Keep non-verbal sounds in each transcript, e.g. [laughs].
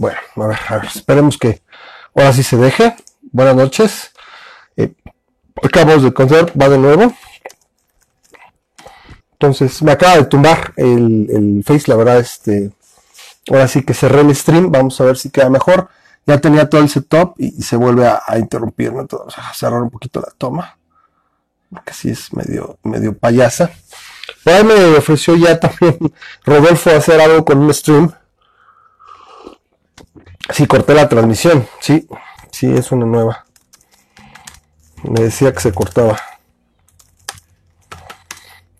bueno, a ver, a ver, esperemos que ahora sí se deje. Buenas noches. Eh, acabamos de contar, va de nuevo. Entonces, me acaba de tumbar el, el Face, la verdad, este, ahora sí que cerré el stream, vamos a ver si queda mejor. Ya tenía todo el setup y, se vuelve a, a interrumpirme, entonces a cerrar un poquito la toma, porque sí es medio, medio payasa. Por ahí me ofreció ya [laughs] también Rodolfo hacer algo con un stream. Sí, corté la transmisión, sí, sí, es una nueva. Me decía que se cortaba.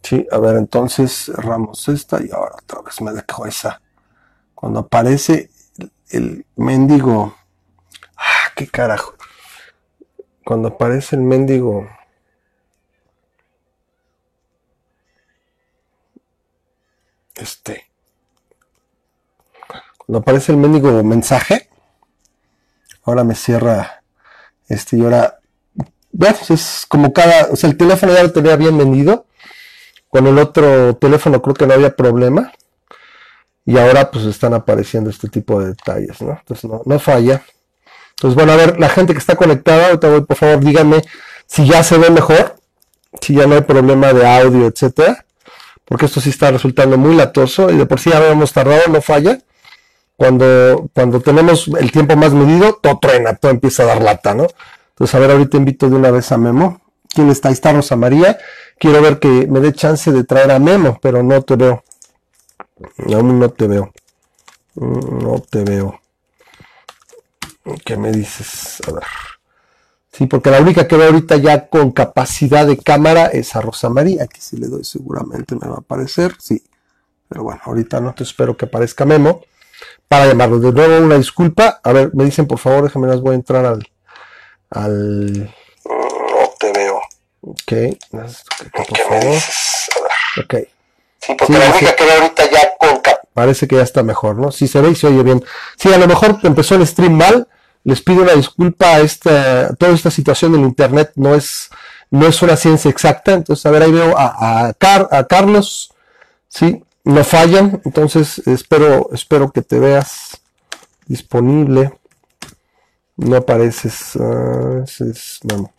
Sí, a ver, entonces cerramos esta y ahora otra vez me dejó esa. Cuando aparece el mendigo. Ah, qué carajo. Cuando aparece el mendigo. Este. Cuando aparece el mendigo mensaje. Ahora me cierra. Este, y ahora. Bueno, es como cada. O sea, el teléfono ya lo tenía bien vendido. Con el otro teléfono creo que no había problema y ahora pues están apareciendo este tipo de detalles, ¿no? Entonces no, falla. Entonces, bueno, a ver, la gente que está conectada, por favor, díganme si ya se ve mejor, si ya no hay problema de audio, etcétera, porque esto sí está resultando muy latoso y de por sí ya habíamos tardado, no falla. Cuando, cuando tenemos el tiempo más medido, todo truena, todo empieza a dar lata, ¿no? Entonces, a ver, ahorita invito de una vez a Memo. ¿Quién está? Ahí está Rosa María. Quiero ver que me dé chance de traer a Memo, pero no te veo. Aún no te veo. No te veo. ¿Qué me dices? A ver. Sí, porque la única que veo ahorita ya con capacidad de cámara es a Rosa María. Aquí si le doy seguramente me va a aparecer. Sí. Pero bueno, ahorita no te espero que aparezca Memo para llamarlo. De nuevo, una disculpa. A ver, me dicen por favor, déjame las voy a entrar al. al... No te veo. Ok. ¿Qué me dices? Ok. Sí, porque la única que ahorita ya con Parece que ya está mejor, ¿no? Si se ve y se oye bien. Sí, a lo mejor empezó el stream mal. Les pido una disculpa a esta, toda esta situación del internet no es, no es una ciencia exacta. Entonces, a ver, ahí veo a, a, a Carlos. Sí, no fallan. Entonces, espero, espero que te veas disponible. No apareces. Uh, es, bueno,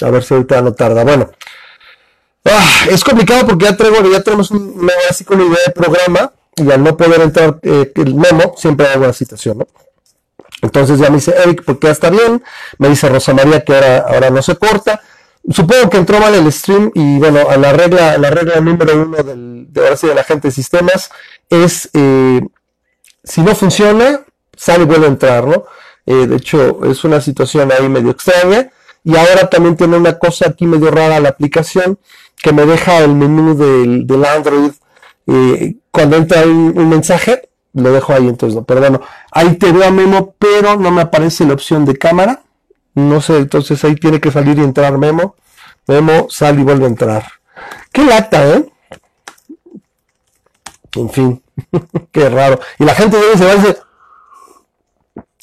a ver si ahorita no tarda. Bueno, Ah, es complicado porque ya, traigo, ya tenemos un, una idea de programa y al no poder entrar eh, el memo, siempre hay alguna situación, ¿no? Entonces ya me dice Eric, porque ya está bien. Me dice Rosa María que ahora, ahora no se corta. Supongo que entró mal el stream y bueno, a la regla, la regla número uno del, de ahora sí de la gente de sistemas es eh, si no funciona, sale a entrar, ¿no? Eh, de hecho, es una situación ahí medio extraña. Y ahora también tiene una cosa aquí medio rara la aplicación que me deja el menú del, del Android eh, cuando entra un, mensaje, lo dejo ahí entonces, no, pero bueno, ahí te veo a Memo, pero no me aparece la opción de cámara, no sé, entonces ahí tiene que salir y entrar Memo, Memo sale y vuelve a entrar. Qué lata, ¿eh? En fin, [laughs] qué raro. Y la gente debe se va a decir,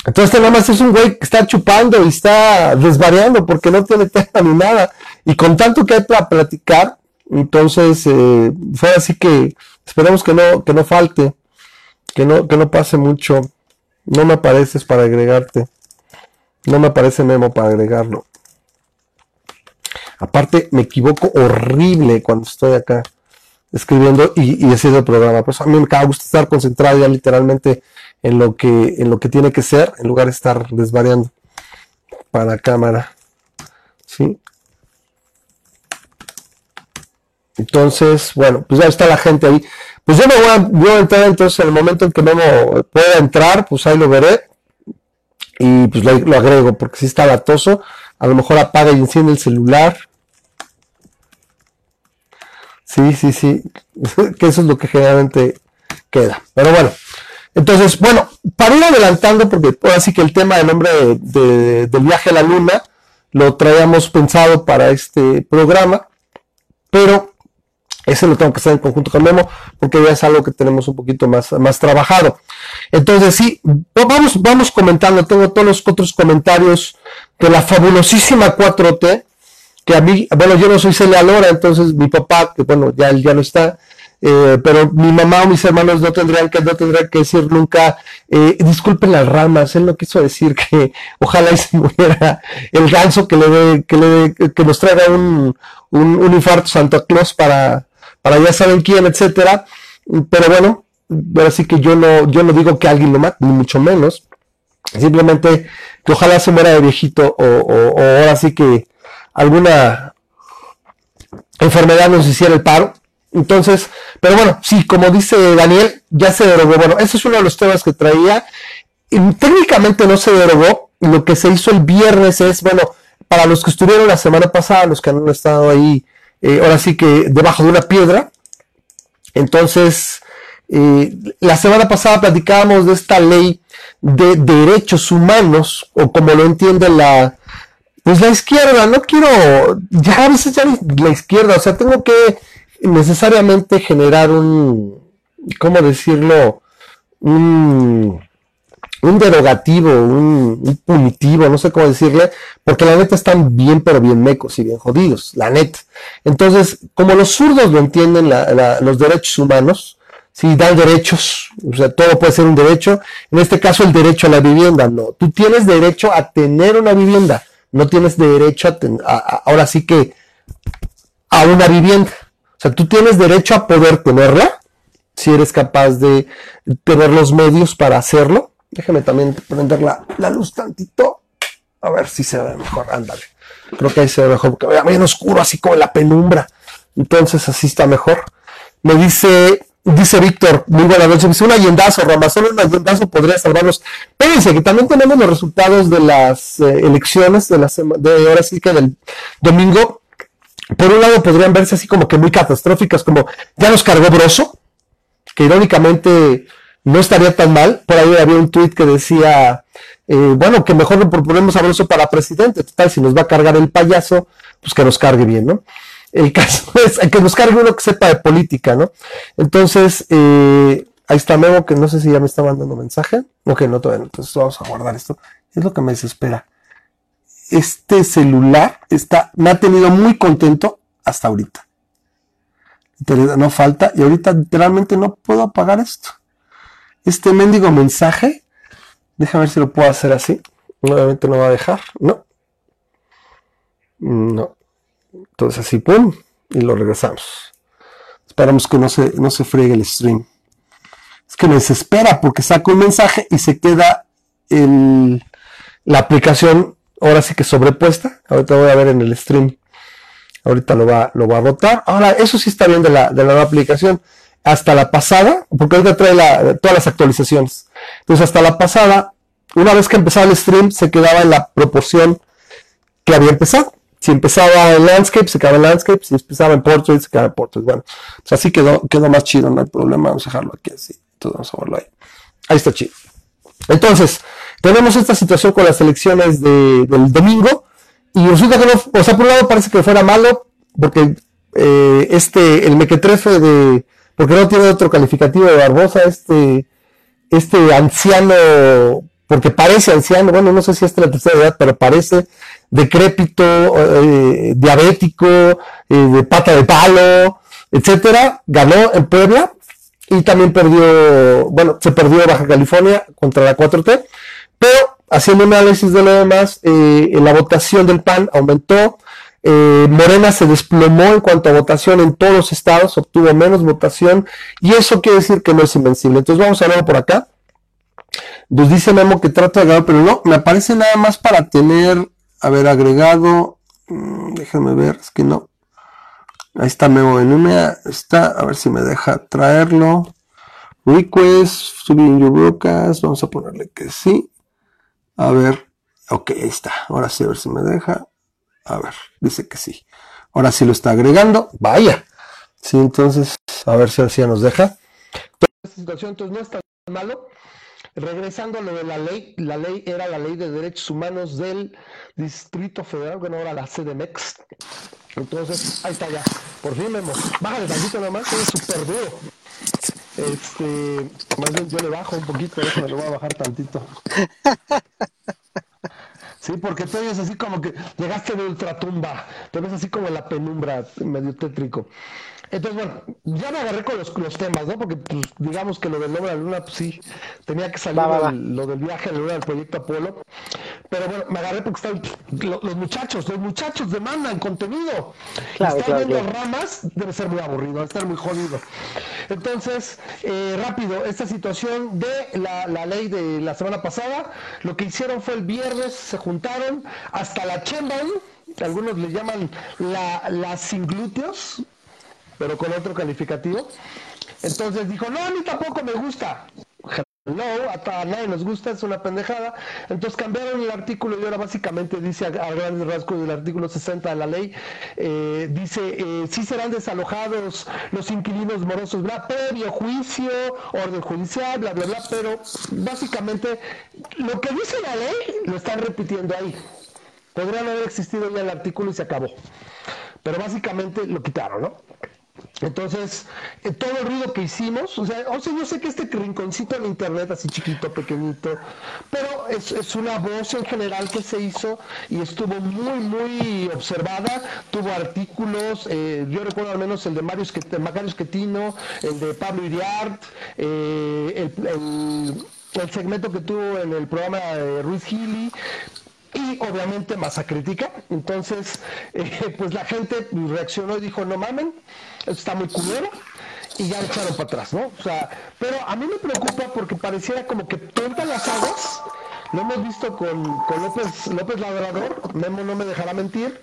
entonces este nada más es un güey que está chupando y está desvariando porque no tiene [laughs] tema ni nada. Y con tanto que hay para platicar, entonces eh, fue así que esperemos que no, que no falte, que no, que no pase mucho. No me apareces para agregarte. No me aparece Memo para agregarlo. Aparte, me equivoco horrible cuando estoy acá escribiendo y, haciendo el programa. Pues a mí me gusta estar concentrado ya literalmente en lo que, en lo que tiene que ser, en lugar de estar desvariando para cámara. ¿Sí? Entonces, bueno, pues ya está la gente ahí. Pues yo me voy a, entrar entonces en el momento en que Memo pueda entrar, pues ahí lo veré. Y pues lo, agrego, porque si está latoso. A lo mejor apaga y enciende el celular. Sí, sí, sí. [laughs] que eso es lo que generalmente queda. Pero bueno. Entonces, bueno, para ir adelantando, porque ahora sí que el tema del nombre del viaje a la luna lo traíamos pensado para este programa, pero ese lo tengo que hacer en conjunto con Memo, porque ya es algo que tenemos un poquito más, más trabajado. Entonces, sí, vamos, vamos comentando, tengo todos los otros comentarios de la fabulosísima 4T, que a mí, bueno, yo no soy Celia Lora, entonces mi papá, que bueno, ya él ya no está, eh, pero mi mamá o mis hermanos no tendrían que, no tendrían que decir nunca, eh, disculpen las ramas, él no quiso decir que [laughs] ojalá se muriera el ganso que le que le que nos traiga un, un, infarto Santa Claus para, para ya saben quién, etcétera. Pero bueno, ahora sí que yo no, yo no digo que alguien lo mate, ni mucho menos. Simplemente que ojalá se muera de viejito o, ahora sí que alguna enfermedad nos hiciera el paro. Entonces, pero bueno, sí, como dice Daniel, ya se derogó. Bueno, ese es uno de los temas que traía. Y técnicamente no se derogó. Lo que se hizo el viernes es, bueno, para los que estuvieron la semana pasada, los que han estado ahí, eh, ahora sí que debajo de una piedra. Entonces, eh, la semana pasada platicábamos de esta ley de derechos humanos, o como lo entiende la, pues la izquierda, no quiero, ya a veces ya la izquierda, o sea, tengo que necesariamente generar un, ¿cómo decirlo? Un, un derogativo, un, punitivo, no sé cómo decirle, porque la neta están bien, pero bien mecos y bien jodidos, la neta. Entonces, como los zurdos lo entienden los derechos humanos, si dan derechos, o sea, todo puede ser un derecho, en este caso el derecho a la vivienda, no, tú tienes derecho a tener una vivienda, no tienes derecho a, ahora sí que a una vivienda. O sea, tú tienes derecho a poder tenerla, si eres capaz de tener los medios para hacerlo. Déjame también prender la, luz tantito. A ver si se ve mejor. Ándale. Creo que ahí se ve mejor porque vea bien oscuro, así como la penumbra. Entonces así está mejor. Me dice, dice Víctor, muy buena noche. Dice un allendazo, Ramazón, un allendazo podría salvarlos. Fíjense que también tenemos los resultados de las eh, elecciones de la de ahora sí que del domingo por un lado podrían verse así como que muy catastróficas, como ya nos cargó Broso, que irónicamente no estaría tan mal. Por ahí había un tuit que decía, eh, bueno, que mejor lo proponemos a Broso para presidente. Total, si nos va a cargar el payaso, pues que nos cargue bien, ¿no? El [laughs] caso es que nos cargue uno que sepa de política, ¿no? Entonces, eh, ahí está Memo, que no sé si ya me está mandando mensaje. Ok, no todavía, entonces vamos a guardar esto. Es lo que me desespera este celular está, me ha tenido muy contento hasta ahorita. No falta, y ahorita literalmente no puedo apagar esto. Este mendigo mensaje, déjame ver si lo puedo hacer así. Nuevamente no va a dejar, no. No. Entonces así, pum, y lo regresamos. Esperamos que no se, no se friegue el stream. Es que me desespera porque saco un mensaje y se queda el, la aplicación ahora sí que sobrepuesta. Ahorita voy a ver en el stream. Ahorita lo va, lo va a rotar. Ahora, eso sí está bien de la, de la nueva aplicación. Hasta la pasada, porque ahorita trae todas las actualizaciones. Entonces, hasta la pasada, una vez que empezaba el stream, se quedaba en la proporción que había empezado. Si empezaba en landscape, se quedaba en landscape. Si empezaba en portrait, se quedaba en portrait. Bueno, pues así quedó, quedó más chido, no hay problema. Vamos a dejarlo aquí así. Entonces, vamos a verlo ahí. Ahí está chido. Entonces, tenemos esta situación con las elecciones del domingo y resulta que no, o sea, por un lado parece que fuera malo porque eh, este, el mequetrefe de, porque no tiene otro calificativo de Barbosa, este, este anciano, porque parece anciano, bueno, no sé si es de la tercera edad, pero parece decrépito, eh, diabético, eh, de pata de palo, etcétera, ganó en Puebla y también perdió, bueno, se perdió Baja California contra la 4T, pero haciendo un análisis de lo demás, eh, la votación del PAN aumentó, eh, Morena se desplomó en cuanto a votación en todos los estados, obtuvo menos votación y eso quiere decir que no es invencible. Entonces vamos a verlo por acá. Nos dice Memo que trata de ganar, pero no, me aparece nada más para tener, haber agregado, mm, déjenme ver, es que no. Ahí está Memo en está, a ver si me deja traerlo. Request, subir your broadcast, vamos a ponerle que sí. A ver, ok, ahí está. Ahora sí, a ver si me deja. A ver, dice que sí. Ahora sí lo está agregando. Vaya. Sí, entonces, a ver si así nos deja. Esta situación entonces no está malo. Regresando a lo de la ley, la ley era la ley de derechos humanos del Distrito Federal, bueno, ahora la CDMEX. Entonces, ahí está ya. Por fin, Memo. Bájale tantito nomás, es súper duro. Este, más bien yo le bajo un poquito, me lo voy a bajar tantito. [laughs] Sí, porque tú ves así como que llegaste de ultratumba, te ves así como en la penumbra, medio tétrico. Entonces, bueno, ya me agarré con los, los temas, ¿no? Porque, pues, digamos que lo del nombre de la luna, pues sí, tenía que salir lo del viaje a la luna del proyecto Apolo. Pero bueno, me agarré porque están los, muchachos, los muchachos demandan contenido. Claro, Estar viendo ramas debe ser muy aburrido, debe estar muy jodido. Entonces, eh, rápido, esta situación de la, ley de la semana pasada, lo que hicieron fue el viernes, se juntaron hasta la Chemban, algunos le llaman la, la sin glúteos, pero con otro calificativo. Entonces dijo, no, a mí tampoco me gusta. No, a nadie nos gusta, es una pendejada. Entonces cambiaron el artículo y ahora básicamente dice a, grandes rasgos del artículo 60 de la ley, eh, dice, eh, sí serán desalojados los inquilinos morosos, bla, previo juicio, orden judicial, bla, bla, bla, pero básicamente lo que dice la ley lo están repitiendo ahí. Podría no haber existido ya el artículo y se acabó. Pero básicamente lo quitaron, ¿no? Entonces, eh, todo el ruido que hicimos, o sea, yo sé que este rinconcito en internet, así chiquito, pequeñito, pero es, una voz en general que se hizo y estuvo muy, muy observada. Tuvo artículos, eh, yo recuerdo al menos el de Mario Schettino, el de Pablo Iriart, eh, el, el segmento que tuvo en el programa de Ruiz Gili, y obviamente masa crítica. Entonces, eh, [laughs] pues la gente reaccionó y dijo, no mamen, esto está muy culero. Y ya echaron para atrás, ¿no? O sea, pero a mí me preocupa porque pareciera como que tonta las aguas. Lo hemos visto con, López, López Labrador, Memo no me dejará mentir.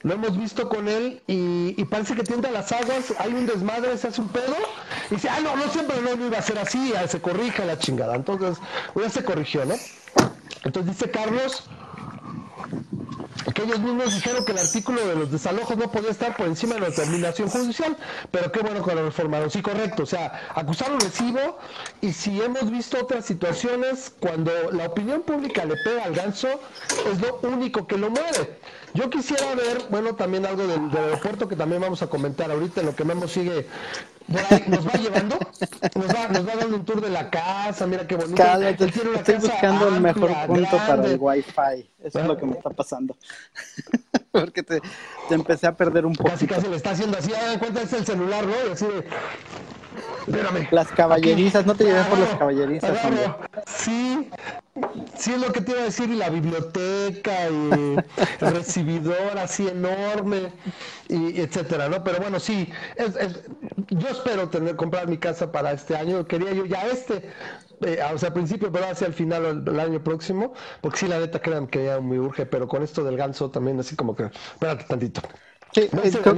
Lo hemos visto con él y, parece que tienta las aguas, hay un desmadre, se hace un pedo y dice, ah, no, no siempre no, iba a ser así, se corrige la chingada. Entonces, ya se corrigió, ¿no? Entonces dice Carlos, que ellos mismos dijeron que el artículo de los desalojos no podía estar por encima de la determinación judicial, pero qué bueno que lo reformaron. Sí, correcto. O sea, acusaron recibo y si hemos visto otras situaciones, cuando la opinión pública le pega al ganso, es lo único que lo mueve. Yo quisiera ver, bueno, también algo del, aeropuerto que también vamos a comentar ahorita, en lo que Memo sigue nos va llevando, nos va, nos va dando un tour de la casa, mira qué bonito. estoy buscando el mejor punto para el wifi, eso es lo que me está pasando. [laughs] Porque te, te, empecé a perder un poco. Casi casi le está haciendo así, ah, cuenta es el celular, ¿no? Y así de, Espérame. Las caballerizas, no te lleves por las caballerizas. Sí, sí es lo que te iba a decir, y la biblioteca, y el recibidor así enorme, y etcétera, ¿no? Pero bueno, sí, es, yo espero tener comprar mi casa para este año. Quería yo ya este, eh, o sea, al principio, pero hacia el final del año próximo, porque sí, la neta, crean que ya me urge, pero con esto del ganso también, así como que, espérate tantito. Sí,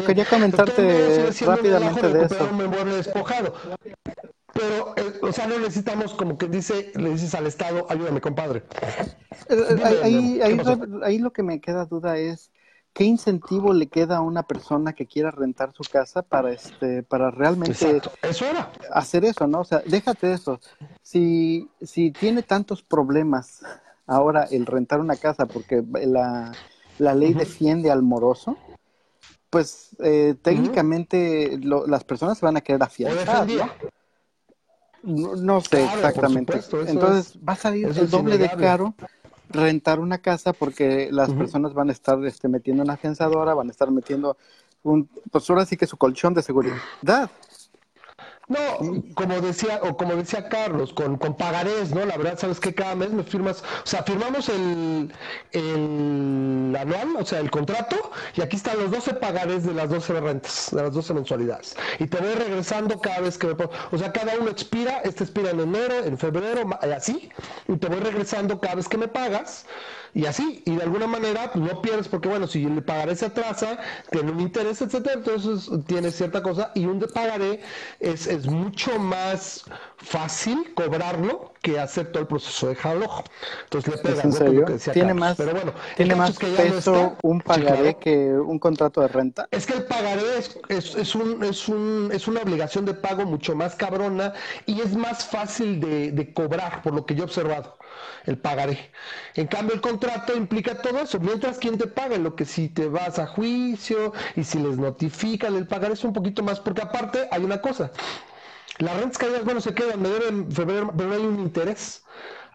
quería comentarte rápidamente de eso. despojado. Pero, eh, o sea, no necesitamos, como que dice, le dices al Estado, ayúdame, compadre. Eh, ahí, ahí, ahí, lo que me queda duda es, ¿qué incentivo le queda a una persona que quiera rentar su casa para este para realmente eso era. hacer eso, ¿no? O sea, déjate eso. Si, si tiene tantos problemas ahora el rentar una casa porque la, la ley defiende al moroso, pues eh, técnicamente las personas se van a querer afianzar, ¿no? No, sé exactamente. Entonces va a salir el doble de caro rentar una casa porque las personas van a estar este, metiendo una afianzadora, van a estar metiendo un, pues ahora sí que su colchón de seguridad. No, como decía, o como decía Carlos, con, con pagarés, ¿no? La verdad, sabes que cada mes me firmas, o sea, firmamos el, el anual, o sea, el contrato, y aquí están los 12 pagarés de las 12 rentas, de las 12 mensualidades. Y te voy regresando cada vez que me pongo, o sea, cada uno expira, este expira en enero, en febrero, así, y te voy regresando cada vez que me pagas y así, y de alguna manera pues, no pierdes porque bueno, si el pagaré se atrasa, tiene un interés, etcétera, entonces tiene cierta cosa y un de pagaré es, es mucho más fácil cobrarlo que hacer todo el proceso de ojo Entonces le ¿En serio? tiene más, pero bueno, tiene más peso un pagaré que un contrato de renta. Es que el pagaré es, es, es, un, es, un, es una obligación de pago mucho más cabrona y es más fácil de, de cobrar, por lo que yo he observado el pagaré. En cambio, el contrato implica todo eso. Mientras quien te paga, lo que si te vas a juicio y si les notifican el pagaré es un poquito más, porque aparte hay una cosa. Las rentas caídas, bueno, se quedan, me en febrero, pero hay un interés.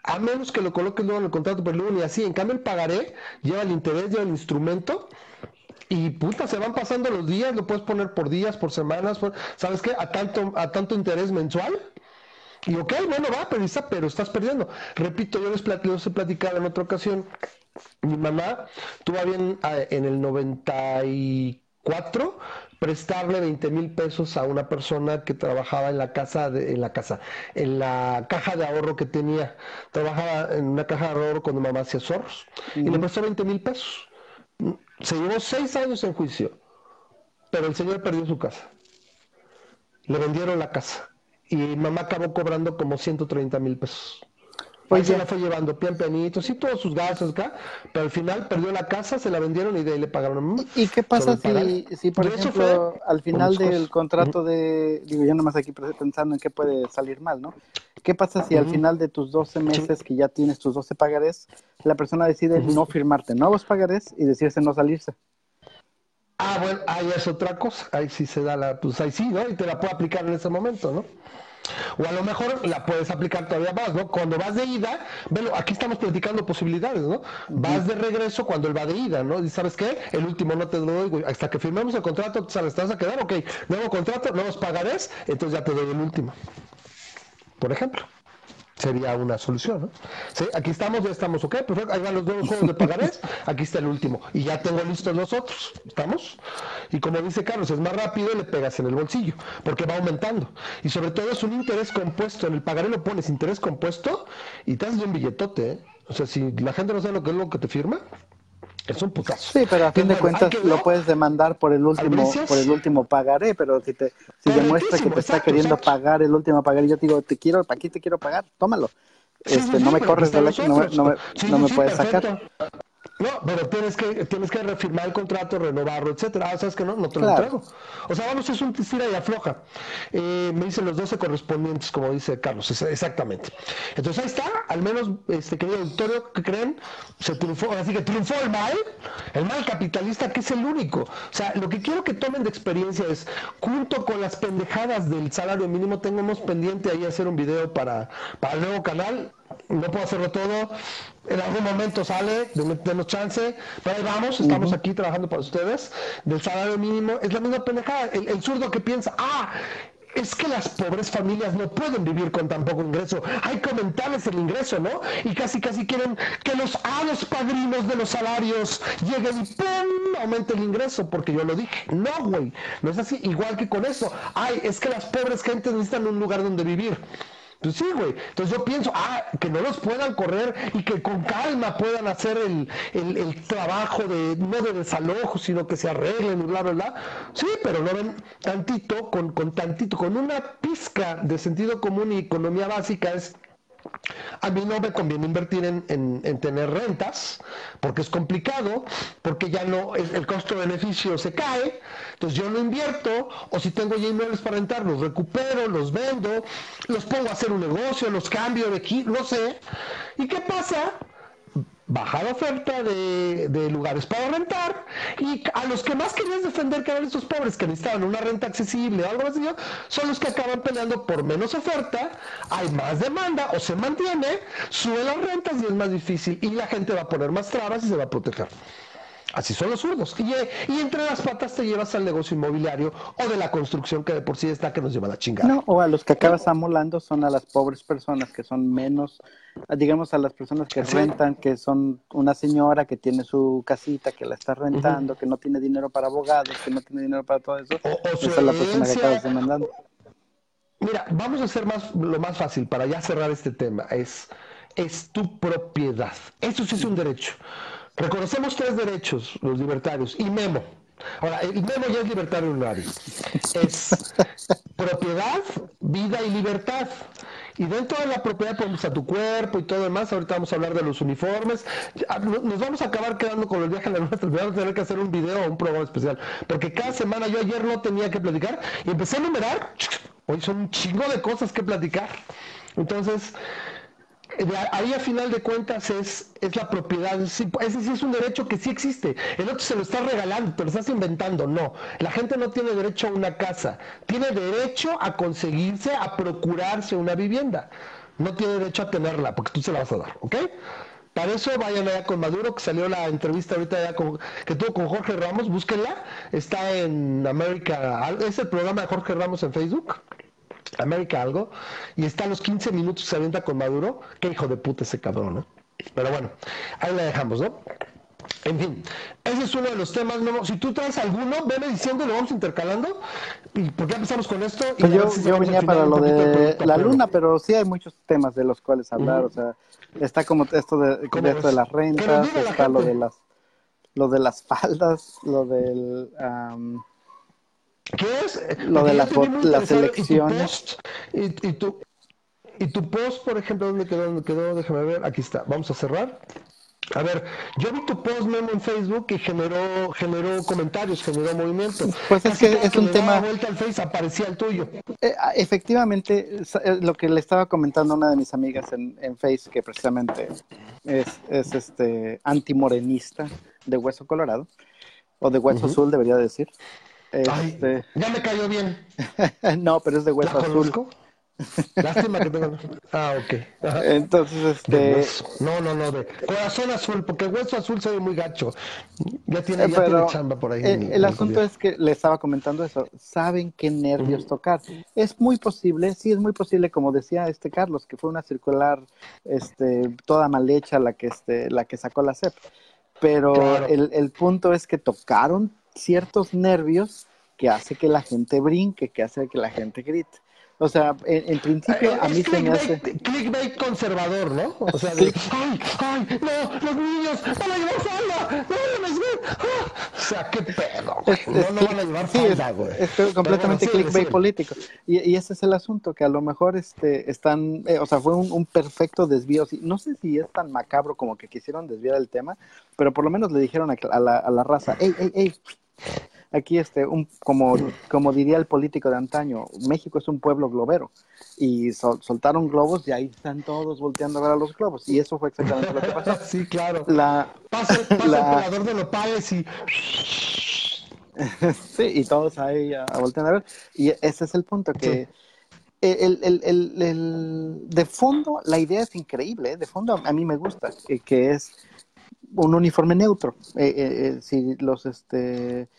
A menos que lo coloques luego en el contrato, pero luego ni así. En cambio, el pagaré lleva el interés, lleva el instrumento Y puta, se van pasando los días, lo puedes poner por días, por semanas, ¿sabes qué? A tanto, a tanto interés mensual. Y ok, bueno, va, pero, pero estás perdiendo. Repito, yo les, les he platicado en otra ocasión, mi mamá tuvo bien ah, en el 94 prestarle 20 mil pesos a una persona que trabajaba en la casa, en la casa, en la caja de ahorro que tenía. Trabajaba en una caja de ahorro cuando mamá hacía zorros. Y le prestó 20 mil pesos. Se llevó seis años en juicio, pero el señor perdió su casa. Le vendieron la casa y mamá acabó cobrando como 130 mil pesos. Ahí se la fue llevando pian pianito, sí, todos sus gastos acá, pero al final perdió la casa, se la vendieron y de ahí le pagaron. ¿Y qué pasa si, si, por ejemplo, al final del contrato de, digo, yo nomás aquí pensando en qué puede salir mal, ¿no? ¿Qué pasa si al final de tus 12 meses que ya tienes tus 12 pagarés, la persona decide no firmarte nuevos pagarés y decirse no salirse? Ah, bueno, ahí es otra cosa, ahí sí se da la, pues ahí sí, ¿no? Y te la puede aplicar en ese momento, ¿no? O a lo mejor la puedes aplicar todavía más, ¿no? Cuando vas de ida, velo, aquí estamos platicando posibilidades, ¿no? Vas de regreso cuando él va de ida, ¿no? Y sabes qué, el último no te lo doy, hasta que firmemos el contrato, sabes, te vas a quedar, ok, nuevo contrato, nuevos pagarés, entonces ya te doy el último. Por ejemplo sería una solución, ¿no? ¿Sí? Aquí estamos, ya estamos, ok, perfecto, ahí van los nuevos juegos de pagarés, [laughs] aquí está el último, y ya tengo listos los otros, ¿estamos? Y como dice Carlos, es más rápido y le pegas en el bolsillo, porque va aumentando, y sobre todo es un interés compuesto, en el pagaré lo pones interés compuesto y te haces un billetote, ¿eh? O sea, si la gente no sabe lo que es lo que te firma, es un putazo. Sí, pero a fin de cuentas lo puedes demandar por el último por el último pagaré, pero si te si demuestra que te está queriendo pagar el último pagaré, yo te digo, te quiero, aquí te quiero pagar, tómalo. este, no me corres de la, no, no, no, me puedes sacar. No, pero tienes que, tienes que refirmar el contrato, renovarlo, etcétera. Ah, ¿Sabes que no? No te lo entrego. O sea, vamos, es un tira y afloja. Eh, me dicen los 12 correspondientes, como dice Carlos, exactamente. Entonces ahí está, al menos, este querido auditorio, que creen? Se triunfó, así que triunfó el mal, el mal capitalista, que es el único. O sea, lo que quiero que tomen de experiencia es, junto con las pendejadas del salario mínimo, tengamos pendiente ahí hacer un video para, para el nuevo canal no puedo hacerlo todo. En algún momento sale, denos chance, pero ahí vamos, estamos aquí trabajando para ustedes. Del salario mínimo, es la misma pendejada. El, el zurdo que piensa, ah, es que las pobres familias no pueden vivir con tan poco ingreso. Hay que aumentarles el ingreso, ¿no? Y casi, casi quieren que los hados padrinos de los salarios lleguen y ¡pum! aumente el ingreso, porque yo lo dije. No, güey, no es así. Igual que con eso. Ay, es que las pobres gentes necesitan un lugar donde vivir. Pues sí, güey. Entonces yo pienso, ah, que no los puedan correr y que con calma puedan hacer el, el, trabajo de, no de desalojo, sino que se arreglen y bla, bla, bla. Sí, pero no ven tantito, con, con tantito, con una pizca de sentido común y economía básica es a mí no me conviene invertir en, tener rentas porque es complicado, porque ya no, el, costo-beneficio se cae, entonces yo no invierto, o si tengo ya inmuebles para rentar, los recupero, los vendo, los pongo a hacer un negocio, los cambio de aquí, no sé. ¿Y qué pasa? Baja la oferta de, lugares para rentar y a los que más querías defender que eran esos pobres que necesitaban una renta accesible o algo así, son los que acaban peleando por menos oferta, hay más demanda o se mantiene, sube las rentas y es más difícil y la gente va a poner más trabas y se va a proteger. Así son los zurdos. Y, y, entre las patas te llevas al negocio inmobiliario o de la construcción que de por sí está que nos lleva la chingada. No, o a los que acabas amolando son a las pobres personas que son menos, digamos a las personas que rentan, que son una señora que tiene su casita, que la está rentando, que no tiene dinero para abogados, que no tiene dinero para todo eso. O, esa es la persona que acabas demandando. Mira, vamos a hacer más, lo más fácil para ya cerrar este tema. Es, es tu propiedad. Eso sí es un derecho. Reconocemos tres derechos, los libertarios, y Memo. Ahora, el Memo ya es libertario honorario. Es propiedad, vida y libertad. Y dentro de la propiedad ponemos a tu cuerpo y todo demás. Ahorita vamos a hablar de los uniformes. Nos vamos a acabar quedando con el viaje a la nuestra. Vamos a tener que hacer un video o un programa especial. Porque cada semana yo ayer no tenía que platicar y empecé a numerar. Hoy son un chingo de cosas que platicar. Entonces, ahí a final de cuentas es, es la propiedad, ese sí es un derecho que sí existe, el otro se lo está regalando, te lo estás inventando, no, la gente no tiene derecho a una casa, tiene derecho a conseguirse, a procurarse una vivienda, no tiene derecho a tenerla, porque tú se la vas a dar, ¿ok? para eso vayan allá con Maduro, que salió la entrevista ahorita ya con, que tuvo con Jorge Ramos, búsquenla, está en América, es el programa de Jorge Ramos en Facebook. América algo, y está a los 15 minutos se avienta con Maduro, qué hijo de puta ese cabrón, ¿no? Pero bueno, ahí la dejamos, ¿no? En fin, ese es uno de los temas. Si tú traes alguno, veme diciendo, lo vamos intercalando. ¿Y por qué empezamos con esto? Pues yo, venía para lo de la luna, pero sí hay muchos temas de los cuales hablar. O sea, está como esto de, esto de las rentas, está lo de las, lo de las faldas, lo del. ¿Qué es? Lo de las, las elecciones. Y tu, y, tu, y tu post, por ejemplo, ¿dónde quedó? ¿Dónde quedó? Déjame ver. Aquí está. Vamos a cerrar. A ver, yo vi tu post memo en Facebook que generó, generó comentarios, generó movimiento. Pues es que es un tema. vuelta al Face aparecía el tuyo. Eh, ah, efectivamente, eh, lo que le estaba comentando a una de mis amigas en, en Face, que precisamente es, es este antimorenista de hueso colorado, o de hueso azul, debería decir. Este... ya me cayó bien. [laughs] no, pero es de hueso azul. Lástima que tengan. Ah, ok. Entonces, este. No, no, no, de corazón azul, porque hueso azul se ve muy gacho. Ya tiene, ya tiene chamba por ahí. El, asunto es que le estaba comentando eso. Saben qué nervios tocar. Es muy posible, sí, es muy posible, como decía este Carlos, que fue una circular, este, toda mal hecha la que, este, la que sacó la CEP. Pero el, el punto es que tocaron ciertos nervios que hace que la gente brinque, que hace que la gente grite. O sea, en, principio a mí se me hace... Clickbait conservador, ¿no? O sea, de, ¡ay, ay, no, los niños, van a llevar falda! ¡No van a llevar! ¡Ah! O sea, qué pedo, güey. no, no van a llevar falda, güey. Es, es completamente clickbait político. Y, y, ese es el asunto, que a lo mejor este, están... Eh, o sea, fue un, un, perfecto desvío. No sé si es tan macabro como que quisieron desviar el tema, pero por lo menos le dijeron a, a, la, a la raza, ¡ey, ey, ey! Aquí este un como como diría el político de antaño México es un pueblo globero. Y soltaron globos y ahí están todos volteando a ver a los globos. Y eso fue exactamente lo que pasó. [laughs] Sí claro. La pasa, pasa el de nopales y [laughs] sí y todos ahí a, volteando a ver. Y ese es el punto que el, el, el, el, de fondo la idea es increíble ¿eh? de fondo a mí me gusta que, que es un uniforme neutro. Eh, eh, si los este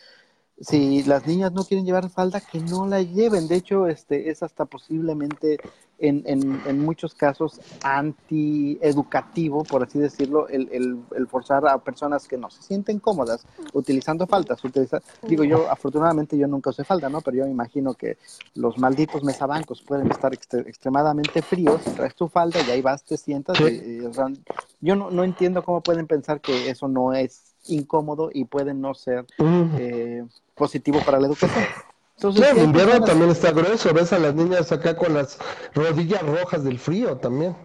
si las niñas no quieren llevar falda, que no la lleven. De hecho, este es hasta posiblemente en, en, en muchos casos anti-educativo, por así decirlo, el, el, forzar a personas que no se sienten cómodas utilizando faldas. Utilizar, digo yo, afortunadamente yo nunca usé falda, ¿no? Pero yo me imagino que los malditos mesabancos pueden estar extremadamente fríos, traes tu falda y ahí vas, te sientas. yo no, no entiendo cómo pueden pensar que eso no es incómodo y puede no ser eh, positivo para la educación. Entonces, en invierno también está grueso, ves a las niñas acá con las rodillas rojas del frío también.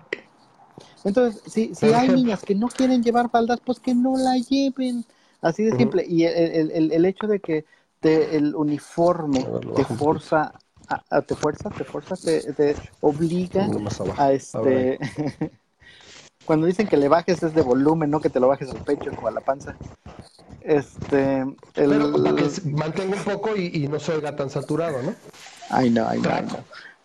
Entonces, si, si hay niñas que no quieren llevar faldas, pues que no la lleven. Así de simple. Y el, el, el, hecho de que te, el uniforme te fuerza, a, te fuerza, te fuerza, te, te obliga a este... [laughs] cuando dicen que le bajes es de volumen, no que te lo bajes al pecho o a la panza. Este, el... Pero para que mantenga un poco y, no se oiga tan saturado, ¿no? Ay, no, ay, no.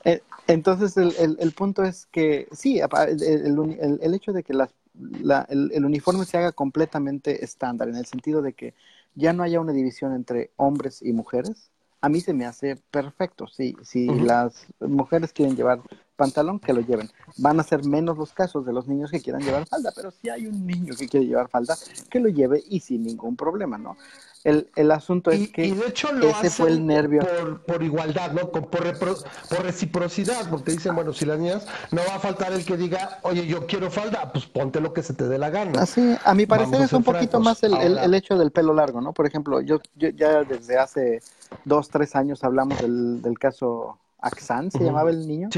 Eh, entonces, el, el, el, punto es que sí, el, el hecho de que las, la, el, uniforme se haga completamente estándar, en el sentido de que ya no haya una división entre hombres y mujeres, a mí se me hace perfecto. Si, si las mujeres quieren llevar pantalón, que lo lleven. Van a ser menos los casos de los niños que quieran llevar falda, pero si hay un niño que quiere llevar falda, que lo lleve y sin ningún problema, ¿no? El, el asunto es que de hecho lo ese fue el nervio. Por, por igualdad, ¿no? Por, por, reciprocidad, porque dicen, bueno, si las niñas, no va a faltar el que diga, oye, yo quiero falda, pues ponte lo que se te dé la gana. Así, a mi parecer es un poquito más el, el, hecho del pelo largo, ¿no? Por ejemplo, yo, yo ya desde hace dos, tres años hablamos del, del caso Axan, se llamaba el niño,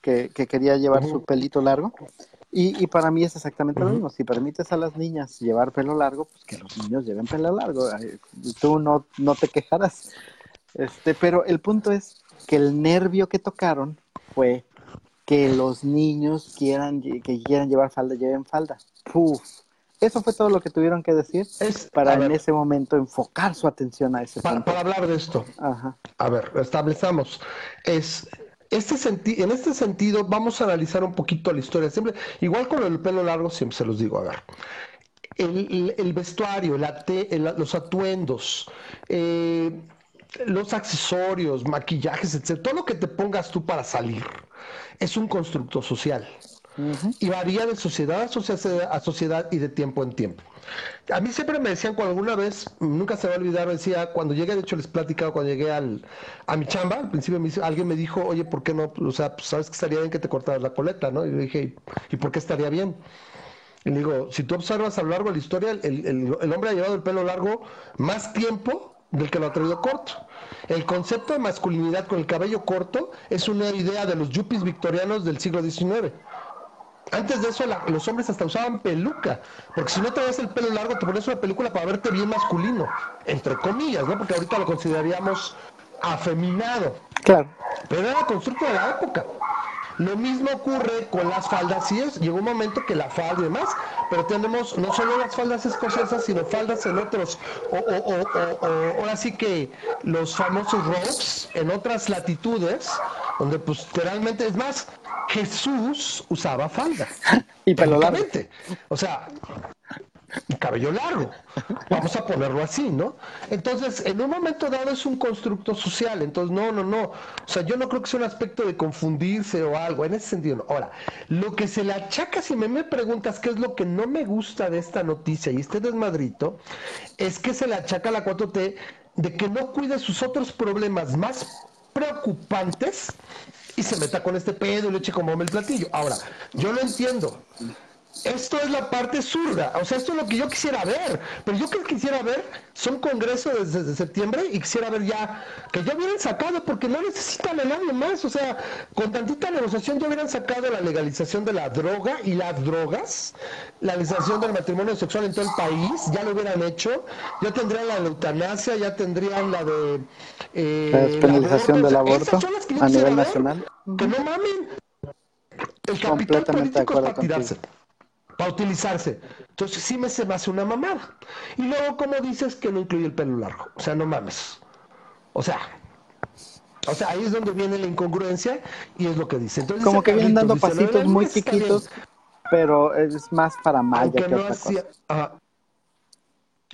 que, que, quería llevar su pelito largo. Y, y, para mí es exactamente lo mismo. Si permites a las niñas llevar pelo largo, pues que los niños lleven pelo largo. Tú no, no te quejarás. Este, pero el punto es que el nervio que tocaron fue que los niños quieran, que quieran llevar falda, lleven falda. Puf. Eso fue todo lo que tuvieron que decir es, para en ese momento enfocar su atención a ese para. Para hablar de esto. Ajá. A ver, establezamos. Es este en este sentido vamos a analizar un poquito la historia. Siempre, igual con el pelo largo, siempre se los digo, a ver. El, vestuario, los atuendos, eh, los accesorios, maquillajes, etc. Todo lo que te pongas tú para salir es un constructo social. Y varía de sociedad a sociedad, y de tiempo en tiempo. A mí siempre me decían, cuando alguna vez, nunca se va a olvidar, decía, cuando llegué, de hecho les platicado, cuando llegué al, a mi chamba, al principio me alguien me dijo, oye, ¿por qué no? O sea, pues, sabes que estaría bien que te cortaras la coleta, ¿no? Y le dije, ¿y por qué estaría bien? Y le digo, si tú observas a lo largo de la historia, el, el hombre ha llevado el pelo largo más tiempo del que lo ha traído corto. El concepto de masculinidad con el cabello corto es una idea de los yuppies victorianos del siglo XIX. Antes de eso, los hombres hasta usaban peluca, porque si no te ves el pelo largo, te pones una película para verte bien masculino, entre comillas, ¿no? Porque ahorita lo consideraríamos afeminado. Claro. Pero era constructo de la época. Lo mismo ocurre con las faldas, sí es, llegó un momento que la falda y demás, pero tenemos no solo las faldas escocesas, sino faldas en otros, o, o, o, ahora sí que los famosos robes en otras latitudes, donde pues realmente es más, Jesús usaba falda. [laughs] y pelo. O sea, [laughs] cabello largo. Vamos a ponerlo así, ¿no? Entonces, en un momento dado es un constructo social. Entonces, no, no, no. O sea, yo no creo que sea un aspecto de confundirse o algo. En ese sentido, no. Ahora, lo que se le achaca, si me, me preguntas qué es lo que no me gusta de esta noticia y este desmadrito, es que se le achaca a la 4T de que no cuide sus otros problemas más preocupantes y se meta con este pedo y le eche como el platillo. Ahora, yo lo entiendo esto es la parte zurda, o sea, esto es lo que yo quisiera ver, pero yo que quisiera ver son congresos desde, septiembre y quisiera ver ya que ya hubieran sacado, porque no necesitan a nadie más, o sea, con tantita negociación ya hubieran sacado la legalización de la droga y las drogas, la legalización del matrimonio sexual en todo el país, ya lo hubieran hecho, ya tendrían la eutanasia, ya tendrían la de... Eh, la despenalización del aborto a nivel nacional. Que no mamen. El capital político para tirarse para utilizarse. Entonces sí me se me hace una mamada. Y luego, como dices, que no incluye el pelo largo. O sea, no mames. O sea, o sea, ahí es donde viene la incongruencia y es lo que dice. Entonces, como que vienen dando pasitos muy chiquitos, pero es más para mal que no hacía...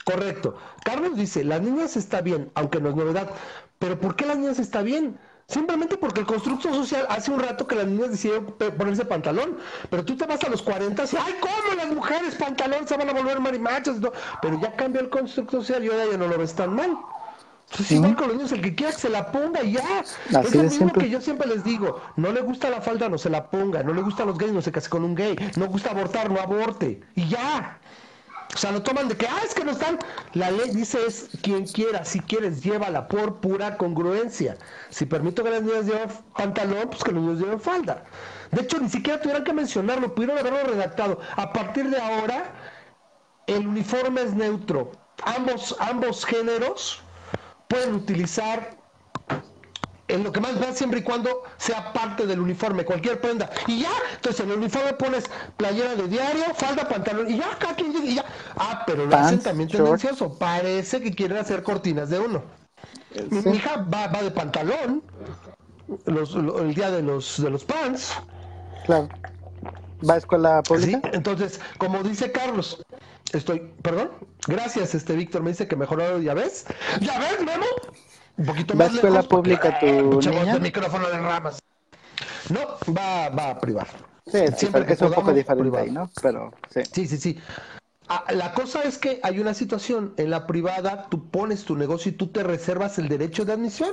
Correcto. Carlos dice, las niñas está bien, aunque no es novedad. Pero ¿por qué las niñas está bien? Simplemente porque el constructo social hace un rato que las niñas decidieron ponerse pantalón, pero tú te vas a los 40 y ¡ay, cómo las mujeres pantalón se van a volver marimachos! Pero ya cambió el constructo social y ahora ya no lo ves tan mal. Entonces, igual con los niños, el que quiera que se la ponga ya. es lo mismo que yo siempre les digo: no le gusta la falda, no se la ponga. No le gustan los gays, no se case con un gay. No gusta abortar, no aborte. Y ya. O sea, lo toman de que, ah, es que no están. La ley dice es quien quiera, si quieres, llévala por pura congruencia. Si permito que las niñas lleven pantalón, pues que los niños lleven falda. De hecho, ni siquiera tuvieran que mencionarlo, pudieron haberlo redactado. A partir de ahora, el uniforme es neutro. Ambos, ambos géneros pueden utilizar en lo que más va siempre y cuando sea parte del uniforme, cualquier prenda. Y ya, entonces en el uniforme pones playera de diario, falda, pantalón, y ya, cada quien y ya. Ah, pero lo hacen también tendencioso. Parece que quieren hacer cortinas de uno. Mi, hija va, va, de pantalón el día de los, de los pants. Claro. ¿Va a escuela pública? Sí, entonces, como dice Carlos, estoy, perdón, gracias, este Víctor, me dice que mejoró, ya ves, ya ves, Memo, un poquito más. ¿Va a escuela pública tu niña? Micrófono de ramas. No, va, va a privar. Sí, Siempre que es un poco diferente ahí, ¿no? Pero sí. Sí, sí, sí. Ah, la cosa es que hay una situación en la privada, tú pones tu negocio y tú te reservas el derecho de admisión.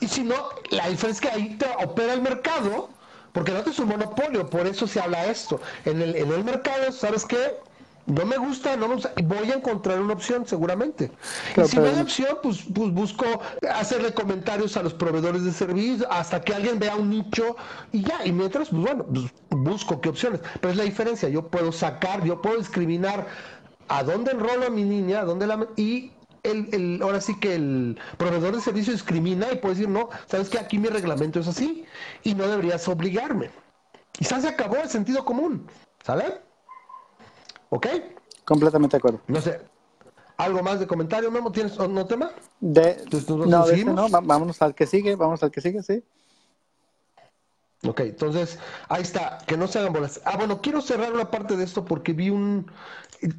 Y si no, la diferencia es que ahí te opera el mercado, porque no es un monopolio, por eso se habla esto. En el, en el mercado, ¿sabes qué? No me gusta, no me gusta, voy a encontrar una opción seguramente. y si no hay opción, pues, pues, busco hacerle comentarios a los proveedores de servicio hasta que alguien vea un nicho y ya, y mientras, pues bueno, pues, busco qué opciones. Pero es la diferencia, yo puedo sacar, yo puedo discriminar a dónde enrolo a mi niña, a dónde la... y el, el, ahora sí que el proveedor de servicio discrimina y puede decir, no, sabes que aquí mi reglamento es así y no deberías obligarme. Y se acabó el sentido común, ¿sale? ¿Ok? Completamente de acuerdo. No sé. ¿Algo más de comentario, Memo? ¿Tienes otro tema? De... no, de no, vámonos al que sigue, vamos al que sigue, sí. Ok, entonces, ahí está, que no se hagan bolas. Ah, bueno, quiero cerrar una parte de esto porque vi un...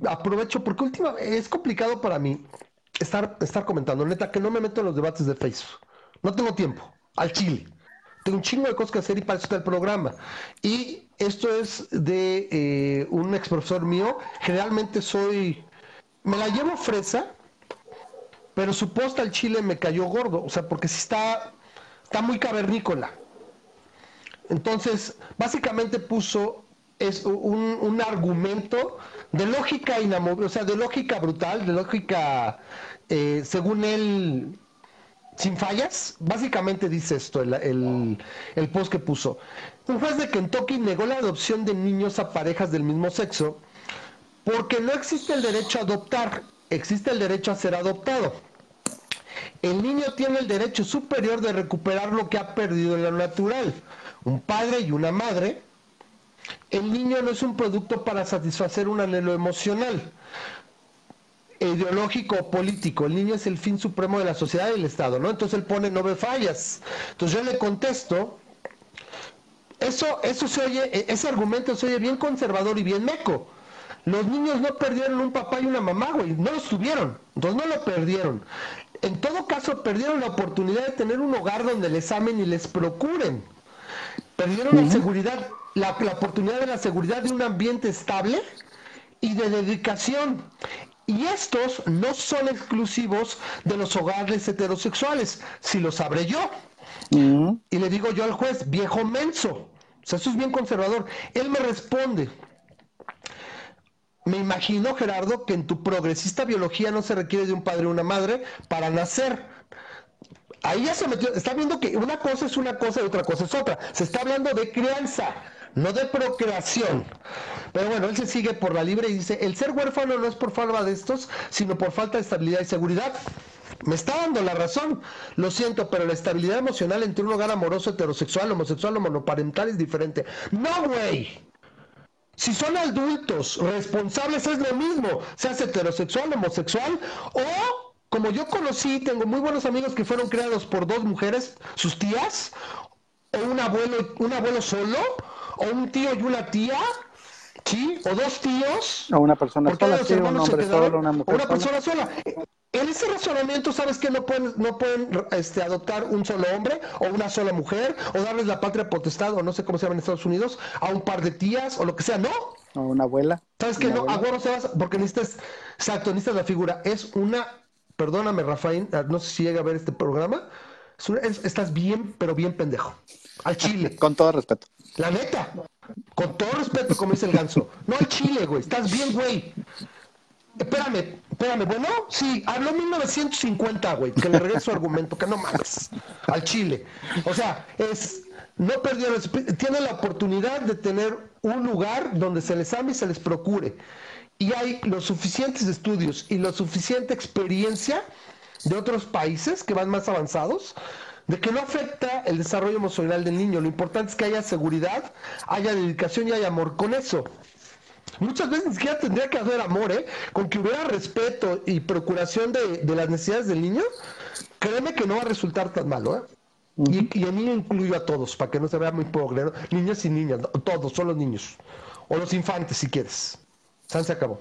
Aprovecho, porque última, es complicado para mí estar, estar comentando, neta, que no me meto en los debates de Facebook. No tengo tiempo, al chile. Tengo un chingo de cosas que hacer y para eso está el programa. Y esto es de eh, un ex profesor mío. Generalmente soy... Me la llevo fresa, pero su posta al chile me cayó gordo. O sea, porque si está, está muy cavernícola. Entonces, básicamente puso es un, argumento de lógica inamovible, o sea, de lógica brutal, de lógica, eh, según él, sin fallas. Básicamente dice esto, el, el, post que puso. Un juez de Kentucky negó la adopción de niños a parejas del mismo sexo porque no existe el derecho a adoptar, existe el derecho a ser adoptado. El niño tiene el derecho superior de recuperar lo que ha perdido en lo natural un padre y una madre, el niño no es un producto para satisfacer un anhelo emocional, ideológico o político. El niño es el fin supremo de la sociedad y del Estado, ¿no? Entonces él pone no ve fallas. Entonces yo le contesto, eso, eso se oye, e, ese argumento se oye bien conservador y bien meco. Los niños no perdieron un papá y una mamá, güey, no los tuvieron, entonces no lo perdieron. En todo caso, perdieron la oportunidad de tener un hogar donde les amen y les procuren. Perdieron la seguridad, la, oportunidad de la seguridad de un ambiente estable y de dedicación. Y estos no son exclusivos de los hogares heterosexuales, si lo sabré yo. Y le digo yo al juez, viejo menso, o sea, eso es bien conservador. Él me responde, me imagino, Gerardo, que en tu progresista biología no se requiere de un padre o una madre para nacer ahí ya se metió, está viendo que una cosa es una cosa y otra cosa es otra. Se está hablando de crianza, no de procreación. Pero bueno, él se sigue por la libre y dice, el ser huérfano no es por falta de estos, sino por falta de estabilidad y seguridad. Me está dando la razón, lo siento, pero la estabilidad emocional entre un hogar amoroso, heterosexual, homosexual o monoparental es diferente. No, güey. Si son adultos responsables es lo mismo, seas heterosexual, homosexual o como yo conocí, tengo muy buenos amigos que fueron creados por dos mujeres, sus tías, o un abuelo, un abuelo solo, o un tío y una tía, ¿sí? O dos tíos. O una persona sola, sí, un hombre solo, una mujer una persona sola. En ese razonamiento, ¿sabes que no pueden, no pueden este, adoptar un solo hombre o una sola mujer o darles la patria potestad o no sé cómo se llama en Estados Unidos a un par de tías o lo que sea? No. O una abuela. ¿Sabes que no? Abuelo se vas porque necesitas, exacto, necesitas la figura. Es una perdóname Rafael, ah, no sé si llega a ver este programa, estás bien, pero bien pendejo. Al chile. [laughs] con todo respeto. La neta. Con todo respeto, como dice el ganso. No al chile, güey. Estás bien, güey. Espérame, espérame. Bueno, sí, habló 1950, güey. Que le regreso argumento, que no mames. Al chile. O sea, es. No perdió. Tiene la oportunidad de tener un lugar donde se les ame y se les procure y hay los suficientes estudios y la suficiente experiencia de otros países que van más avanzados de que no afecta el desarrollo emocional del niño. Lo importante es que haya seguridad, haya dedicación y haya amor. Con eso, muchas veces ni siquiera tendría que haber amor, ¿eh? Con que hubiera respeto y procuración de, las necesidades del niño, créeme que no va a resultar tan malo, ¿eh? y, y, a mí incluyo a todos, para que no se vea muy pobre, niños y niñas, todos, son los niños, o los infantes si quieres. San se acabó.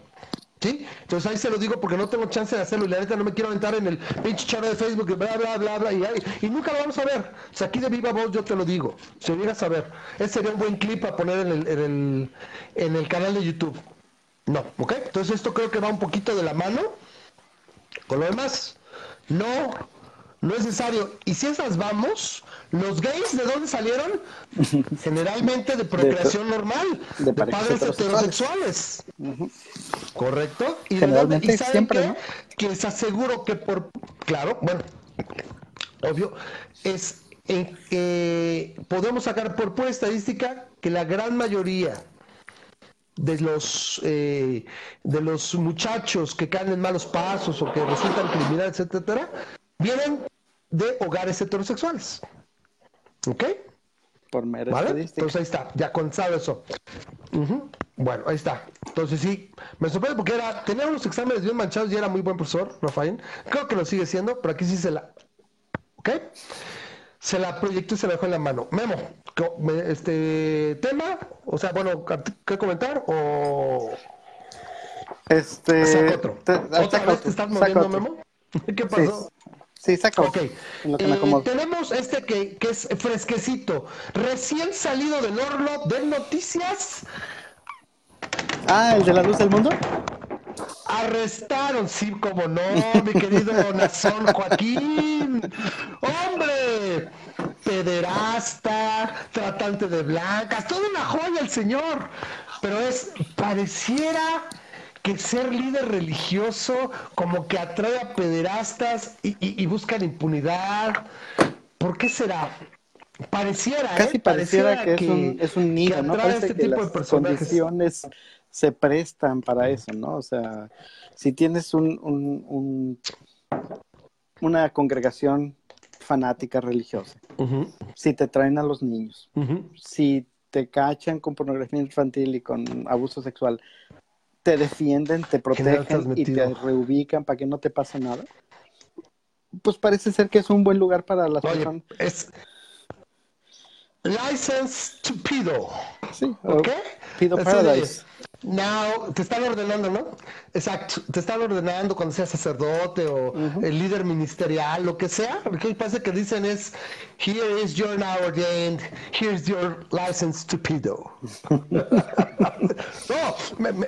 ¿Sí? Entonces ahí se lo digo porque no tengo chance de hacerlo y la neta no me quiero aventar en el pinche charo de Facebook, bla, bla, bla, bla, y, y nunca lo vamos a ver. O sea, aquí de viva voz yo te lo digo. Si a saber. Ese sería un buen clip a poner en el, en el, en el canal de YouTube. No, ¿ok? Entonces esto creo que va un poquito de la mano. Con lo demás, no no es necesario. Y si esas vamos, los gays, ¿de dónde salieron? [laughs] Generalmente de procreación normal, de, padres heterosexuales. ¿Correcto? Y, Generalmente, siempre, Que les aseguro que por, claro, bueno, obvio, es en, que podemos sacar por pura estadística que la gran mayoría de los eh, de los muchachos que caen en malos pasos o que resultan criminales, etcétera, vienen de hogares heterosexuales. ¿Ok? Por mera ¿Vale? Entonces ahí está, ya contado eso. Bueno, ahí está. Entonces sí, me sorprende porque era, tenía unos exámenes bien manchados y era muy buen profesor, Rafael. Creo que lo sigue siendo, pero aquí sí se la. ¿Ok? se la proyectó y se la dejó en la mano. Memo, este tema, o sea, bueno, ¿qué comentar? O. Este. Saca otro. ¿Otra vez te estás moviendo, Memo? [laughs] ¿Qué pasó? Sí, saca Ok. Eh, tenemos este que, que, es fresquecito, recién salido del horno de noticias. Ah, el de la luz del mundo. Arrestaron, sí, como no, mi querido [laughs] Nazón Joaquín. ¡Hombre! Pederasta, tratante de blancas, toda una joya el señor. Pero es, pareciera que ser líder religioso como que atrae a pederastas y, y, buscan impunidad. ¿Por qué será? Pareciera, Casi ¿eh? pareciera, que, es un, es un nido, ¿no? Parece este que tipo las de condiciones se prestan para eso, ¿no? O sea, si tienes un, un, una congregación fanática religiosa, si te traen a los niños, si te cachan con pornografía infantil y con abuso sexual, te defienden, te protegen y te reubican para que no te pase nada. Pues parece ser que es un buen lugar para las personas. Es License to Pido. Sí, ¿ok? Pido Paradise. No, te están ordenando, ¿no? Exacto, te están ordenando cuando seas sacerdote o el líder ministerial, lo que sea. Lo que pasa que dicen es, here is your now ordained, here's your license to pedo. [laughs] no,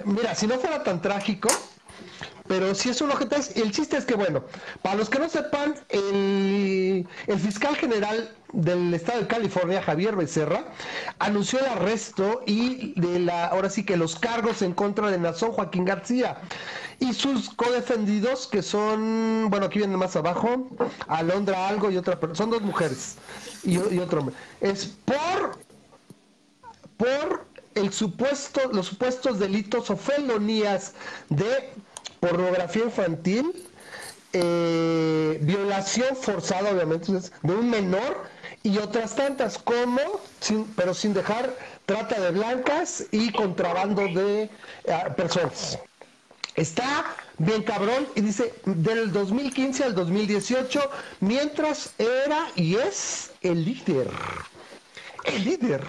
mira, si no fuera tan trágico, pero si es un objeto, el chiste es que, bueno, para los que no sepan, el, el fiscal general del estado de California, Javier Becerra, anunció el arresto y de la, ahora sí que los cargos en contra de Nazón Joaquín García y sus codefendidos, que son, bueno, aquí viene más abajo, Alondra Algo y otra persona, son dos mujeres y, y otro hombre. Es por, por el supuesto, los supuestos delitos o felonías de pornografía infantil, eh, violación forzada, obviamente, de un menor y otras tantas, como, pero sin dejar trata de blancas y contrabando de eh, personas. Está bien cabrón y dice del 2015 al 2018, mientras era y es el líder. El líder.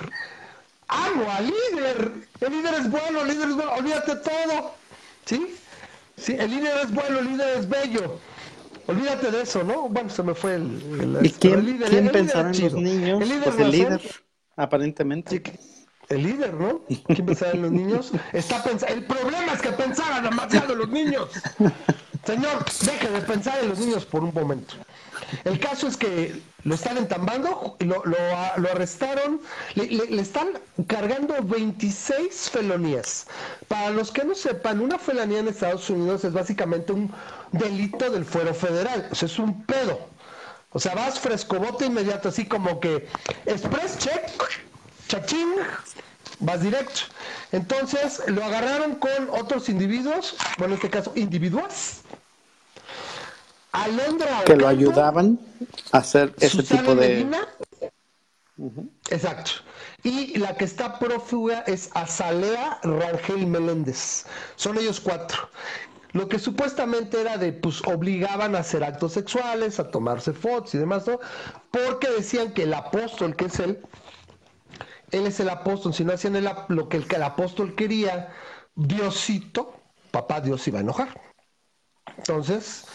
Amo al líder. El líder es bueno, el líder es bueno. Olvídate todo. ¿Sí? Sí, el líder es bueno, el líder es bello. Olvídate de eso, ¿no? Bueno, se me fue el... ¿Y quién, el ¿quién pensaron en los niños? El líder, pues el líder aparentemente. el líder, ¿no? ¿Quién pensaba en los niños? Está El problema es que pensaban demasiado en los niños. [laughs] Señor, deje de pensar en los niños por un momento. El caso es que lo están entambando, lo, lo, arrestaron, le, están cargando 26 felonías. Para los que no sepan, una felonía en Estados Unidos es básicamente un delito del fuero federal, o sea, es un pedo. O sea, vas frescobote inmediato, así como que express check, chachín, vas directo. Entonces lo agarraron con otros individuos, bueno, en este caso individuos, Alondra que lo ayudaban a hacer ese tipo de Exacto. Y la que está prófuga es Azalea Rangel Meléndez. Son ellos cuatro. Lo que supuestamente era de, pues obligaban a hacer actos sexuales, a tomarse fotos y demás, ¿no? Porque decían que el apóstol, que es él, él es el apóstol, si no hacían lo que el, que el apóstol quería, Diosito, papá Dios iba a enojar. Entonces,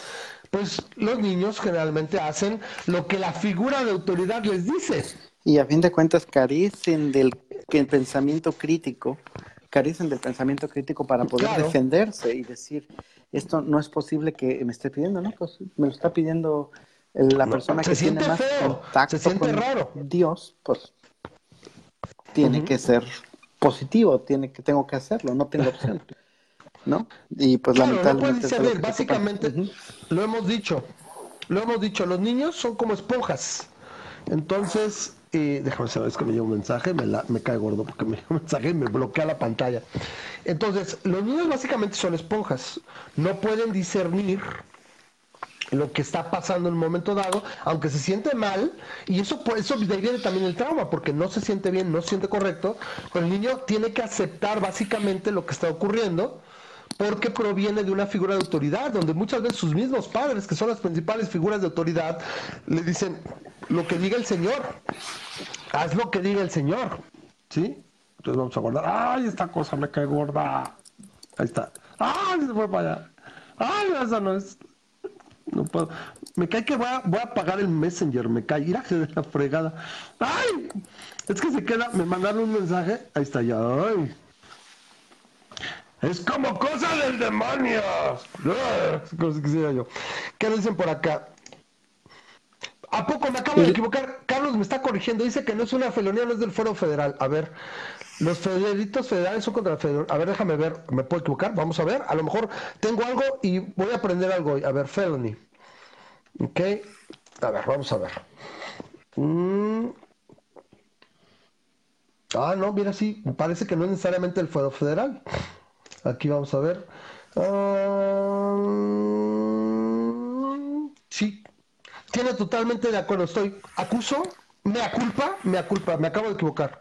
pues los niños generalmente hacen lo que la figura de autoridad les dice. Y a fin de cuentas carecen del pensamiento crítico, carecen del pensamiento crítico para poder defenderse y decir, esto no es posible que me esté pidiendo, ¿no? Pues me lo está pidiendo la persona que tiene más contacto se siente raro. Dios, pues tiene que ser positivo, tiene que tengo que hacerlo, no tengo opción. [laughs] ¿no? Y pues lamentablemente... básicamente, lo hemos dicho, lo hemos dicho, los niños son como esponjas. Entonces, eh, déjame saber, es que me llega un mensaje, me, me cae gordo porque me llega un mensaje y me bloquea la pantalla. Entonces, los niños básicamente son esponjas, no pueden discernir lo que está pasando en un momento dado, aunque se siente mal, y eso, eso de ahí viene también el trauma, porque no se siente bien, no se siente correcto, pero el niño tiene que aceptar básicamente lo que está ocurriendo, porque proviene de una figura de autoridad, donde muchas veces sus mismos padres, que son las principales figuras de autoridad, le dicen lo que diga el Señor, haz lo que diga el Señor, ¿sí? Entonces vamos a guardar, ay, esta cosa me cae gorda, ahí está, ay, se fue para allá, ay, esa no es, no puedo, me cae que voy a, voy a apagar el Messenger, me cae, ir a la fregada, ay, es que se queda, me mandaron un mensaje, ahí está ya, ay. Es como cosa del demonio. Cosa que yo. ¿Qué dicen por acá? ¿A poco me acabo de equivocar? Carlos me está corrigiendo. Dice que no es una felonía, no es del Foro Federal. A ver, los delitos federales son contra la federal. A ver, déjame ver. ¿Me puedo equivocar? Vamos a ver. A lo mejor tengo algo y voy a aprender algo hoy. A ver, felony. Ok. A ver, vamos a ver. Mm. Ah, no, mira, sí. Parece que no es necesariamente el Foro Federal. Aquí vamos a ver. Ah, sí, tiene totalmente de acuerdo. Estoy, acuso, me culpa, me culpa, me acabo de equivocar.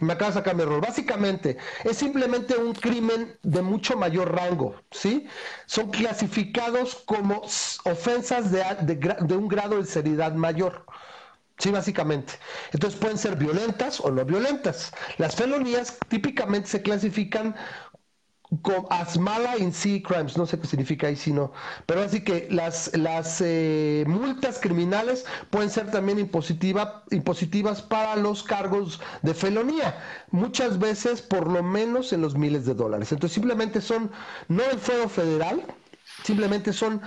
Me acaba de sacar mi error. Básicamente, es simplemente un crimen de mucho mayor rango, ¿sí? Son clasificados como ofensas de, de un grado de seriedad mayor. Sí, básicamente. Entonces pueden ser violentas o no violentas. Las felonías típicamente se clasifican Asmala in sea crimes, no sé qué significa ahí, sino, pero así que las, las eh, multas criminales pueden ser también impositiva, impositivas para los cargos de felonía, muchas veces por lo menos en los miles de dólares. Entonces simplemente son, no el fuego federal, simplemente son,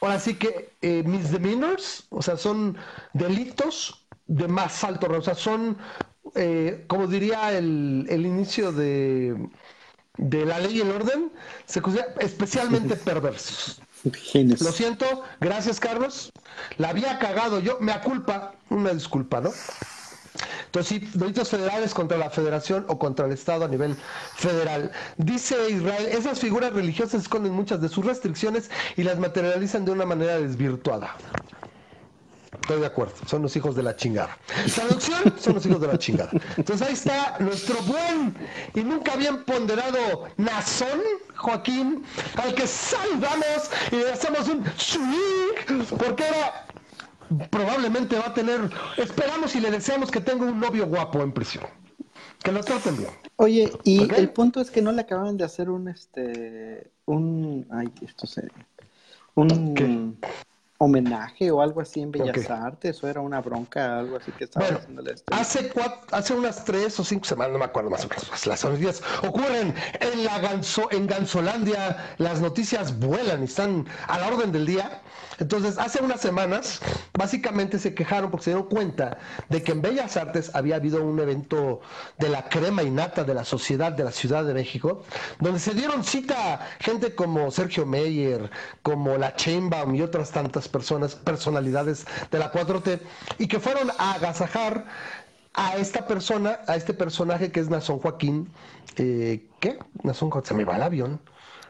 ahora sí que eh, misdemeanors, o sea, son delitos de más alto o sea, son, eh, como diría el, el inicio de de la ley y el orden se considera especialmente perversos. Lo siento, gracias Carlos. La había cagado yo, me aculpa, una disculpa, ¿no? Entonces, sí, delitos federales contra la federación o contra el Estado a nivel federal. Dice Israel, esas figuras religiosas esconden muchas de sus restricciones y las materializan de una manera desvirtuada. Estoy de acuerdo, son los hijos de la chingada. Traducción, son los hijos de la chingada. Entonces ahí está nuestro buen y nunca bien ponderado Nazón, Joaquín, al que saludamos y le hacemos un swing, porque ahora probablemente va a tener, esperamos y le deseamos que tenga un novio guapo en prisión. Que lo traten bien. Oye, y el punto es que no le acaban de hacer un, este, un, ay, esto se, un... ¿Qué? Homenaje o algo así en Bellas Artes o era una bronca, algo así que estaba haciéndole este. Hace, hace unas tres o cinco semanas, no me acuerdo más o menos, pues, las noticias ocurren en la Ganso, en Gansolandia, las noticias vuelan y están a la orden del día. Entonces, hace unas semanas, básicamente se quejaron porque se dieron cuenta de que en Bellas Artes había habido un evento de la crema y nata de la sociedad de la Ciudad de México, donde se dieron cita gente como Sergio Meyer, como la Chainbaum y otras tantas personas, personalidades de la 4T, y que fueron a agasajar a esta persona, a este personaje que es Nazón Joaquín, eh, ¿qué? Nazón, se me va el avión.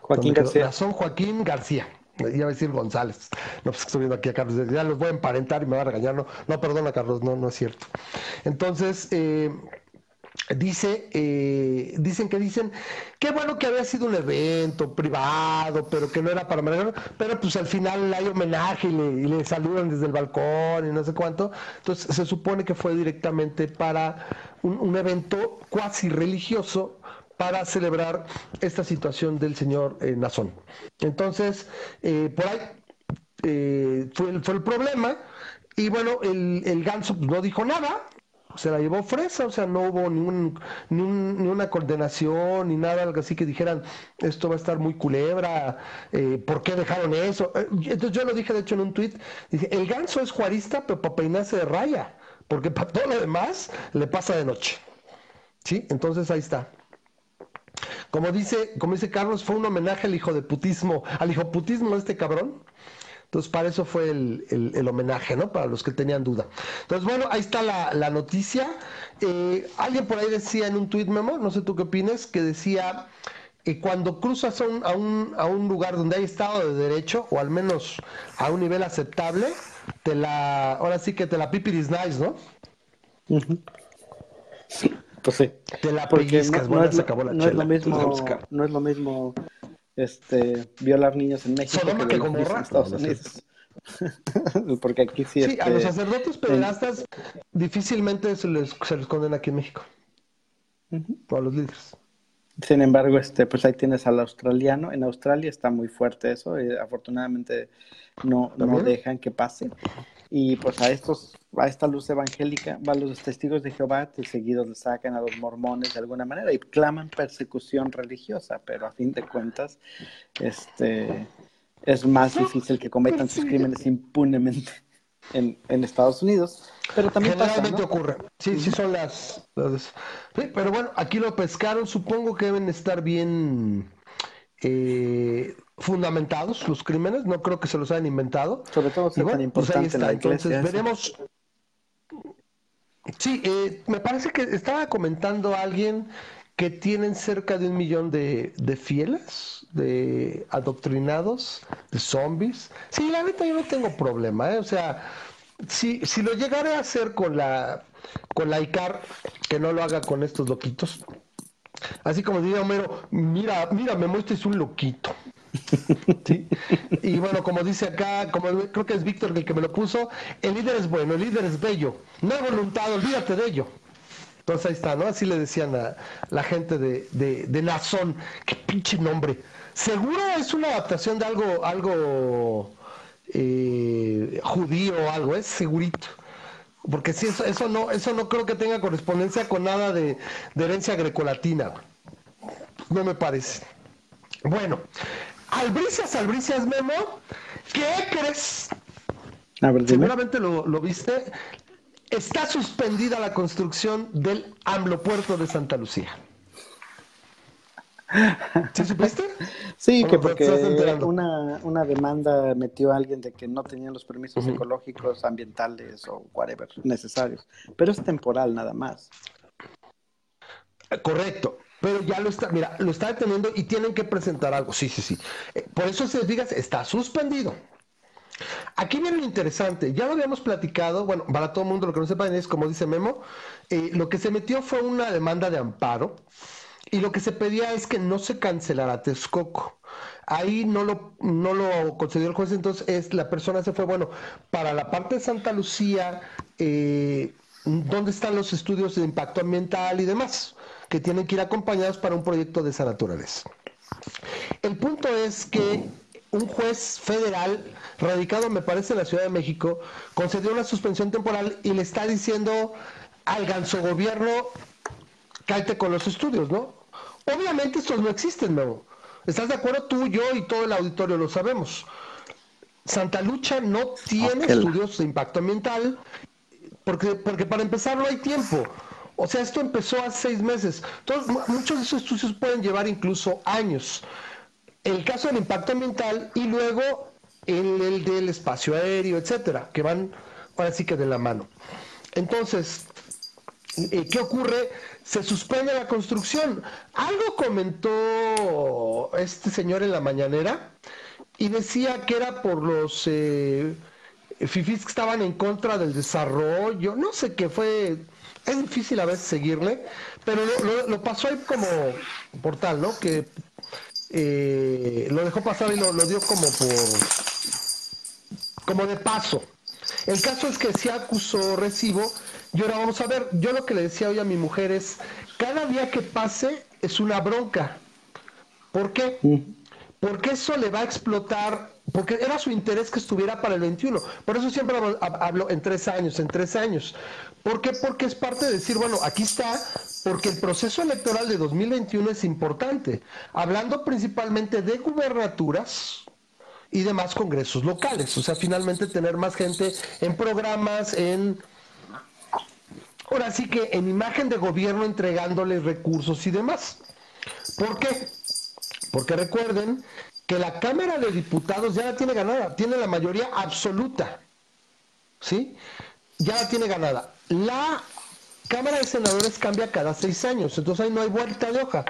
Joaquín García. Nazón Joaquín García iba a decir González. No, pues estoy viendo aquí a Carlos. Ya los voy a emparentar y me va a regañar. No, no perdona, Carlos, no, no es cierto. Entonces, eh, dice, eh, dicen que dicen, qué bueno que había sido un evento privado, pero que no era para manejar, pero pues al final hay homenaje y le, saludan desde el balcón y no sé cuánto. Entonces, se supone que fue directamente para un, un evento cuasi religioso para celebrar esta situación del señor eh, Nazón. Entonces, eh, por ahí eh, fue, el, fue, el, problema y bueno, el, el ganso no dijo nada, se la llevó fresa, o sea, no hubo ningún, ni, ni, una condenación ni nada, algo así que dijeran, esto va a estar muy culebra, eh, ¿por qué dejaron eso? Entonces yo lo dije, de hecho, en un tuit, dije, el ganso es juarista, pero para peinarse de raya, porque para todo lo demás le pasa de noche. ¿Sí? Entonces ahí está. Como dice, como dice Carlos, fue un homenaje al hijo de putismo, al hijo putismo de este cabrón. Entonces, para eso fue el, homenaje, ¿no? Para los que tenían duda. Entonces, bueno, ahí está la, noticia. Eh, alguien por ahí decía en un tuit, Memo, no sé tú qué opinas, que decía, que cuando cruzas a un, a, un, lugar donde hay Estado de Derecho, o al menos a un nivel aceptable, te la, ahora sí que te la pipiris nice, ¿no? Sí. Te la pellizcas, no, es, lo mismo, no es lo mismo este, violar niños en México que, como en Estados Unidos. [laughs] Porque aquí sí. Sí, a los este, sacerdotes pederastas difícilmente se les, se les condena aquí en México. Uh los líderes. Sin embargo, este, pues ahí tienes al australiano. En Australia está muy fuerte eso. Y afortunadamente no, no dejan que pase. Y pues a estos, a esta luz evangélica, a los testigos de Jehová, que seguidos le sacan a los mormones de alguna manera y claman persecución religiosa, pero a fin de cuentas, este es más difícil que cometan sus crímenes impunemente en, en Estados Unidos. Pero también Generalmente ocurre. Sí, sí son las, Sí, pero bueno, aquí lo pescaron. Supongo que deben estar bien eh, fundamentados los crímenes. No creo que se los hayan inventado. Sobre todo si tan pues importante la Entonces veremos. Sí, eh, me parece que estaba comentando alguien que tienen cerca de un millón de, de, fieles, de adoctrinados, de zombies. Sí, la neta yo no tengo problema, ¿eh? o sea, si, si lo llegaré a hacer con la, con la ICAR, que no lo haga con estos loquitos. Así como diría Homero, mira, mira, me muestres un loquito. [laughs] Y bueno, como dice acá, como creo que es Víctor el que me lo puso, el líder es bueno, el líder es bello, no hay voluntad, olvídate de ello. Entonces ahí está, ¿no? Así le decían a la gente de, de, de Nazón, qué pinche nombre. Seguro es una adaptación de algo, algo eh, judío o algo, es segurito. Porque si eso, eso no, eso no creo que tenga correspondencia con nada de, herencia grecolatina. No me parece. Bueno, albricias, albricias, Memo, ¿qué crees? Seguramente lo, lo, viste. Está suspendida la construcción del AMLO Puerto de Santa Lucía. ¿Sí supiste? Sí, que porque una, una, demanda metió a alguien de que no tenían los permisos ecológicos, ambientales o whatever necesarios. Pero es temporal nada más. Correcto. Pero ya lo está, mira, lo está deteniendo y tienen que presentar algo. Sí, sí, sí. Eh, por eso se digas, está suspendido. Aquí viene lo interesante, ya lo habíamos platicado, bueno, para todo el mundo lo que no sepan es, como dice Memo, eh, lo que se metió fue una demanda de amparo y lo que se pedía es que no se cancelara Texcoco. Ahí no lo, no lo concedió el juez, entonces es, la persona se fue, bueno, para la parte de Santa Lucía, eh, ¿dónde están los estudios de impacto ambiental y demás? Que tienen que ir acompañados para un proyecto de esa naturaleza. El punto es que un juez federal, radicado me parece en la Ciudad de México, concedió una suspensión temporal y le está diciendo al ganso gobierno cállate con los estudios, ¿no? Obviamente estos no existen, ¿no? ¿Estás de acuerdo? Tú, yo y todo el auditorio lo sabemos. Santa Lucha no tiene estudios de impacto ambiental porque, porque para empezar no hay tiempo. O sea, esto empezó hace seis meses. Entonces, muchos de esos estudios pueden llevar incluso años. El caso del impacto ambiental y luego el, el del espacio aéreo, etcétera, que van ahora sí que de la mano. Entonces, eh, ¿qué ocurre? Se suspende la construcción. Algo comentó este señor en la mañanera y decía que era por los eh, fifis que estaban en contra del desarrollo. No sé qué fue. Es difícil a veces seguirle, pero lo, pasó ahí como portal, ¿no? Que eh, lo dejó pasar y lo, lo dio como por. como de paso. El caso es que se acusó recibo y ahora vamos a ver, yo lo que le decía hoy a mi mujer es, cada día que pase es una bronca. ¿Por qué? Porque eso le va a explotar, porque era su interés que estuviera para el 21. Por eso siempre hablo en tres años, en tres años. ¿Por qué? Porque es parte de decir, bueno, aquí está, porque el proceso electoral de 2021 es importante. Hablando principalmente de gubernaturas, y demás congresos locales. O sea, finalmente tener más gente en programas, en ahora sí que en imagen de gobierno entregándoles recursos y demás. ¿Por qué? Porque recuerden que la Cámara de Diputados ya la tiene ganada, tiene la mayoría absoluta. ¿Sí? Ya la tiene ganada. La Cámara de Senadores cambia cada seis años, entonces ahí no hay vuelta de hoja.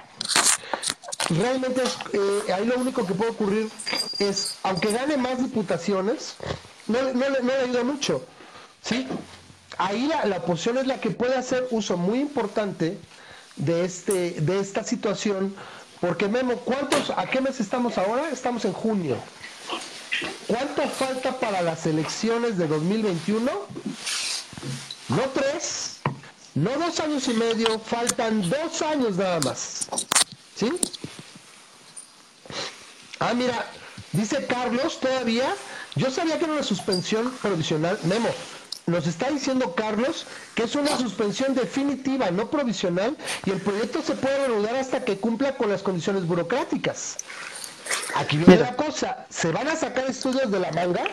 Realmente eh, ahí lo único que puede ocurrir es, aunque gane más diputaciones, no, no, no le ayuda mucho. ¿Sí? Ahí la, oposición es la que puede hacer uso muy importante de, este, de esta situación Porque Memo, ¿cuántos, a qué mes estamos ahora? Estamos en junio. ¿Cuánto falta para las elecciones de 2021? No tres, no dos años y medio, faltan dos años nada más. ¿Sí? Ah, mira, dice Carlos todavía, yo sabía que era una suspensión provisional. Memo, nos está diciendo Carlos que es una suspensión definitiva, no provisional, y el proyecto se puede reanudar hasta que cumpla con las condiciones burocráticas. Aquí viene la cosa, ¿se van a sacar estudios de la manga?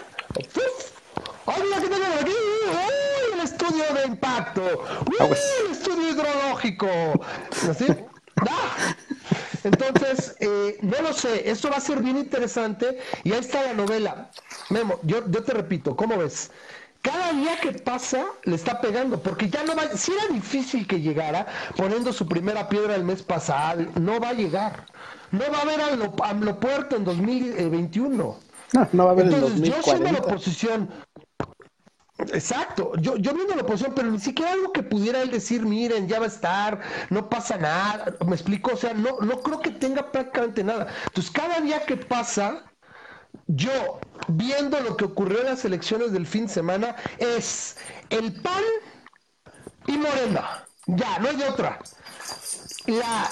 ¡Ay, mira que tengo aquí! ¡Uy, el estudio de impacto! ¡Uy, ah, pues. el estudio hidrológico! ¿Así? ¡Ah! Entonces, eh, no lo sé, esto va a ser bien interesante y ahí está la novela. Memo, yo, yo te repito, ¿cómo ves? Cada día que pasa le está pegando, porque ya no va, si era difícil que llegara poniendo su primera piedra el mes pasado, no va a llegar. No va a haber a puerto en 2021. No, no va a haber Entonces, en 2040. yo soy de la oposición. Exacto, yo, yo viendo la oposición, pero ni siquiera algo que pudiera él decir, miren, ya va a estar, no pasa nada, me explico, o sea, no, no creo que tenga prácticamente nada. Entonces, cada día que pasa, yo, viendo lo que ocurrió en las elecciones del fin de semana, es el PAN y Morena. Ya, no hay otra. La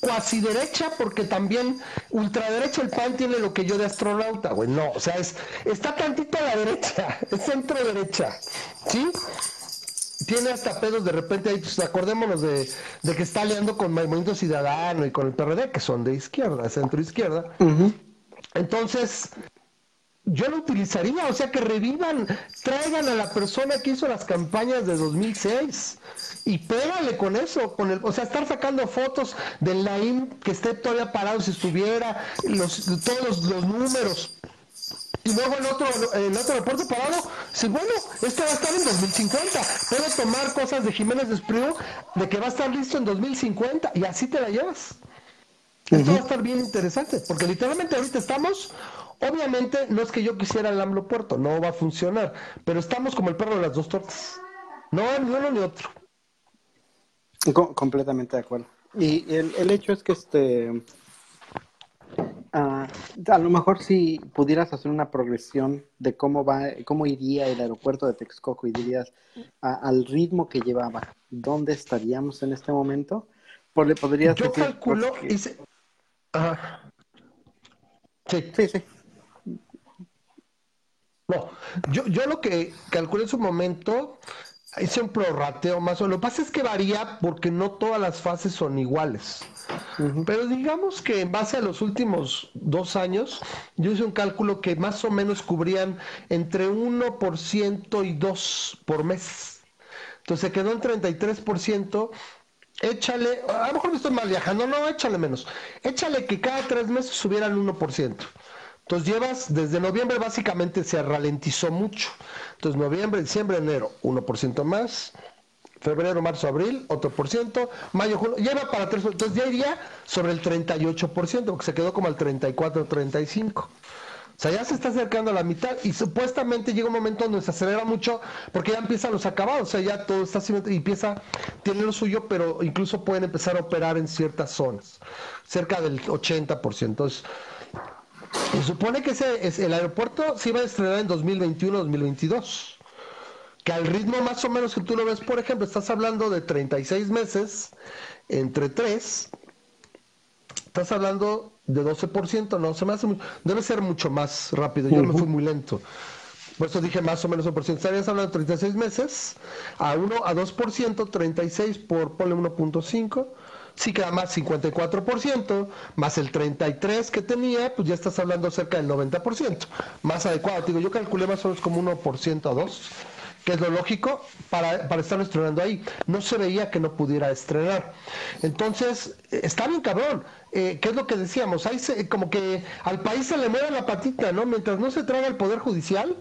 cuasi derecha, porque también ultraderecha el PAN tiene lo que yo de astronauta, güey. No, o sea, es, está tantito a la derecha, [laughs] es centro derecha. ¿Sí? Tiene hasta pedos de repente ahí, pues acordémonos de, que está aliando con Movimiento Ciudadano y con el PRD, que son de izquierda, centro izquierda. Entonces, yo lo utilizaría, o sea, que revivan, traigan a la persona que hizo las campañas de 2006 y pégale con eso, con el, o sea, estar sacando fotos del Naim que esté todavía parado si estuviera, los, todos los, números. Y luego el otro, el otro reporte parado, sí, bueno, este va a estar en 2050. Puedo tomar cosas de Jiménez Espriu de que va a estar listo en 2050 y así te la llevas. Esto va a estar bien interesante, porque literalmente ahorita estamos, obviamente no es que yo quisiera el AMLO Puerto, no va a funcionar, pero estamos como el perro de las dos tortas. No, ni uno ni otro. completamente de acuerdo. Y el, el hecho es que este ah, a lo mejor si pudieras hacer una progresión de cómo va, cómo iría el aeropuerto de Texcoco y dirías al ritmo que llevaba, ¿dónde estaríamos en este momento? Podrías Yo calculo, Sí. Sí, sí. No, yo, yo lo que calculé en su momento, hice un prorrateo más o menos. Lo que pasa es que varía porque no todas las fases son iguales. Pero digamos que en base a los últimos dos años, yo hice un cálculo que más o menos cubrían entre 1% y 2% por mes. Entonces se quedó en 33% échale, a lo mejor me estoy mal viajando, no, échale menos. Échale que cada tres meses subieran 1%. Entonces llevas, desde noviembre básicamente se ralentizó mucho. Entonces noviembre, diciembre, enero, 1% más. Febrero, marzo, abril, otro por ciento. Mayo, junio, lleva para tres, entonces ya iría sobre el 38%, porque se quedó como al 34, 35. O sea, ya se está acercando a la mitad y supuestamente llega un momento donde se acelera mucho porque ya empiezan los acabados, o sea, ya todo está y empieza, tiene lo suyo, pero incluso pueden empezar a operar en ciertas zonas, cerca del 80%. Entonces, se supone que ese, es, el aeropuerto se iba a estrenar en 2021-2022 que al ritmo más o menos que tú lo ves, por ejemplo, estás hablando de 36 meses entre 3, estás hablando de 12%, no, se me hace muy, debe ser mucho más rápido, yo me fui muy lento. Por eso dije más o menos un por ciento. Estarías hablando de 36 meses, a 1 a 2%, 36 por ponle 1.5, sí queda más 54%, más el 33 que tenía, pues ya estás hablando cerca del 90%, más adecuado. Digo, yo calculé más o menos como 1% a 2 que es lo lógico para, para estar estrenando ahí. No se veía que no pudiera estrenar. Entonces, está bien cabrón. Eh, ¿Qué es lo que decíamos? Ahí como que al país se le mueve la patita, ¿no? Mientras no se traga el Poder Judicial,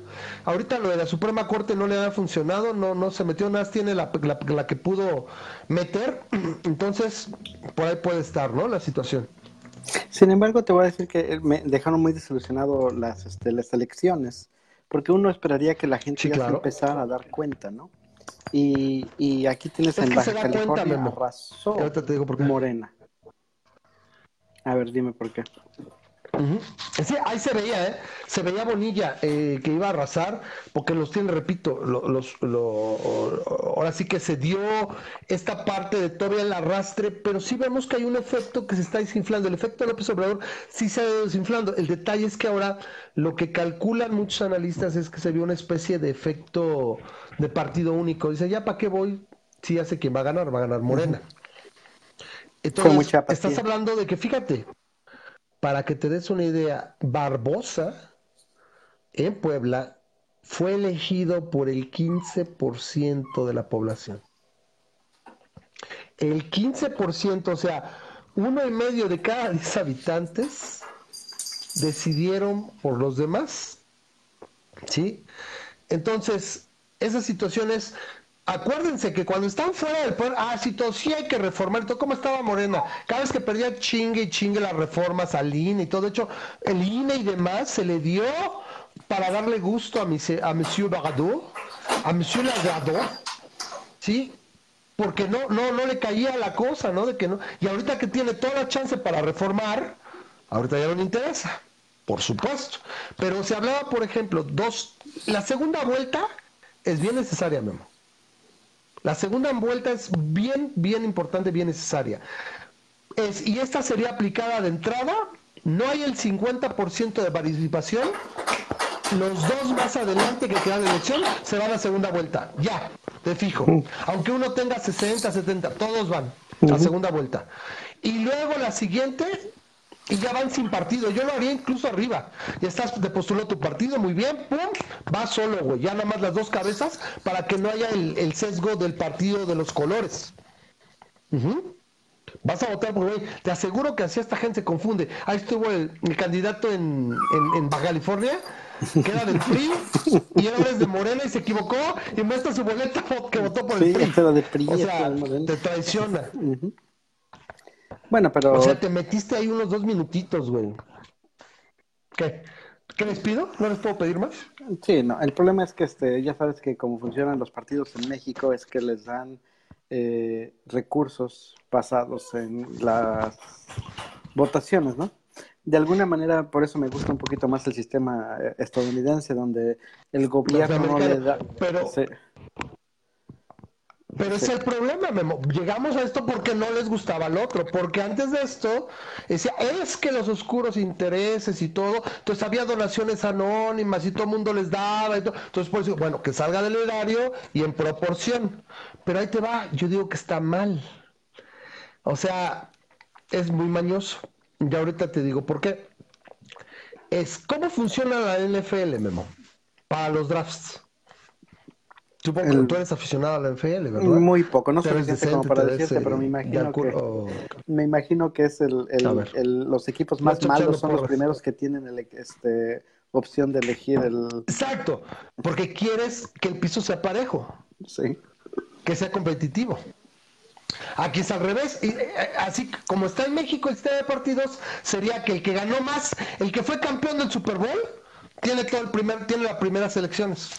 ahorita lo de la Suprema Corte no le ha funcionado, no, no se metió nada, tiene la, la, que pudo meter. [clears throat] Entonces, por ahí puede estar, ¿no? La situación. Sin embargo, te voy a decir que me dejaron muy desilusionado las, este, las elecciones porque uno esperaría que la gente ya se empezara a dar cuenta, ¿no? Y, y aquí tienes en Baja California cuenta, arrasó te digo por qué. Morena. A ver, dime por qué. Sí, ahí se veía, ¿eh? Se veía Bonilla eh, que iba a arrasar, porque los tiene, repito, los, ahora sí que se dio esta parte de todavía el arrastre, pero sí vemos que hay un efecto que se está desinflando. El efecto de López Obrador sí se ha ido desinflando. El detalle es que ahora lo que calculan muchos analistas es que se vio una especie de efecto de partido único. Dice, ¿ya para qué voy? Si ya sé quién va a ganar, va a ganar Morena. Entonces, estás hablando de que, fíjate, para que te des una idea, Barbosa en Puebla fue elegido por el 15% de la población. El 15%, o sea, uno y medio de cada [laughs] 10 habitantes decidieron por los demás. ¿Sí? Entonces, esas situaciones acuérdense que cuando están fuera del poder, ah, sí, todo, sí hay que reformar, todo como estaba Morena, cada vez que perdía chingue y chingue las reformas al INE y todo, de hecho, el INE y demás se le dio para darle gusto a, a Monsieur Baradot, a Monsieur Lagadot, ¿sí? Porque no, no, no le caía la cosa, ¿no? De que no, y ahorita que tiene toda la chance para reformar, ahorita ya no le interesa, por supuesto. Pero se hablaba, por ejemplo, dos, la segunda vuelta es bien necesaria, Memo la segunda vuelta es bien, bien importante, bien necesaria. Es, y esta sería aplicada de entrada. No hay el 50% de participación. Los dos más adelante que quedan de elección se van a segunda vuelta. Ya, te fijo. Aunque uno tenga 60, 70, todos van a segunda vuelta. Y luego la siguiente y ya van sin partido. Yo lo haría incluso arriba. Ya estás, te postuló tu partido, muy bien, pum, va solo, güey. Ya nada más las dos cabezas para que no haya el, sesgo del partido de los colores. Vas a votar por güey. Te aseguro que así esta gente se confunde. Ahí estuvo el, candidato en, en, Baja California, que era del PRI, y ahora es de Morena y se equivocó y muestra su boleta [laughs] que votó por el PRI. o sea, te traiciona. Bueno, pero. O sea, te metiste ahí unos dos minutitos, güey. ¿Qué? ¿Qué les pido? ¿No les puedo pedir más? Sí, no. El problema es que este, ya sabes que como funcionan los partidos en México es que les dan eh, recursos basados en las votaciones, ¿no? De alguna manera, por eso me gusta un poquito más el sistema eh, estadounidense, donde el gobierno no le da. Pero, pero es el problema, Memo. Llegamos a esto porque no les gustaba el otro, porque antes de esto decía, es que los oscuros intereses y todo, entonces había donaciones anónimas y todo el mundo les daba y todo. Entonces, por eso, bueno, que salga del erario y en proporción. Pero ahí te va, yo digo que está mal. O sea, es muy mañoso. Y ahorita te digo por qué. Es cómo funciona la NFL, Memo, para los drafts. Supongo que tú eres aficionado a la NFL, ¿verdad? Muy poco, no soy decente como para decirte, pero me imagino que, me imagino que es el, el, los equipos más malos son los primeros que tienen el, este, opción de elegir el... Exacto, porque quieres que el piso sea parejo. Sí. Que sea competitivo. Aquí es al revés, y, eh, así como está en México el sistema de partidos, sería que el que ganó más, el que fue campeón del Super Bowl, tiene todo el primer, tiene las primeras elecciones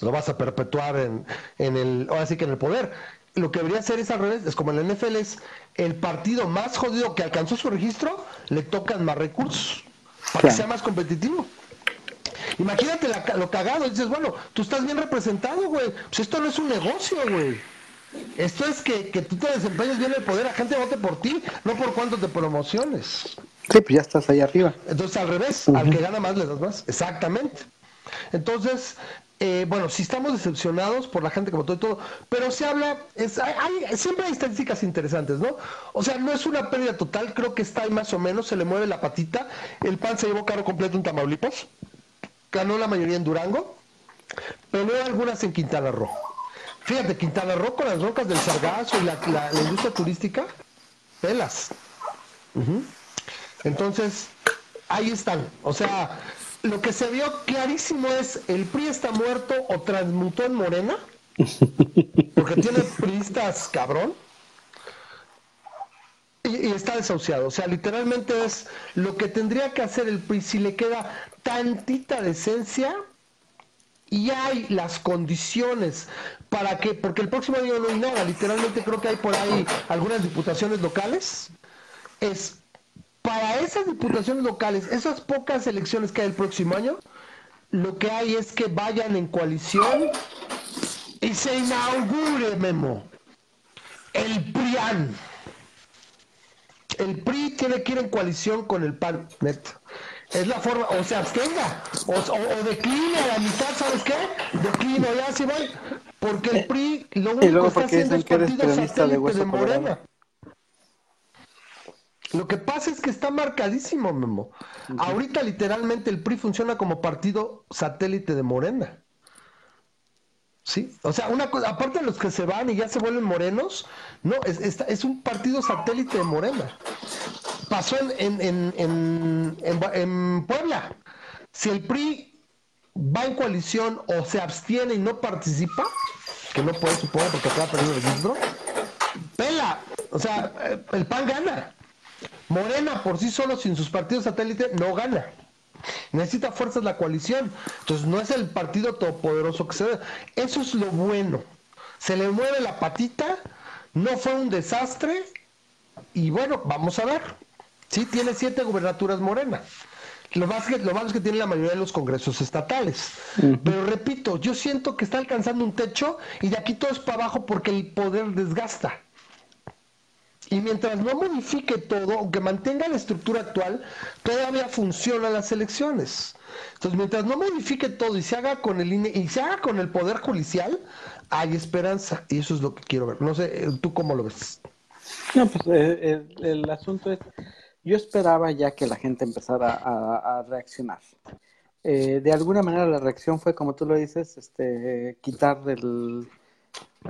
lo vas a perpetuar en, en el, ahora sí que en el poder. Lo que debería ser es al revés, es como en la NFL es el partido más jodido que alcanzó su registro, le tocan más recursos para que sea más competitivo. Imagínate lo cagado, dices, bueno, tú estás bien representado, güey. Pues esto no es un negocio, güey. Esto es que, que tú te desempeñes bien el poder, la gente vote por ti, no por cuánto te promociones. Sí, pues ya estás ahí arriba. Entonces al revés, al que gana más le das más. Exactamente. Entonces, eh, bueno, si estamos decepcionados por la gente que votó y todo, pero se habla, es, hay, siempre hay estadísticas interesantes, ¿no? O sea, no es una pérdida total, creo que está ahí más o menos, se le mueve la patita, el PAN se llevó carro completo en Tamaulipas, ganó la mayoría en Durango, pero algunas en Quintana Roo. Fíjate, Quintana Roo con las rocas del Sargazo y la, industria turística, pelas. Entonces, ahí están. O sea, lo que se vio clarísimo es el PRI está muerto o transmutó en Morena, [laughs] porque tiene priistas cabrón, y, está desahuciado. O sea, literalmente es lo que tendría que hacer el PRI si le queda tantita decencia y hay las condiciones para que, porque el próximo año no hay nada, literalmente creo que hay por ahí algunas diputaciones locales. Es para esas diputaciones locales, esas pocas elecciones que hay el próximo año, lo que hay es que vayan en coalición y se inaugure, Memo, el PRIAN. El PRI tiene que ir en coalición con el PAN, neto. Es la forma, o se abstenga, o, o, decline a la mitad, ¿sabes qué? Declino, ya se va. Porque el PRI lo único que está haciendo es partido satélite de Morena. Lo que pasa es que está marcadísimo, Memo. Ahorita literalmente el PRI funciona como partido satélite de Morena. Sí, o sea, una cosa, aparte de los que se van y ya se vuelven morenos, no, es, es, un partido satélite de Morena. Pasó en, en, en, en, Puebla. Si el PRI va en coalición o se abstiene y no participa, que no puede suponer porque acaba perdiendo el registro, pela. O sea, el PAN gana. Morena por sí solo, sin sus partidos satélites, no gana. Necesita fuerzas la coalición. Entonces no es el partido todopoderoso que se ve. Eso es lo bueno. Se le mueve la patita, no fue un desastre y bueno, vamos a ver. Sí, tiene siete gubernaturas Morena. Lo más, que, lo es que tiene la mayoría de los congresos estatales. Pero repito, yo siento que está alcanzando un techo y de aquí todo es para abajo porque el poder desgasta. Y mientras no modifique todo, aunque mantenga la estructura actual, todavía funcionan las elecciones. Entonces, mientras no modifique todo y se haga con el INE y se haga con el poder judicial, hay esperanza. Y eso es lo que quiero ver. No sé, eh, ¿tú cómo lo ves? No, pues eh, el, asunto es, yo esperaba ya que la gente empezara a, reaccionar. Eh, de alguna manera la reacción fue, como tú lo dices, este, quitar el,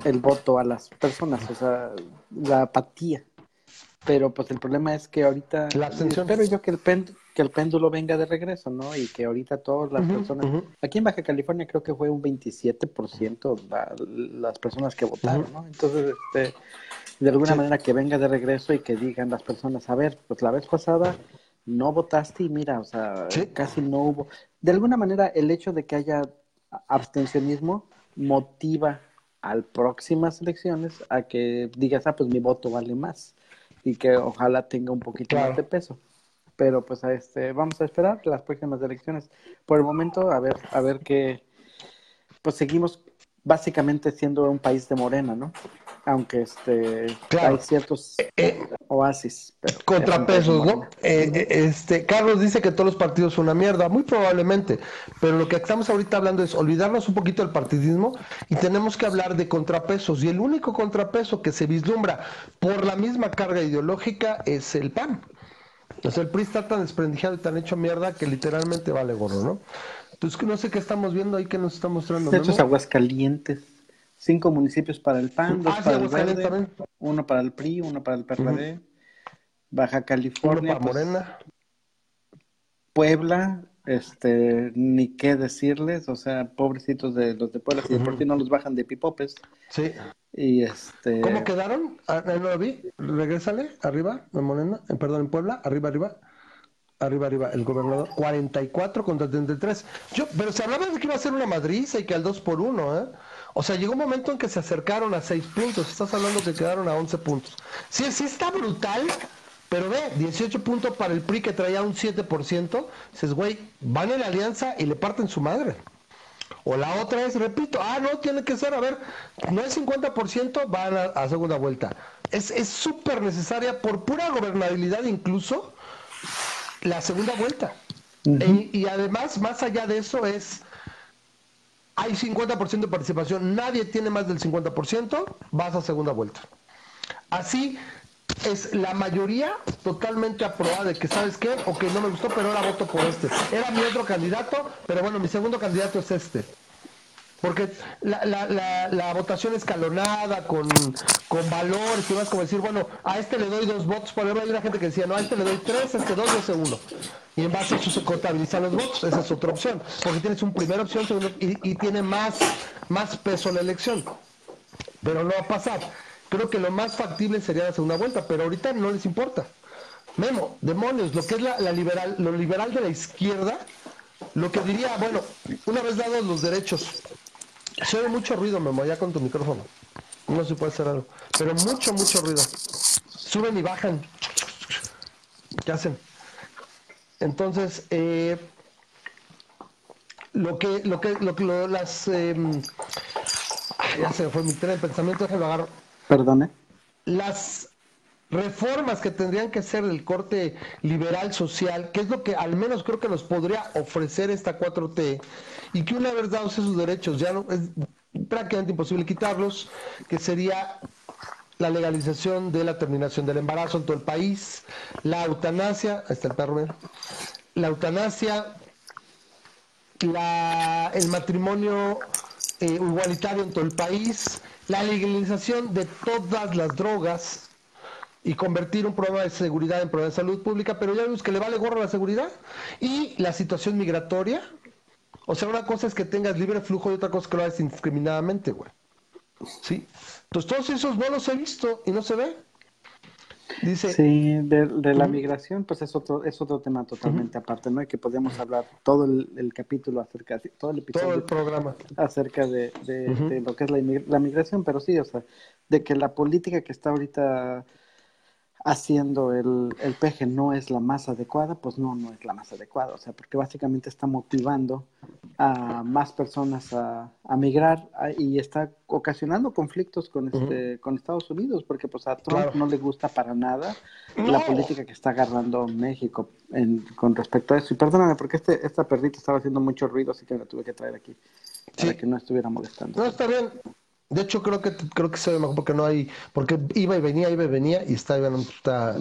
el voto a las personas, o sea, la apatía. Pero pues el problema es que ahorita la espero yo que el que el péndulo venga de regreso, ¿no? Y que ahorita todas las personas, aquí en Baja California creo que fue un 27% las personas que votaron, ¿no? Entonces, este, de alguna manera que venga de regreso y que digan las personas, a ver, pues la vez pasada no votaste y mira, o sea, casi no hubo. De alguna manera el hecho de que haya abstencionismo motiva a próximas elecciones a que digas, ah, pues mi voto vale más y que ojalá tenga un poquito más de peso. Pero pues a este, vamos a esperar las próximas elecciones. Por el momento, a ver, a ver qué, pues seguimos básicamente siendo un país de morena, ¿no? aunque este hay ciertos eh, eh, oasis. contrapesos, ¿no? Eh, este Carlos dice que todos los partidos son una mierda, muy probablemente, pero lo que estamos ahorita hablando es olvidarnos un poquito del partidismo y tenemos que hablar de contrapesos y el único contrapeso que se vislumbra por la misma carga ideológica es el PAN. O sea, el PRI está tan desprendijado y tan hecho mierda que literalmente vale gorro, ¿no? Entonces, no sé qué estamos viendo ahí que nos está mostrando. De hecho, es Aguascalientes cinco municipios para el PAN, dos ah, para el Verde, uno para el PRI, uno para el PRD, Baja California, para pues, Morena, Puebla, este, ni qué decirles, o sea, pobrecitos de los de Puebla, si de por sí no los bajan de pipopes. Sí. Y este. ¿Cómo quedaron? Ah, no lo vi. Regrésale, arriba, en Morena, en, perdón, en Puebla, arriba, arriba. Arriba, arriba, el gobernador, 44 contra 33. Yo, pero se hablaba de que iba a ser una Madrid y que al 2 por 1, ¿eh? O sea, llegó un momento en que se acercaron a 6 puntos. Estás hablando que quedaron a 11 puntos. Sí, sí está brutal, pero ve, 18 puntos para el PRI que traía un 7%. Dices, güey, van en la alianza y le parten su madre. O la otra es, repito, ah, no, tiene que ser, a ver, no es 50%, van a, segunda vuelta. Es súper necesaria por pura gobernabilidad incluso la segunda vuelta. y además, más allá de eso, es hay 50% de participación, nadie tiene más del 50%, vas a segunda vuelta. Así es la mayoría totalmente aprobada de que, ¿sabes qué? Ok, no me gustó, pero ahora voto por este. Era mi otro candidato, pero bueno, mi segundo candidato es este. Porque la, la, la, votación escalonada, con, con valores y más como decir, bueno, a este le doy dos votos. Por ejemplo, hay una gente que decía, no, a este le doy tres, a este dos, a este uno. Y en base a eso se contabilizan los votos. Esa es otra opción. Porque tienes un primera opción, segundo, y, y tiene más, más peso la elección. Pero no va a pasar. Creo que lo más factible sería la segunda vuelta, pero ahorita no les importa. Memo, demonios, lo que es la, la liberal, lo liberal de la izquierda, lo que diría, bueno, una vez dados los derechos se oye mucho ruido, Memo, ya con tu micrófono. No se puede hacer algo. Pero mucho, mucho ruido. Suben y bajan. ¿Qué hacen? Entonces, eh, lo que, lo que, lo que, las, em, ya se fue mi tren de pensamiento, déjalo agarro. Perdone. Las reformas que tendrían que ser del corte liberal social, que es lo que al menos creo que nos podría ofrecer esta 4T, y que una vez dados esos derechos ya no es prácticamente imposible quitarlos, que sería la legalización de la terminación del embarazo en todo el país, la eutanasia, el perro, la eutanasia, la, el matrimonio eh, igualitario en todo el país, la legalización de todas las drogas y convertir un problema de seguridad en problema de salud pública, pero ya vemos que le vale gorro la seguridad y la situación migratoria. O sea, una cosa es que tengas libre flujo y otra cosa es que lo hagas indiscriminadamente, güey. Sí. Entonces, todos esos no los he visto y no se ve. Dice, sí, de, la migración, pues es otro, es otro tema totalmente aparte, ¿no? Y que podemos hablar todo el, capítulo acerca, todo el episodio. Todo el programa. Acerca de, de lo que es la, la, migración, pero sí, o sea, de que la política que está ahorita haciendo el, el peje no es la más adecuada, pues no, no es la más adecuada, o sea, porque básicamente está motivando a más personas a, a migrar y está ocasionando conflictos con este con Estados Unidos, porque pues a Trump no le gusta para nada la política que está agarrando México en, con respecto a eso. Y perdóname, porque este, esta perrita estaba haciendo mucho ruido, así que la tuve que traer aquí, para que no estuviera molestando. No, está bien. De hecho, creo que creo que se ve mejor porque no hay, porque iba y venía, iba y venía y está, está,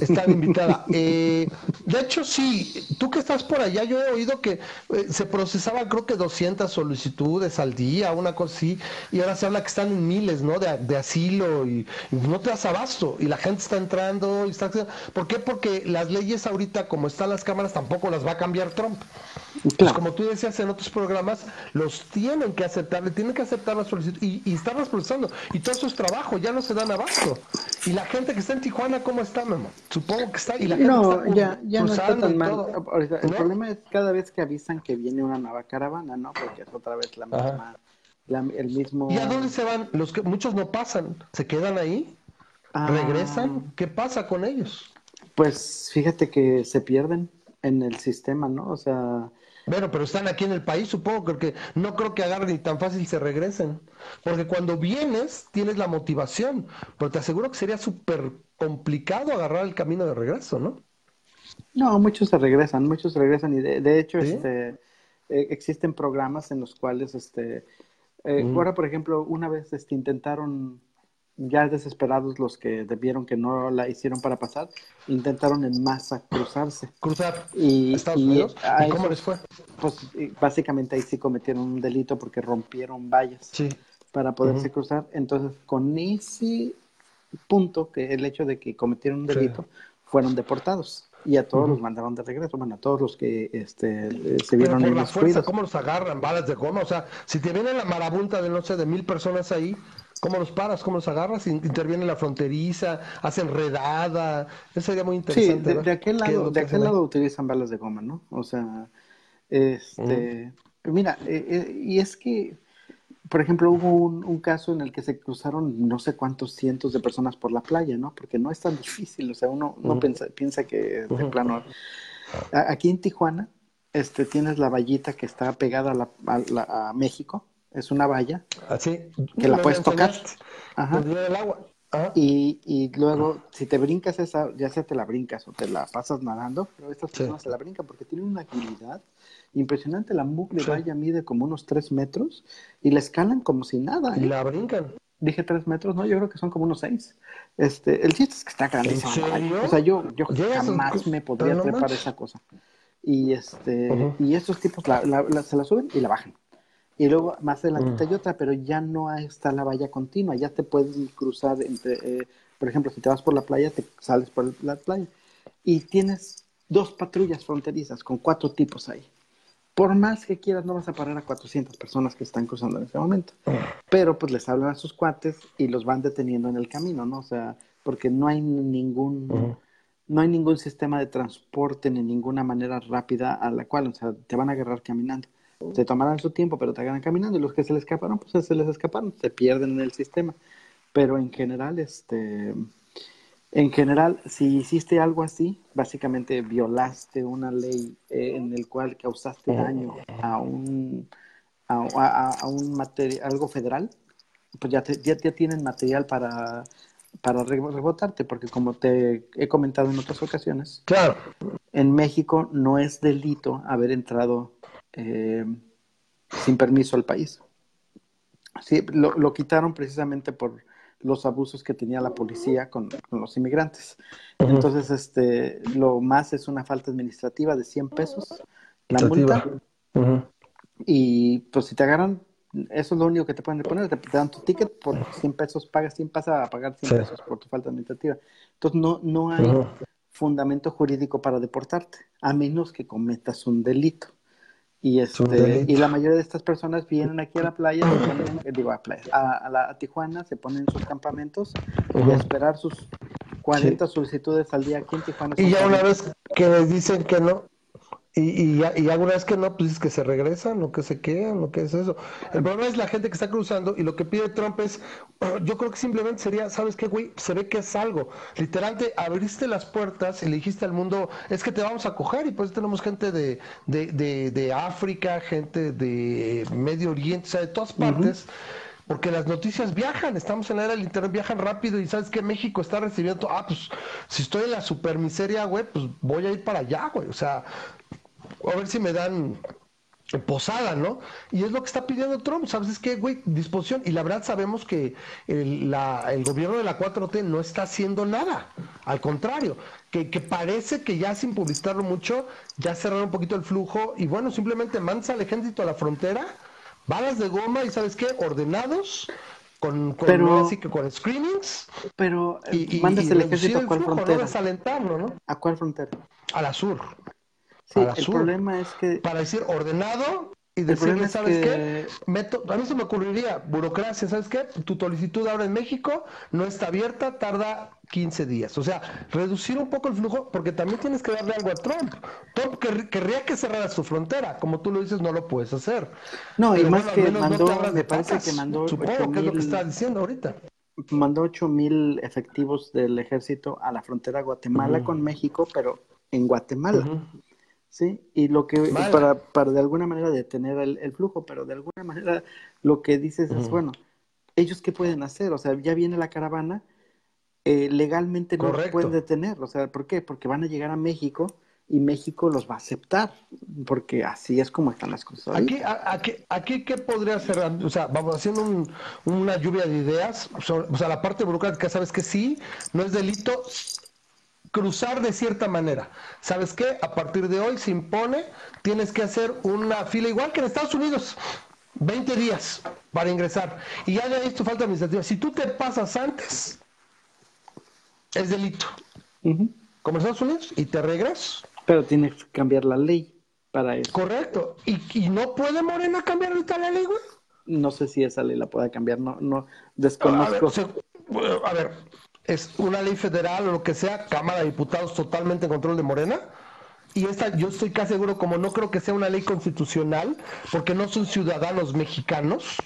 está invitada. [laughs] Eh, de hecho, sí, tú que estás por allá, yo he oído que eh, se procesaban creo que 200 solicitudes al día, una cosa así, y ahora se habla que están en miles, ¿no? De, de asilo y, no te das abasto y la gente está entrando y está... ¿Por qué? Porque las leyes ahorita, como están las cámaras, tampoco las va a cambiar Trump. Pues como tú decías en otros programas, los tienen que aceptar, le tienen que aceptar la solicitud y, y estarlas procesando. Y todo eso es trabajo, ya no se dan abasto. Y la gente que está en Tijuana, ¿cómo está, mamá? Supongo que está. Y la gente no, ya, ya no está tan mal. el problema es cada vez que avisan que viene una nueva caravana, ¿no? Porque es otra vez la misma. el mismo... ¿Y a dónde se van? Los que muchos no pasan, se quedan ahí, ah. regresan. ¿Qué pasa con ellos? Pues fíjate que se pierden en el sistema, ¿no? O sea, bueno, pero están aquí en el país, supongo, porque no creo que agarren y tan fácil se regresen. Porque cuando vienes, tienes la motivación, pero te aseguro que sería súper complicado agarrar el camino de regreso, ¿no? No, muchos se regresan, muchos se regresan y de, hecho este, eh, existen programas en los cuales, este, eh, ahora por ejemplo, una vez este, intentaron ya desesperados los que debieron que no la hicieron para pasar, intentaron en masa cruzarse. Cruzar y, Estados Unidos. ¿Y cómo les fue? Pues básicamente ahí sí cometieron un delito porque rompieron vallas para poderse cruzar. Entonces, con ese punto, que el hecho de que cometieron un delito, fueron deportados. Y a todos los mandaron de regreso, bueno, a todos los que este, se vieron Pero por la fuerza, ¿Cómo los agarran? Balas de goma. O sea, si te viene la marabunta de, no sé, de mil personas ahí, ¿Cómo los paras? ¿Cómo los agarras? ¿Interviene la fronteriza? ¿Hacen redada? Eso sería muy interesante. Sí, de, aquel lado, de aquel lado utilizan balas de goma, ¿no? O sea, este, mira, eh, eh, y es que, por ejemplo, hubo un, caso en el que se cruzaron no sé cuántos cientos de personas por la playa, ¿no? Porque no es tan difícil, o sea, uno, no piensa, piensa que de plano... Aquí en Tijuana, este, tienes la vallita que está pegada a, a México, es una valla Así, que la puedes tocar. Ajá. Y, y, luego, si te brincas esa, ya sea te la brincas o te la pasas nadando, pero estas personas se la brincan porque tienen una agilidad impresionante. La mugre valla mide como unos tres metros y la escalan como si nada. Y ¿eh? la brincan. Dije tres metros, no, yo creo que son como unos seis. Este, el chiste es que está grandísimo. O sea, yo, yo jamás me podría trepar esa cosa. Y este, y estos tipos la, se la suben y la bajan y luego más adelante mm. hay otra, pero ya no está la valla continua, ya te puedes cruzar entre, eh, por ejemplo, si te vas por la playa, te sales por la playa y tienes dos patrullas fronterizas con cuatro tipos ahí. Por más que quieras, no vas a parar a 400 personas que están cruzando en ese momento. Pero pues les hablan a sus cuates y los van deteniendo en el camino, ¿no? O sea, porque no hay ningún, no hay ningún sistema de transporte ni ninguna manera rápida a la cual, o sea, te van a agarrar caminando se tomarán su tiempo, pero te agarran caminando y los que se les escaparon, pues se les escaparon, se pierden en el sistema. Pero en general, este, En general, si hiciste algo así, básicamente violaste una ley eh, en el cual causaste daño a un a, un material, algo federal, pues ya, ya, ya tienen material para para rebotarte, porque como te he comentado en otras ocasiones, claro. en México no es delito haber entrado eh, sin permiso al país. Sí, lo, quitaron precisamente por los abusos que tenía la policía con, los inmigrantes. Entonces, este, lo más es una falta administrativa de 100 pesos, la multa. Y pues si te agarran, eso es lo único que te pueden poner, te, dan tu ticket por 100 pesos, pagas 100, pasas a pagar 100 pesos por tu falta administrativa. Entonces no, no hay fundamento jurídico para deportarte, a menos que cometas un delito. Y, este, y la mayoría de estas personas vienen aquí a la playa, eh, digo a, playa, a, la, Tijuana, se ponen en sus campamentos y a esperar sus 40 solicitudes al día aquí en Tijuana. Y ya una vez que les dicen que no, y, y, y, alguna vez que no, pues es que se regresan o que se quedan o que es eso. El problema es la gente que está cruzando y lo que pide Trump es, [clears throat] yo creo que simplemente sería, ¿sabes qué, güey? Se ve que es algo. Literalmente abriste las puertas y le dijiste al mundo, es que te vamos a coger y pues tenemos gente de, de, de, de África, gente de Medio Oriente, o sea, de todas partes. Porque las noticias viajan, estamos en la era del internet, viajan rápido y sabes que México está recibiendo, ah, pues si estoy en la super miseria, güey, pues voy a ir para allá, güey. O sea, a ver si me dan posada, ¿no? Y es lo que está pidiendo Trump, ¿sabes? Es que, güey, disposición. Y la verdad sabemos que el, gobierno de la 4T no está haciendo nada. Al contrario, que, parece que ya sin publicitarlo mucho, ya cerraron un poquito el flujo y bueno, simplemente mandas al ejército a la frontera, balas de goma y ¿sabes qué? Ordenados. Con, pero, así que con screenings. Pero y, mandas el ejército a cuál frontera. ¿no? ¿A cuál frontera? A la sur. Sí, el problema es que... Para decir ordenado y decirle, ¿sabes qué? Meto, a mí se me ocurriría burocracia, ¿sabes qué? Tu solicitud ahora en México no está abierta, tarda 15 días. O sea, reducir un poco el flujo, porque también tienes que darle algo a Trump. Trump querría que cerrara su frontera. Como tú lo dices, no lo puedes hacer. No, y más que mandó, me parece que mandó... Supongo que es lo que está diciendo ahorita. Mandó 8 mil efectivos del ejército a la frontera Guatemala con México, pero en Guatemala. ¿Sí? Y lo que, para, para de alguna manera detener el, flujo, pero de alguna manera lo que dices es, bueno, ¿ellos qué pueden hacer? O sea, ya viene la caravana, eh, legalmente no los pueden detener, o sea, ¿por qué? Porque van a llegar a México y México los va a aceptar, porque así es como están las cosas. Aquí, aquí, aquí, ¿qué podría ser? O sea, vamos haciendo una lluvia de ideas, o sea, la parte burocrática, sabes que sí, no es delito, cruzar de cierta manera. ¿Sabes qué? A partir de hoy se impone, tienes que hacer una fila igual que en Estados Unidos. 20 días para ingresar. Y ya de esto falta administrativa. Si tú te pasas antes, es delito. Como Estados Unidos, y te regresas. Pero tienes que cambiar la ley para eso. Correcto. ¿Y, no puede Morena cambiar ahorita la ley, güey? No sé si esa ley la pueda cambiar, no, no desconozco. a ver es una ley federal o lo que sea, Cámara de Diputados totalmente en control de Morena. Y esta yo estoy casi seguro, como no creo que sea una ley constitucional, porque no son ciudadanos mexicanos.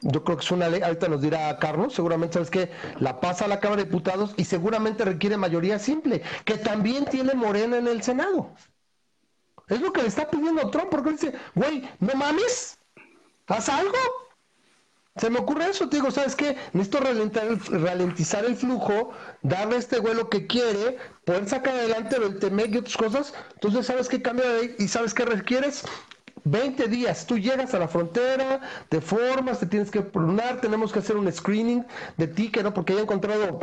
Yo creo que es una ley, ahorita nos dirá Carlos, seguramente sabes que la pasa a la Cámara de Diputados y seguramente requiere mayoría simple, que también tiene Morena en el Senado. Es lo que le está pidiendo Trump, porque dice, güey, no mames, haz algo. Se me ocurre eso, te digo, ¿sabes qué? Necesito ralentizar el flujo, darle a este güey lo que quiere, poder sacar adelante el TEMEC y otras cosas. Entonces, ¿sabes qué cambia de ahí? ¿Y sabes qué requieres? 20 días, tú llegas a la frontera, te formas, te tienes que pronunciar, tenemos que hacer un screening de ti, que no, porque he encontrado,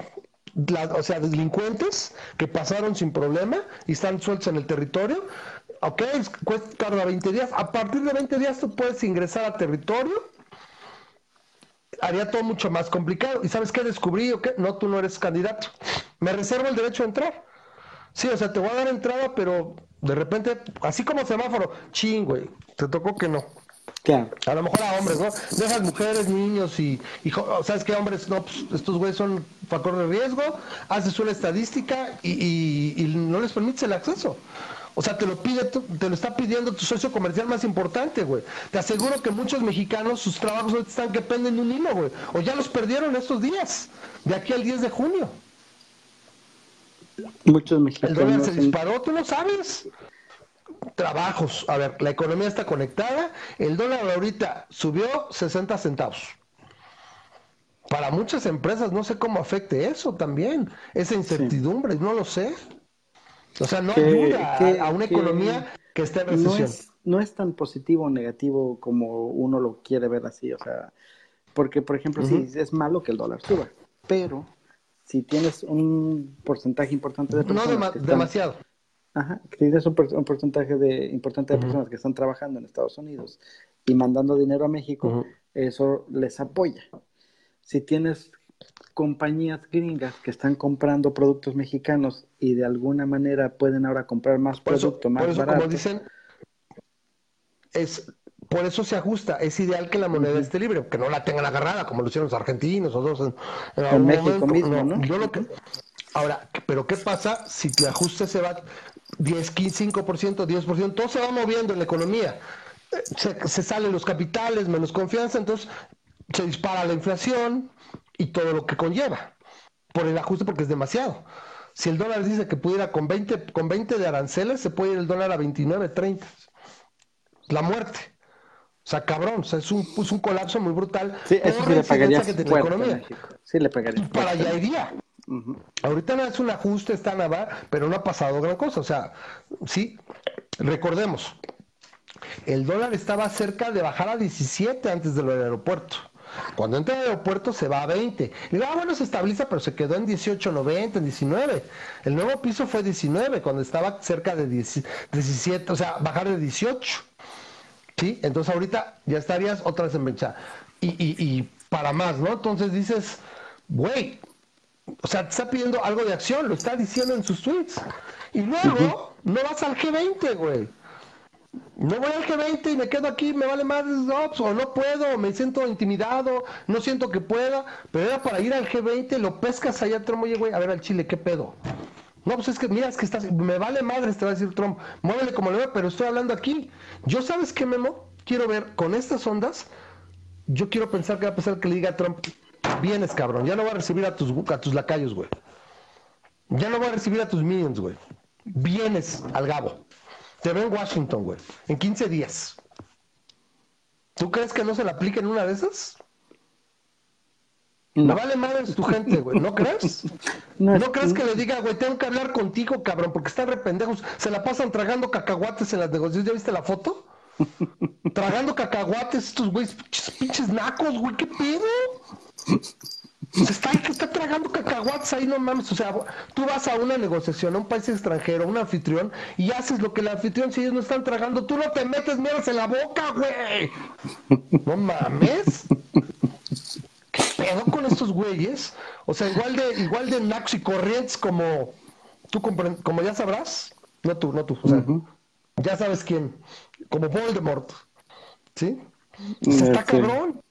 o sea, delincuentes que pasaron sin problema y están sueltos en el territorio. Ok, cuesta, tarda 20 días. A partir de 20 días tú puedes ingresar al territorio haría todo mucho más complicado. ¿Y sabes qué descubrí o qué? No, tú no eres candidato. Me reservo el derecho a entrar. Sí, o sea, te voy a dar entrada, pero de repente, así como semáforo, ching, güey, te tocó que no. A lo mejor a hombres, ¿no? Dejas mujeres, niños y, y ¿sabes qué? Hombres, no, pues estos güeyes son factor de riesgo, haces una estadística y, y no les permites el acceso. O sea, te lo pide, te lo está pidiendo tu socio comercial más importante, güey. Te aseguro que muchos mexicanos, sus trabajos están que penden de un hilo, güey. O ya los perdieron estos días, de aquí al 10 de junio. Muchos mexicanos. El dólar se disparó, tú lo sabes. Trabajos. A ver, la economía está conectada. El dólar ahorita subió 60 centavos. Para muchas empresas no sé cómo afecte eso también. Esa incertidumbre, no lo sé. O sea, no ayuda a, una economía que esté en recesión. No es, tan positivo o negativo como uno lo quiere ver así. O sea, porque, por ejemplo, sí, es malo que el dólar suba, pero si tienes un porcentaje importante de personas. No demasiado. Ajá, si tienes un, porcentaje de, importante de personas que están trabajando en Estados Unidos y mandando dinero a México, eso les apoya. Si tienes compañías gringas que están comprando productos mexicanos y de alguna manera pueden ahora comprar más producto más por eso, Como dicen, es por eso se ajusta. Es ideal que la moneda esté libre, que no la tengan agarrada como lo hicieron los argentinos o dos en, México mismo, ¿no? ahora, pero ¿qué pasa si te ajuste se va 10, 15, 5%, 10%? Todo se va moviendo en la economía. Se, se salen los capitales, menos confianza, entonces se dispara la inflación y todo lo que conlleva por el ajuste porque es demasiado. Si el dólar dice que pudiera con 20, con 20 de aranceles, se puede ir el dólar a 29, 30. La muerte. O sea, cabrón, o sea, es, un, un colapso muy brutal. Sí, eso sí le pagaría que la economía. Sí le pagaría. Para allá iría. Ahorita no es un ajuste, está nada, pero no ha pasado gran cosa. O sea, sí, recordemos, el dólar estaba cerca de bajar a 17 antes del aeropuerto. Cuando entra al aeropuerto se va a 20. Y digo, ah, bueno, se estabiliza, pero se quedó en 18, 90, en 19. El nuevo piso fue 19, cuando estaba cerca de 17, o sea, bajar de 18. ¿sí? Entonces ahorita ya estarías otra vez en vencha. Y, y, y para más, ¿no? Entonces dices, güey, o sea, te está pidiendo algo de acción, lo está diciendo en sus tweets. Y luego no vas al G20, güey. No voy al G20 y me quedo aquí, me vale más, o no puedo, me siento intimidado, no siento que pueda, pero era para ir al G20, lo pescas allá, Trump, oye, güey, a ver al Chile, ¿qué pedo? No, pues es que, mira, es que estás, me vale madre, te va a decir Trump, muévele como le ve, pero estoy hablando aquí. Yo, ¿sabes qué, Memo? Quiero ver con estas ondas, yo quiero pensar que va a pasar que le diga a Trump, vienes, cabrón, ya no va a recibir a tus, a tus lacayos, güey. Ya no va a recibir a tus minions, güey. Vienes al Gabo. Te veo en Washington, güey, en 15 días. ¿Tú crees que no se le aplica en una de esas? No. vale madre tu gente, güey. ¿No crees? [laughs] No, crees que le diga, güey, tengo que hablar contigo, cabrón, porque están rependejos. Se la pasan tragando cacahuates en las negociaciones. ¿Ya viste la foto? [laughs] tragando cacahuates estos güeyes, pinches, nacos, güey, ¿qué pedo? Está, está tragando cacahuates ahí, no mames. O sea, tú vas a una negociación, a un país extranjero, a un anfitrión, y haces lo que el anfitrión, si ellos no están tragando, tú no te metes miedos en la boca, güey. No mames. ¿Qué pedo con estos güeyes? O sea, igual de, igual de nax y corrientes como tú como ya sabrás. No tú, no tú. O sea, ya sabes quién. Como Voldemort. ¿Sí? Se está cabrón.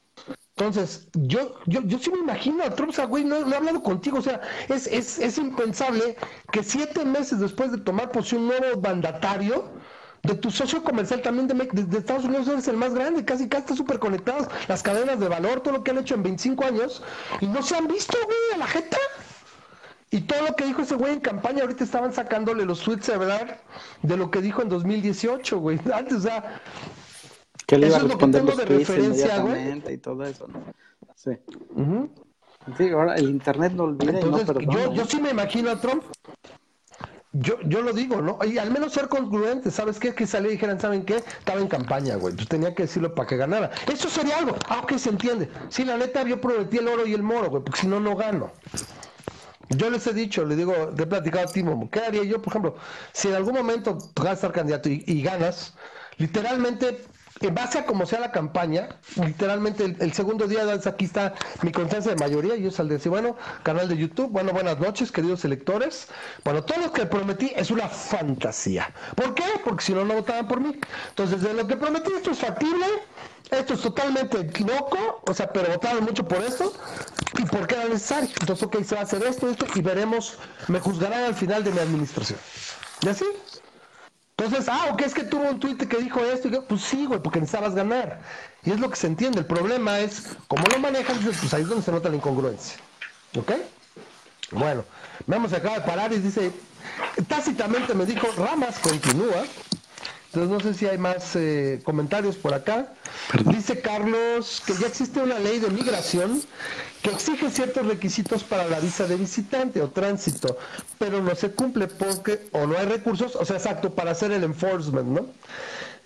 Entonces, yo, yo, yo sí me imagino a Trump, güey, no, he hablado contigo, o sea, es, es, es impensable que siete meses después de tomar posición nuevo mandatario, de tu socio comercial también de, Estados Unidos eres el más grande, casi casi está súper conectados, las cadenas de valor, todo lo que han hecho en 25 años, y no se han visto, güey, a la jeta. Y todo lo que dijo ese güey en campaña, ahorita estaban sacándole los tweets de verdad de lo que dijo en 2018, güey. [laughs] Antes, o sea. Que le iba a responder los de referencia, güey. Y todo eso, ¿no? Sí. Sí, ahora el internet no olvida Entonces, y no yo, yo sí me imagino a Trump yo, yo lo digo, ¿no? Y al menos ser congruente, ¿sabes qué? Que salí y dijeran, ¿saben qué? Estaba en campaña, güey. Pues tenía que decirlo para que ganara. Eso sería algo. Ah, ok, se entiende. Sí, la neta, yo prometí el oro y el moro, güey, porque si no, no gano. Yo les he dicho, le digo, le he platicado a Timo, ¿qué haría yo, por ejemplo? Si en algún momento tú vas a estar candidato y ganas, literalmente en base a como sea la campaña, literalmente el, segundo día, aquí está mi confianza de mayoría, yo saldré decir, bueno, canal de YouTube, bueno, buenas noches, queridos electores. Bueno, todo lo que prometí es una fantasía. ¿Por qué? Porque si no, no votaban por mí. Entonces, de lo que prometí, esto es factible, esto es totalmente loco, o sea, pero votaron mucho por esto, y por qué era necesario. Entonces, ok, se va a hacer esto, esto, y veremos, me juzgarán al final de mi administración. ¿Y así? Entonces, ah, ok, es que tuvo un tuit que dijo esto, y yo, pues sí, güey, porque necesitabas ganar. Y es lo que se entiende. El problema es, como lo manejan, pues ahí es donde se nota la incongruencia. ¿Ok? Bueno, vamos acaba de parar y dice, tácitamente me dijo, Ramas continúa. Entonces no sé si hay más eh, comentarios por acá. Dice Carlos que ya existe una ley de migración que exige ciertos requisitos para la visa de visitante o tránsito, pero no se cumple porque o no hay recursos, o sea, exacto, para hacer el enforcement, ¿no?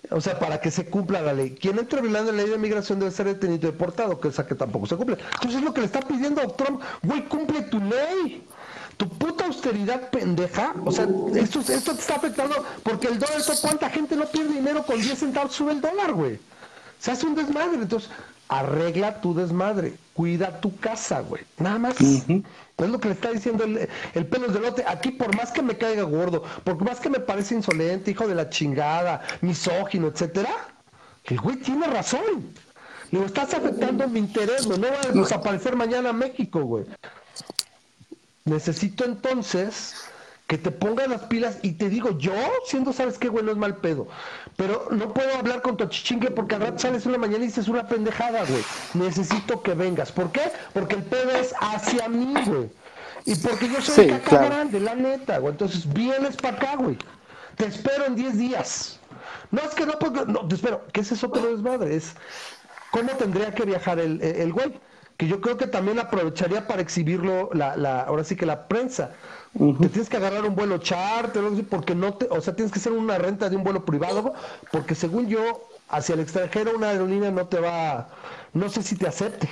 O sea, para que se cumpla la ley. Quien entra violando la ley de migración debe ser detenido y deportado, que esa que tampoco se cumple. Entonces es lo que le está pidiendo a Trump, güey, cumple tu ley. Tu puta austeridad pendeja, o sea, esto, esto te está afectando porque el dólar, ¿cuánta gente no pierde dinero con 10 centavos sube el dólar, güey? Se hace un desmadre, entonces arregla tu desmadre, cuida tu casa, güey. Nada más. Es lo que le está diciendo el, el pelos de lote. Aquí, por más que me caiga gordo, por más que me parece insolente, hijo de la chingada, misógino, etcétera, el güey tiene razón. Le estás afectando mi interés, güey. No va a desaparecer mañana México, güey. Necesito entonces que te pongan las pilas y te digo, yo, siendo, sabes qué, güey, no es mal pedo, pero no puedo hablar con tu chichingue porque al rato sales una mañana y dices una pendejada, güey. Necesito que vengas. ¿Por qué? Porque el pedo es hacia mí, güey. Y porque yo soy sí, grande, la neta, güey. Entonces vienes para acá, güey. Te espero en 10 días. No, es que no puedo, no, te espero. ¿Qué es eso no es madre? Es, ¿cómo tendría que viajar el, el güey? Que yo creo que también aprovecharía para exhibirlo, la, la, ahora sí que la prensa te tienes que agarrar un vuelo charter, porque no te, o sea, tienes que hacer una renta de un vuelo privado, porque según yo, hacia el extranjero una aerolínea no te va, no sé si te acepte.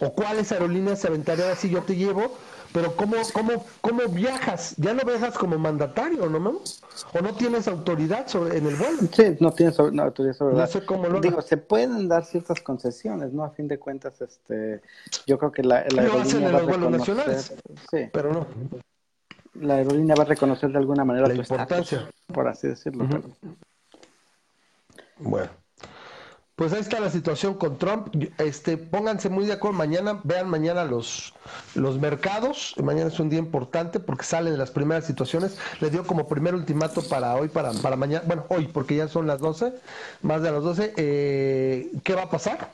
O cuáles aerolíneas se aventarían así, yo te llevo, pero ¿cómo, cómo, cómo viajas? Ya no viajas como mandatario, ¿no, ¿O no tienes autoridad sobre, en el vuelo? Sí, no tienes autoridad sobre no sé cómo lo Digo, se pueden dar ciertas concesiones, ¿no? A fin de cuentas, este, yo creo que la, la aerolínea va a reconocer, sí, pero no. La aerolínea va a reconocer de alguna manera la importancia, por así decirlo. Bueno. Pues ahí está la situación con Trump. Este, pónganse muy de acuerdo mañana, vean mañana los, los mercados. Mañana es un día importante porque salen las primeras situaciones. Le dio como primer ultimato para hoy, para, para mañana, bueno, hoy, porque ya son las 12, más de las 12. Eh, ¿Qué va a pasar?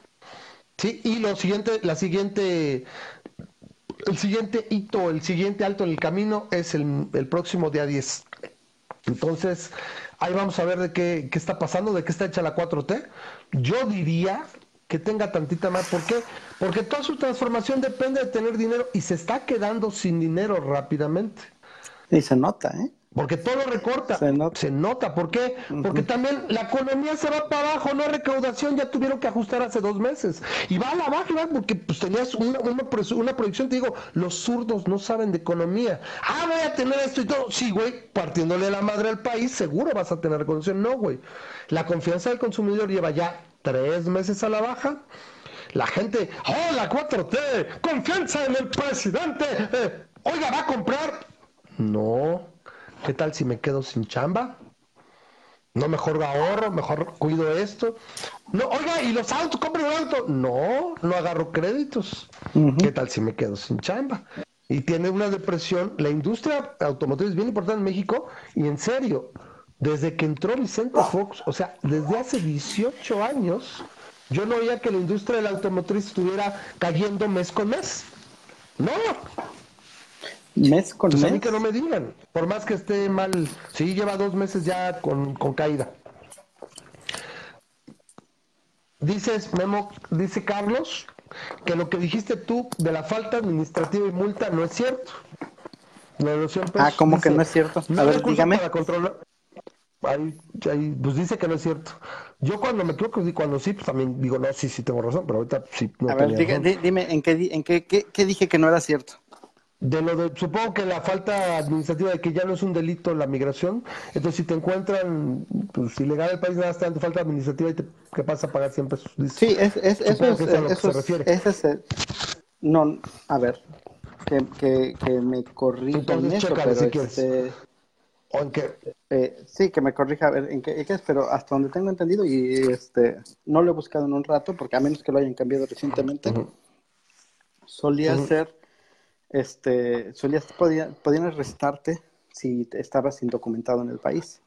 Sí, y lo siguiente, la siguiente, el siguiente hito, el siguiente alto en el camino es el, el próximo día 10. Entonces, ahí vamos a ver de qué, qué está pasando, de qué está hecha la 4T. Yo diría que tenga tantita más. ¿Por qué? Porque toda su transformación depende de tener dinero y se está quedando sin dinero rápidamente. Y se nota, ¿eh? Porque todo recorta. Se nota. Se nota. ¿Por qué? Porque también la economía se va para abajo, no hay recaudación, ya tuvieron que ajustar hace dos meses. Y va a la baja, porque pues tenías una, una, una, proyección, te digo, los zurdos no saben de economía. Ah, voy a tener esto y todo. Sí, güey, partiéndole la madre al país, seguro vas a tener recaudación. No, güey. La confianza del consumidor lleva ya tres meses a la baja. La gente, oh, la 4T, confianza en el presidente. Eh, oiga, ¿va a comprar? No. ¿Qué tal si me quedo sin chamba? No, mejor ahorro, mejor cuido esto. No, oiga, ¿y los autos? ¿Compro un auto? No, no agarro créditos. ¿Qué tal si me quedo sin chamba? Y tiene una depresión. La industria automotriz es bien importante en México y en serio, desde que entró Vicente Fox, o sea, desde hace 18 años, yo no oía que la industria de la automotriz estuviera cayendo mes con mes. No. Mes con pues mes. A mí que no me digan, por más que esté mal, sí, lleva dos meses ya con, con caída. Dices, Memo, dice Carlos, que lo que dijiste tú de la falta administrativa y multa no es cierto. La ah, ¿cómo que no es cierto? A ver, dígame. Para controlar, Ahí, ahí, pues dice que no es cierto. Yo cuando me equivoco, cuando sí, pues también digo, no, sí, sí tengo razón, pero ahorita sí. No a ver, dime, ¿en, qué, en qué, qué, dije que no era cierto? De lo de, supongo que la falta administrativa de que ya no es un delito la migración, entonces si te encuentran pues, ilegal el país, nada más te falta administrativa y te que pasa a pagar 100 pesos. sí, es, es, eso es, eso es, se refiere. Ese no, a ver, que, que, que me corrijan eso, pero si este, ¿O en qué? Eh, sí, que me corrija a ver en qué, es, pero hasta donde tengo entendido, y este no lo he buscado en un rato, porque a menos que lo hayan cambiado recientemente, solía ser, este, solía, podía, podían arrestarte si estabas indocumentado en el país,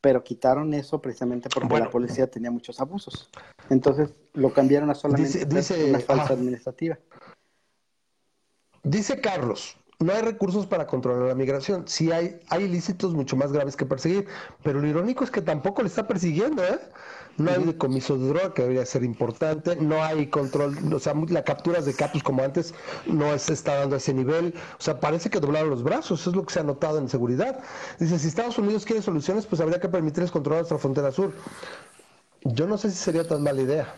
pero quitaron eso precisamente porque la policía tenía muchos abusos. Entonces lo cambiaron a solamente dice, una falsa administrativa. Dice Carlos, no hay recursos para controlar la migración. Sí hay, hay ilícitos mucho más graves que perseguir, pero lo irónico es que tampoco le está persiguiendo, ¿eh? No hay decomiso de droga, que debería ser importante, no hay control, o sea, la capturas de capos como antes no se está dando a ese nivel, o sea, parece que doblaron los brazos, eso es lo que se ha notado en seguridad. Dice, si Estados Unidos quiere soluciones, pues habría que permitirles controlar nuestra frontera sur. Yo no sé si sería tan mala idea.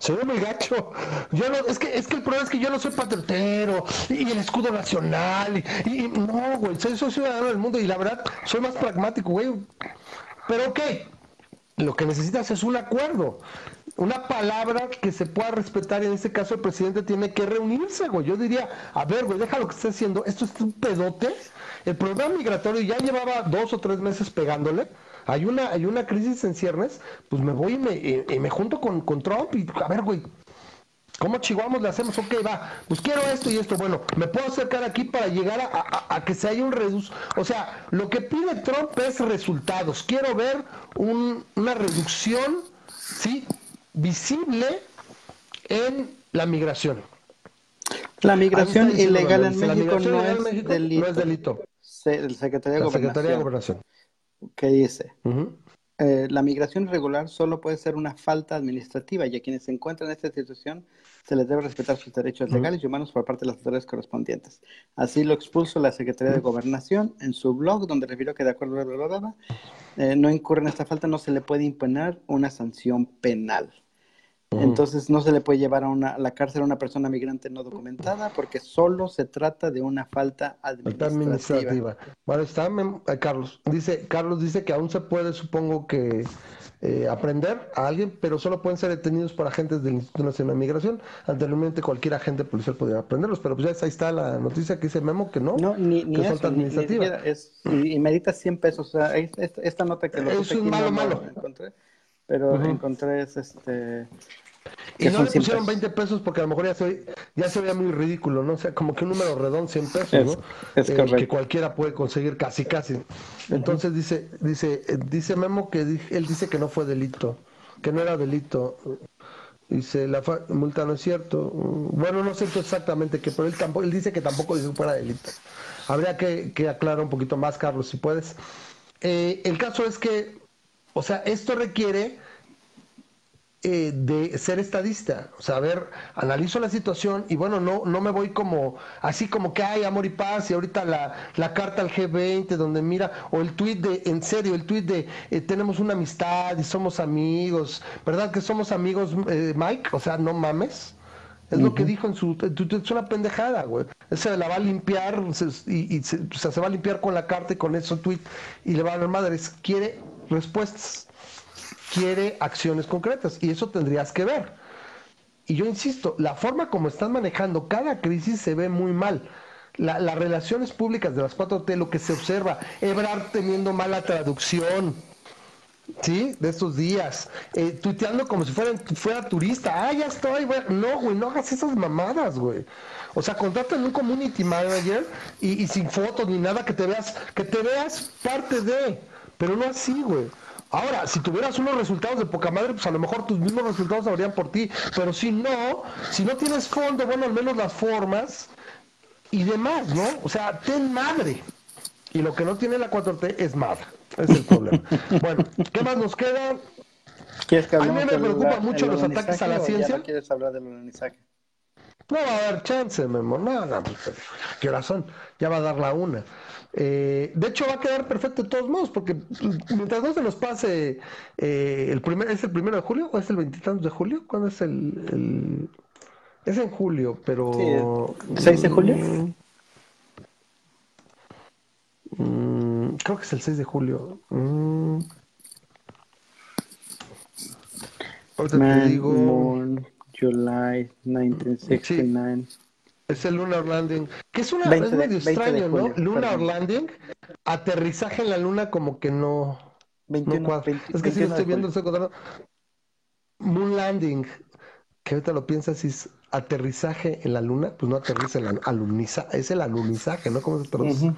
Se ve muy gacho. Yo no, es que, es que el problema es que yo no soy patriotero y el escudo nacional y, no, güey, soy, soy, ciudadano del mundo y la verdad soy más pragmático, güey. Pero ok, lo que necesitas es un acuerdo, una palabra que se pueda respetar. En este caso, el presidente tiene que reunirse, güey. Yo diría, a ver, güey, deja lo que está haciendo. Esto es un pedote. El problema migratorio ya llevaba dos o tres meses pegándole hay una, hay una crisis en ciernes, pues me voy y me, me junto con, con Trump y a ver, güey, ¿Cómo chihuamos le hacemos? Ok, va, pues quiero esto y esto. Bueno, me puedo acercar aquí para llegar a, que se haya un reducción. O sea, lo que pide Trump es resultados. Quiero ver una reducción, ¿sí? Visible en la migración. La migración ilegal en México, no, es delito. no es delito. el Secretaría de Gobernación que dice, eh, la migración irregular solo puede ser una falta administrativa y a quienes se encuentran en esta situación se les debe respetar sus derechos legales y humanos por parte de las autoridades correspondientes. Así lo expuso la Secretaría de Gobernación en su blog, donde refirió que de acuerdo a la eh, no incurre en esta falta, no se le puede imponer una sanción penal. Entonces no se le puede llevar a, una, la cárcel a una persona migrante no documentada porque solo se trata de una falta administrativa. Bueno, está eh, Carlos. Dice, Carlos dice que aún se puede, supongo que eh, aprender a alguien, pero solo pueden ser detenidos por agentes del Instituto Nacional de Migración. Anteriormente cualquier agente policial podría aprenderlos, pero pues ya ahí está la noticia que dice Memo que no, no ni, ni es falta administrativa. y, medita 100 pesos. O sea, esta, nota que lo es un malo, malo. encontré pero encontré este... Y no le pusieron 20 pesos porque a lo mejor ya se, ya se veía muy ridículo, ¿no? O sea, como que un número redondo, 100 pesos, ¿no? Es eh, que cualquiera puede conseguir casi, casi. Entonces dice, dice, eh, dice Memo que él dice que no fue delito, que no era delito. Dice, la multa no es cierto. Bueno, no sé exactamente qué, pero él, tampoco, él dice que tampoco dice que fuera delito. Habría que, que aclarar un poquito más, Carlos, si puedes. Eh, el caso es que o sea, esto requiere eh, de ser estadista, o sea, a ver, analizo la situación y bueno, no, no me voy como así como que hay amor y paz y ahorita la, carta al G20 donde mira, o el tuit de, en serio, el tuit de eh, tenemos una amistad y somos amigos, ¿verdad que somos amigos, eh, Mike? O sea, no mames. Es lo que dijo en su... Es una pendejada, güey. Se la va a limpiar y, se, o sea, se va a limpiar con la carta y con eso tweet y le va a dar madres. Quiere respuestas, quiere acciones concretas y eso tendrías que ver. Y yo insisto, la forma como están manejando cada crisis se ve muy mal. las relaciones públicas de las 4T, lo que se observa, Ebrard teniendo mala traducción, ¿sí? De estos días, eh, tuiteando como si fuera, fuera turista, ah, ya estoy. No, güey, no hagas esas mamadas, güey. O sea, en un community manager y, y, sin fotos ni nada que te veas, que te veas parte de. Pero no así, güey. Ahora, si tuvieras unos resultados de poca madre, pues a lo mejor tus mismos resultados habrían por ti. Pero si no, si no tienes fondo, bueno, al menos las formas y demás, ¿no? O sea, ten madre. Y lo que no tiene la 4T es madre. Es el problema. [laughs] bueno, ¿qué más nos queda? a mí me preocupan mucho los ataques a la ciencia. no quieres hablar del alunizaje? No va a haber chance, Memo. No, no, pues, ¿qué hora son? Ya va a dar la una. Eh, de hecho, va a quedar perfecto de todos modos, porque mientras no se nos pase eh, el primer, ¿es el primero de julio o es el veintitantos de julio? ¿Cuándo es el, Es en julio, pero... ¿6 de julio? Mm, creo que es el 6 de julio. Mm. Ahorita te digo... July 1969. Es el Lunar Landing, que es, una, medio extraño, ¿no? Lunar Landing, aterrizaje en la luna como que no, no es que si estoy viendo, estoy Moon Landing, que ahorita lo piensas, es aterrizaje en la luna, pues no aterriza en la aluniza, es el alunizaje, ¿no? ¿Cómo se traduce?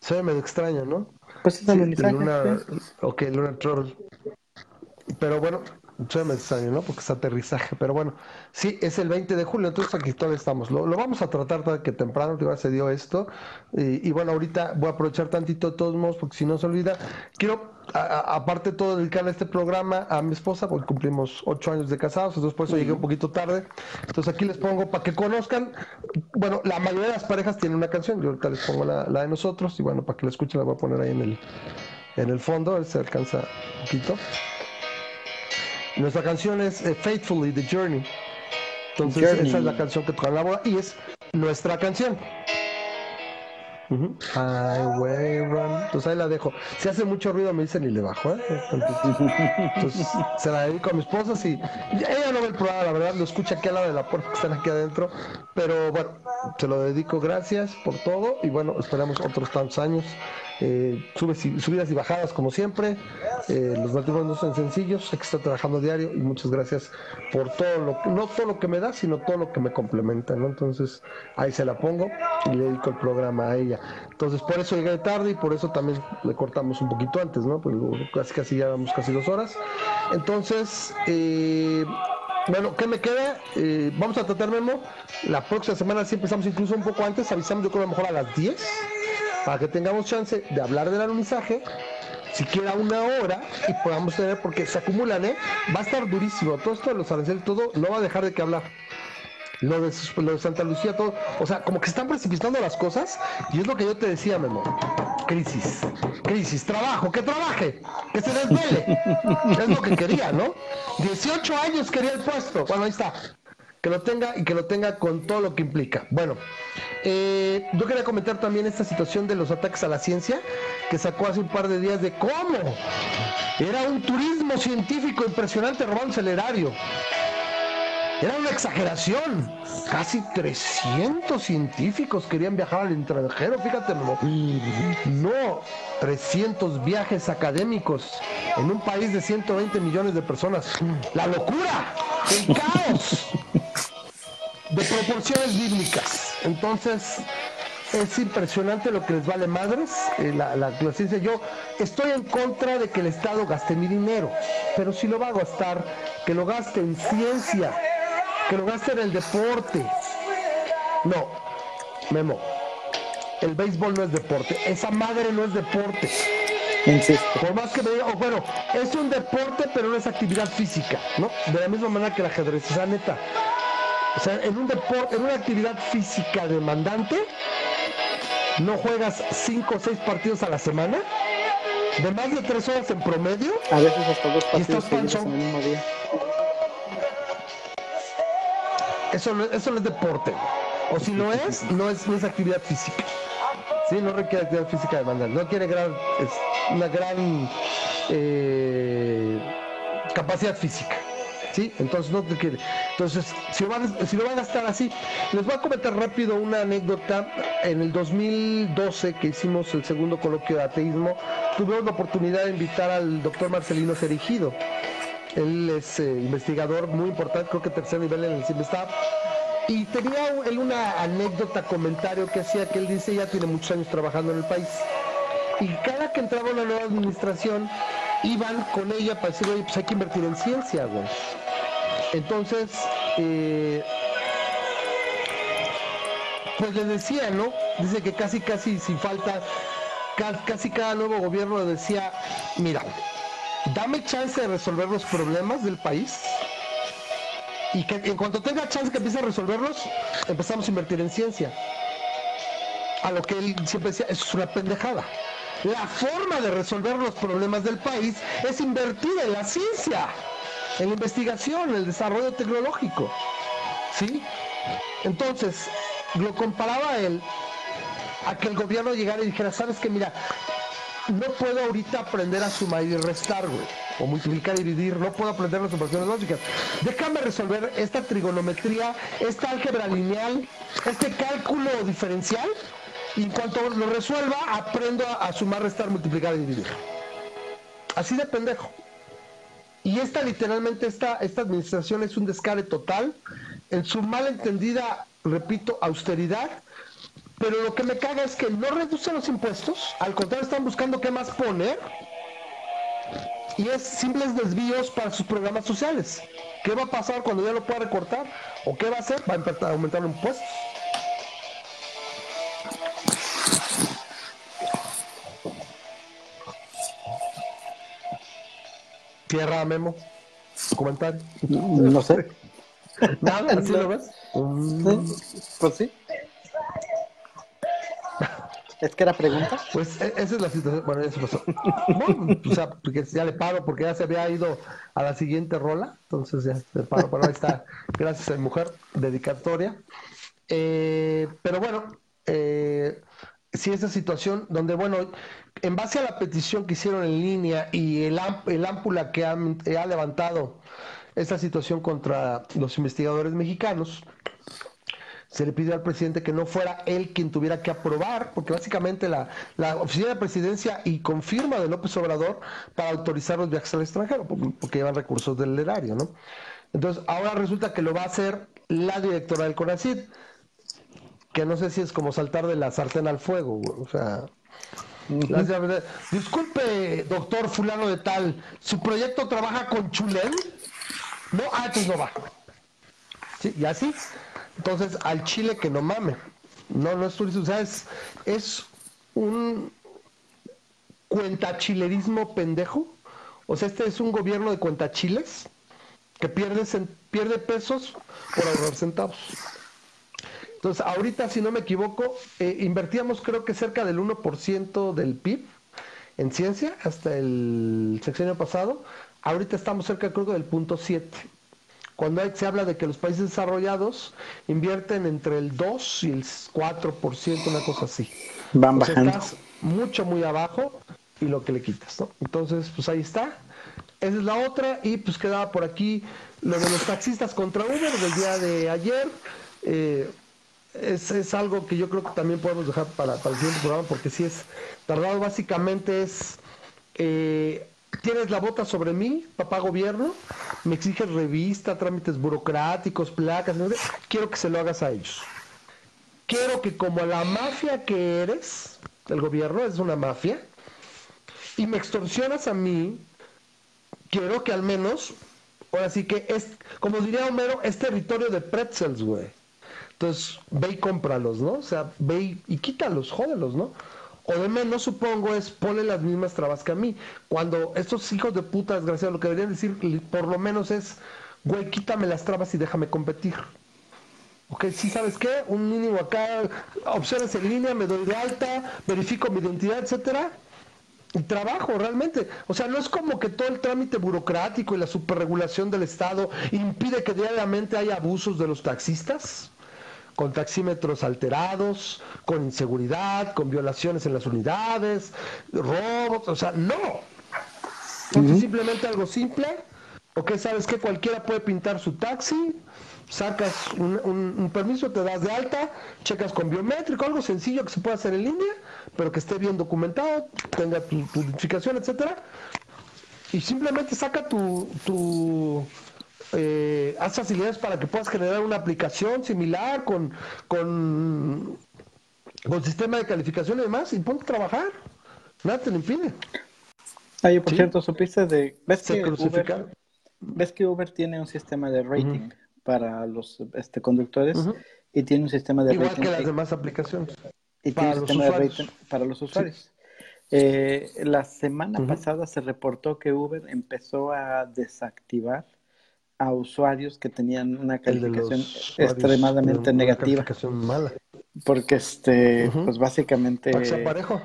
Se ve medio extraño, ¿no? Pues es alunizaje. ok, Lunar Troll. Pero bueno, sea necesario, ¿no? Porque es aterrizaje. Pero bueno, sí, es el 20 de julio, entonces aquí todavía estamos. Lo, vamos a tratar de que temprano, que se dio esto. Y, bueno, ahorita voy a aprovechar tantito de todos modos, porque si no se olvida, quiero, aparte todo, dedicarle este programa a mi esposa, porque cumplimos ocho años de casados, entonces por eso llegué un poquito tarde. Entonces aquí les pongo para que conozcan. Bueno, la mayoría de las parejas tienen una canción, yo ahorita les pongo la, la de nosotros, y bueno, para que la escuchen, la voy a poner ahí en el, en el fondo, a ver si alcanza un poquito. Nuestra canción es eh, Faithfully, The Journey. Entonces, esa es la canción que tocan la boda y es nuestra canción. Highway Run. Entonces ahí la dejo. Si hace mucho ruido me dicen y le bajo. ¿eh? Entonces, se la dedico a mi esposa. Si ella no ve el programa, la verdad, lo escucha aquí al lado de la puerta que están aquí adentro. Pero bueno, se lo dedico. Gracias por todo. Y bueno, esperamos otros tantos años eh, subidas y bajadas como siempre. Eh, los matrimonios no son sencillos, hay que estar trabajando diario y muchas gracias por todo lo que, no todo lo que me da, sino todo lo que me complementa, ¿no? Entonces ahí se la pongo y le dedico el programa a ella. Entonces por eso llegué tarde y por eso también le cortamos un poquito antes, ¿no? Pues casi casi ya vamos casi dos horas. Entonces, eh, bueno, ¿qué me queda? Eh, vamos a tratar, Memo. La próxima semana sí empezamos incluso un poco antes, avisamos yo creo a lo mejor a las 10 para que tengamos chance de hablar del alunizaje, siquiera una hora y podamos tener, porque se acumulan, ¿eh? Va a estar durísimo. Todo esto de los aranceles, todo no va a dejar de que hablar. Lo de, lo de Santa Lucía, todo. O sea, como que están precipitando las cosas y es lo que yo te decía, Memo. Crisis, crisis, trabajo, que trabaje, que se desvele. [laughs] es lo que quería, ¿no? 18 años quería el puesto. Bueno, ahí está que lo tenga y que lo tenga con todo lo que implica. Bueno, eh, yo quería comentar también esta situación de los ataques a la ciencia que sacó hace un par de días de cómo era un turismo científico impresionante robándose el erario. Era una exageración. Casi 300 científicos querían viajar al extranjero, fíjate, no, no 300 viajes académicos en un país de 120 millones de personas. La locura, el caos de proporciones bíblicas. Entonces, es impresionante lo que les vale madres eh, la, la, ciencia. Yo estoy en contra de que el Estado gaste mi dinero, pero si lo va a gastar, que lo gaste en ciencia, que lo gaste en el deporte. No, Memo, el béisbol no es deporte, esa madre no es deporte. Por más que me diga, bueno, es un deporte, pero no es actividad física, ¿no? De la misma manera que el ajedrez, esa neta. O sea, en un deporte, en una actividad física demandante, no juegas cinco o seis partidos a la semana, de más de tres horas en promedio. A veces hasta dos partidos en el mismo día. Eso no, eso no es deporte. O si lo es, no es, no es actividad física. Sí, no requiere actividad física demandante. No quiere gran, es una gran eh, capacidad física. ¿Sí? Entonces no te quiere. Entonces, si lo, van, a gastar así, les voy a comentar rápido una anécdota. En el 2012 que hicimos el segundo coloquio de ateísmo, tuvimos la oportunidad de invitar al doctor Marcelino Serigido. Él es eh, investigador muy importante, creo que tercer nivel en el CIMESTAB. Y tenía él una anécdota, comentario que hacía que él dice ya tiene muchos años trabajando en el país. Y cada que entraba una nueva administración, iban con ella para decir, oye, pues hay que invertir en ciencia, güey. Entonces, eh, pues les decía, ¿no? Dice que casi, casi, sin falta, casi cada nuevo gobierno decía, mira, dame chance de resolver los problemas del país y que en cuanto tenga chance que empiece a resolverlos, empezamos a invertir en ciencia. A lo que él siempre decía, eso es una pendejada. La forma de resolver los problemas del país es invertir en la ciencia, en investigación, el desarrollo tecnológico. ¿Sí? Entonces, lo comparaba él a que el gobierno llegara y dijera, sabes que mira, no puedo ahorita aprender a sumar y restar, güey, o multiplicar y dividir, no puedo aprender las operaciones lógicas. Déjame resolver esta trigonometría, esta álgebra lineal, este cálculo diferencial y en cuanto lo resuelva, aprendo a, sumar, restar, multiplicar y dividir. Así de pendejo. Y esta literalmente, esta, esta administración es un descare total en su mal entendida, repito, austeridad. Pero lo que me caga es que no reducen los impuestos, al contrario están buscando qué más poner. y es simples desvíos para sus programas sociales. ¿Qué va a pasar cuando ya lo pueda recortar? ¿O qué va a hacer? Va a aumentar los impuestos. Tierra, Memo. Comentario. No sé. [laughs] Nada, ¿así lo ves? Pues sí. ¿Es que era pregunta? Pues e, esa es la situación. Bueno, eso pasó. Bueno, o sea, porque ya le paro porque ya se había ido a la siguiente rola. Entonces ya le paro. Pero ahí está. Gracias a mi mujer. Dedicatoria. Eh, pero bueno, eh, sí, esa situación donde, bueno, en base a la petición que hicieron en línea y el, el ámpula que ha, ha levantado esta situación contra los investigadores mexicanos, se le pidió al presidente que no fuera él quien tuviera que aprobar, porque básicamente la, la, oficina de presidencia y confirma de López Obrador para autorizar los viajes al extranjero, porque llevan recursos del erario, ¿no? Entonces, ahora resulta que lo va a hacer la directora del CONACID, que no sé si es como saltar de la sartén al fuego, o sea... Disculpe, doctor fulano de tal, ¿su proyecto trabaja con Chulén? No, ah, entonces no va. Sí, y así. Entonces, al Chile que no mame. No, no es turismo, o sea, es, es un cuentachilerismo pendejo. O sea, este es un gobierno de cuentachiles que pierde, pierde pesos por ahorrar centavos. Entonces, ahorita, si no me equivoco, eh, invertíamos creo que cerca del 1% del PIB en ciencia hasta el sexenio pasado. Ahorita estamos cerca creo que del punto 7. Cuando se habla de que los países desarrollados invierten entre el 2 y el 4%, una cosa así. Van bajando. Estás mucho, muy abajo y lo que le quitas, ¿no? Entonces, pues ahí está. Esa es la otra. Y pues quedaba por aquí lo de los taxistas contra Uber del día de ayer. Eh, es, es, algo que yo creo que también podemos dejar para, para el siguiente programa porque si es tardado básicamente es eh, tienes la bota sobre mí, papá gobierno, me exiges revista, trámites burocráticos, placas, quiero que se lo hagas a ellos. Quiero que como la mafia que eres, el gobierno es una mafia, y me extorsionas a mí, quiero que al menos, ahora sí que es, como diría Homero, es territorio de pretzels, güey. Entonces, ve y cómpralos, ¿no? O sea, ve y, quítalos, jódelos, ¿no? O de menos, supongo, es ponle las mismas trabas que a mí. Cuando estos hijos de puta desgraciados lo que deberían decir, por lo menos es, güey, quítame las trabas y déjame competir. Ok, si sabes qué, un mínimo acá, opciones en línea, me doy de alta, verifico mi identidad, etcétera, y trabajo realmente. O sea, no es como que todo el trámite burocrático y la superregulación del Estado impide que diariamente haya abusos de los taxistas con taxímetros alterados, con inseguridad, con violaciones en las unidades, robos, o sea, no. Entonces simplemente algo simple, ok, sabes que cualquiera puede pintar su taxi, sacas un, permiso, te das de alta, checas con biométrico, algo sencillo que se pueda hacer en línea, pero que esté bien documentado, tenga tu, identificación, etcétera, y simplemente saca tu, tu eh, haz facilidades para que puedas generar una aplicación similar con, con, con sistema de calificación y demás y ponte a trabajar. Nada te lo impide. Oye, por cierto, supiste de. ¿Ves que, Uber, ¿Ves que Uber tiene un sistema de rating para los este, conductores y tiene un sistema de Igual rating? que las demás aplicaciones. Y para tiene un sistema de rating para los usuarios. Eh, la semana pasada se reportó que Uber empezó a desactivar a usuarios que tenían una calificación extremadamente negativa. mala. Porque este, pues básicamente. parejo.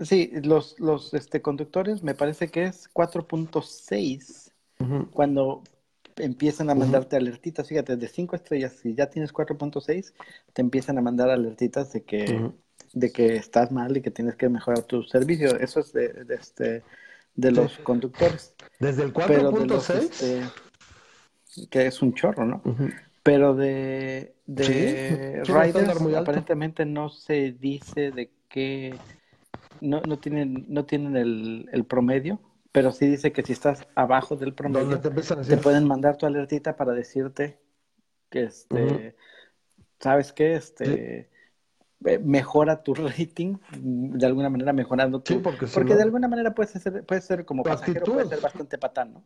Sí, los, los este, conductores me parece que es 4.6 cuando empiezan a mandarte alertitas. Fíjate, de 5 estrellas, si ya tienes 4.6, te empiezan a mandar alertitas de que, de que estás mal y que tienes que mejorar tu servicio. Eso es de, de este de los conductores. Desde el 4.6. Este, que es un chorro, ¿no? Pero de, de riders aparentemente no se dice de qué, no, no tienen, no tienen el, el, promedio, pero sí dice que si estás abajo del promedio, te, te, pueden mandar tu alertita para decirte que este, ¿sabes qué? Este, mejora tu [laughs] rating, de alguna manera mejorando tu... porque, de alguna manera puede ser, puede ser como pasajero, puede ser bastante patán, ¿no?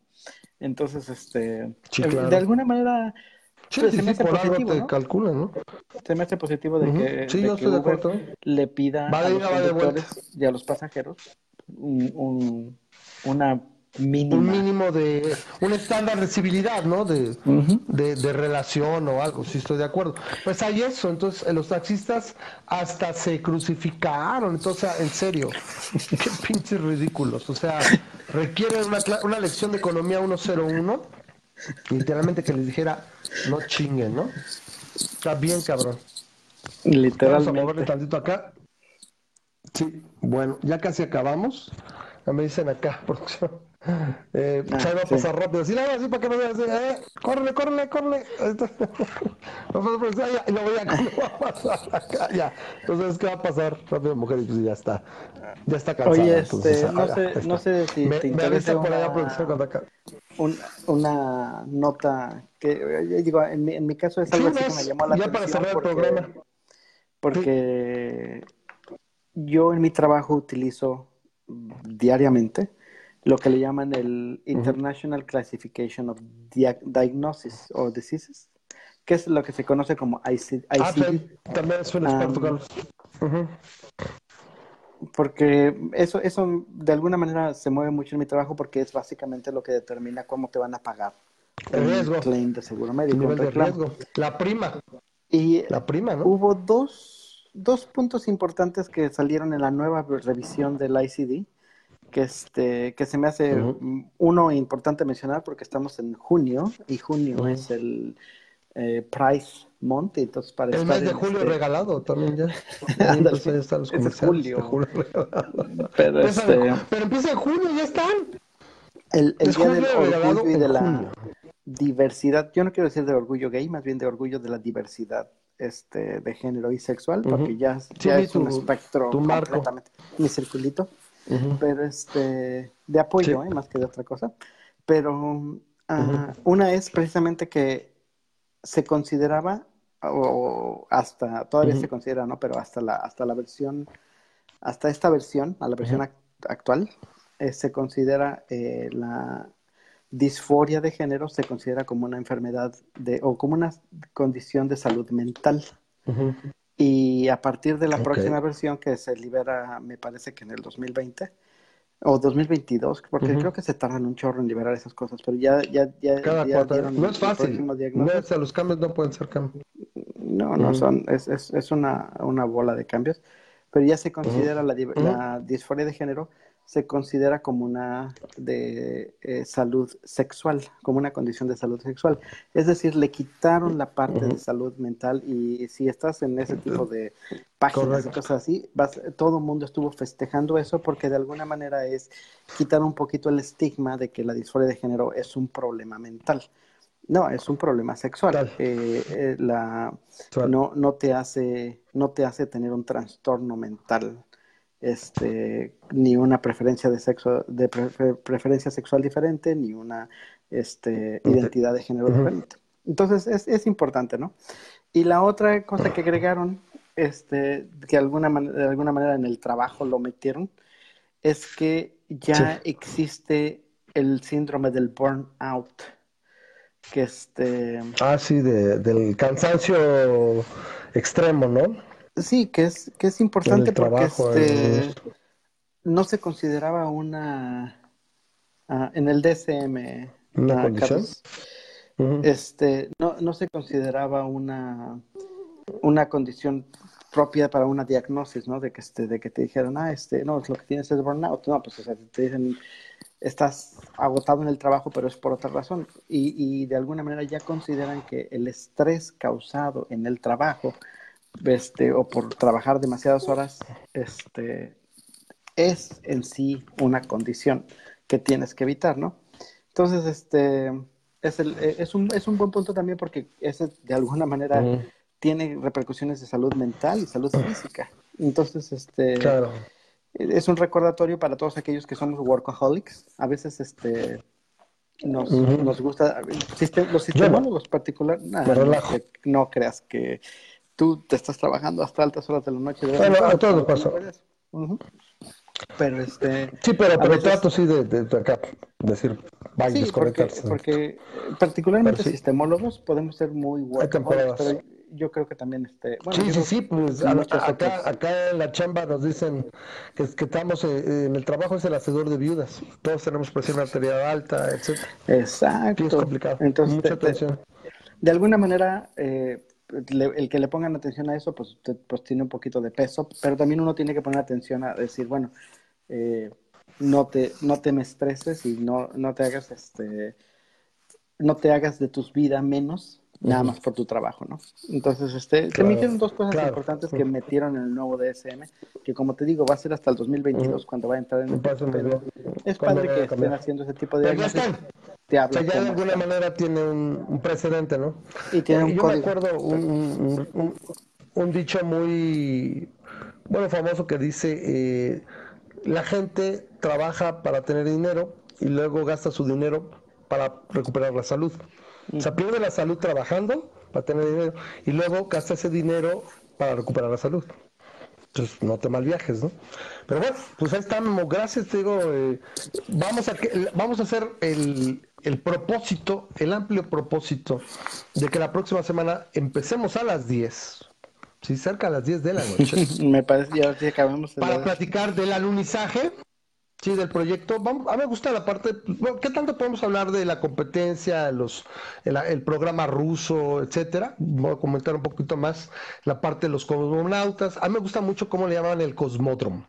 Entonces, este, eh, de alguna manera... Pues, se me hace positivo, ¿no? calcula, ¿no? Se me hace positivo de que, le pida a los conductores y a los pasajeros un, una un mínimo de un estándar de civilidad, ¿no? De, de, relación o algo, si estoy de acuerdo. Pues hay eso, entonces eh, los taxistas hasta se crucificaron, entonces, en serio, [laughs] qué pinches ridículos, o sea, requieren una, una lección de economía 101, literalmente que les dijera, no chinguen, ¿no? Está bien, cabrón. Literalmente. Vamos a moverle tantito acá. Sí, bueno, ya casi acabamos. Ya me dicen acá, [laughs] producción. Eh, ah, va a pasar rápido. Sí, así para que me veas. Eh, córrele, córrele, córrele. [laughs] y lo voy a, [laughs] va a pasar acá. Ya. Entonces, ¿qué va a pasar? Rápido, mujer, y pues ya está. Ya está cansada. Oye, este, no, sé, no sé si me, te interesa por allá, producción, cuando acá. Un, una nota que, eh, digo, en mi, en mi caso es algo así que me llamó la ya atención. para cerrar el programa. Porque yo en mi trabajo utilizo diariamente lo que le llaman el International Classification of Diagnosis or Diseases, que es lo que se conoce como ICD. Ah, también es un experto, Porque eso, eso de alguna manera se mueve mucho en mi trabajo porque es básicamente lo que determina cómo te van a pagar el riesgo. claim de seguro médico. El de riesgo. La prima. Y la prima, ¿no? Hubo dos, dos puntos importantes que salieron en la nueva revisión del ICD que, este, que se me hace uno importante mencionar porque estamos en junio y junio es el eh, Price Month, entonces para El mes de julio este regalado también ya. [laughs] entonces los es julio. pero, este... pero empieza en junio, ya están. El, el día del orgullo y de la diversidad, yo no quiero decir de orgullo gay, más bien de orgullo de la diversidad este, de género y sexual, porque ya, ya es un espectro completamente. Mi circulito pero este, de apoyo, ¿eh? más que de otra cosa. Pero ah, una es precisamente que se consideraba, o hasta, todavía se considera, ¿no? Pero hasta la, hasta la versión, hasta esta versión, a la versión actual, eh, se considera eh, la disforia de género, se considera como una enfermedad de, o como una condición de salud mental. Y a partir de la próxima versión que se libera, me parece que en el 2020 o 2022, porque creo que se tardan un chorro en liberar esas cosas, pero ya ya ya, Cada cuatro, no es fácil. No, los cambios no pueden ser cambios. No, no son es, es, es una, una bola de cambios, pero ya se considera la, la disforia de género se considera como una de eh, salud sexual, como una condición de salud sexual. Es decir, le quitaron la parte de salud mental y si estás en ese tipo de páginas y cosas así, vas, todo el mundo estuvo festejando eso porque de alguna manera es quitar un poquito el estigma de que la disforia de género es un problema mental. No, es un problema sexual. Eh, eh, la, no, no, te hace, no te hace tener un trastorno mental este, ni una preferencia de sexo, de preferencia sexual diferente, ni una este, identidad de género diferente. Entonces es, es, importante, ¿no? Y la otra cosa que agregaron, este, que alguna de alguna manera en el trabajo lo metieron, es que ya existe el síndrome del burnout, que este... Ah, sí, de, del cansancio extremo, ¿no? Sí, que es, que es importante porque este, no se consideraba una ah, en el DSM ¿Una condición? este, no, no se consideraba una, una condición propia para una diagnosis, ¿no? De que este, de que te dijeran, ah, este, no, lo que tienes es burnout. No, pues o sea, te dicen, estás agotado en el trabajo, pero es por otra razón. Y, y de alguna manera ya consideran que el estrés causado en el trabajo este, o por trabajar demasiadas horas, este, es en sí una condición que tienes que evitar, ¿no? Entonces, este, es, el, es, un, es un buen punto también porque ese de alguna manera tiene repercusiones de salud mental y salud física. Entonces, este, es un recordatorio para todos aquellos que somos workaholics. A veces, este, nos, nos gusta, los sistemólogos particular, no creas que tú te estás trabajando hasta altas horas de la noche. De bueno, a todos pasa. Pero este. Sí, pero, pero trato sí de, de, acá decir, vaya, sí, porque, porque, particularmente sistemólogos podemos ser muy buenos. Pero yo creo que también este. Bueno, sí, sí, sí, pues acá, acá en la chamba nos dicen que, que estamos eh, en el trabajo es el hacedor de viudas. Todos tenemos presión arterial alta, etcétera. Exacto. es complicado. Entonces, Mucha atención. de alguna manera, eh, el que le pongan atención a eso, pues, pues tiene un poquito de peso, pero también uno tiene que poner atención a decir, bueno, eh, no te, no te me estreses y no, no te hagas este, no te hagas de tus vidas menos nada más por tu trabajo, ¿no? Entonces, este, te metieron dos cosas importantes que metieron en el nuevo DSM, que como te digo, va a ser hasta el 2022 cuando va a entrar en el... Pero es padre que estén haciendo ese tipo de... ya de alguna manera tiene un, precedente, ¿no? Y tiene un Yo me acuerdo un, un, dicho muy, bueno, famoso que dice, eh, la gente trabaja para tener dinero y luego gasta su dinero para recuperar la salud. O sea, pierde la salud trabajando para tener dinero y luego gasta ese dinero para recuperar la salud. Entonces, no te mal viajes, ¿no? Pero bueno, pues ahí estamos. Gracias, te digo. Eh, vamos, a, vamos a hacer el, el propósito, el amplio propósito de que la próxima semana empecemos a las 10. Sí, cerca a las 10 de la noche. [laughs] Me parece, ya si acabamos. Para platicar del alunizaje Sí, del proyecto. a mí me gusta la parte. ¿Qué tanto podemos hablar de la competencia, los, el, programa ruso, etcétera? Voy a comentar un poquito más la parte de los cosmonautas. A mí me gusta mucho cómo le llaman el cosmódromo.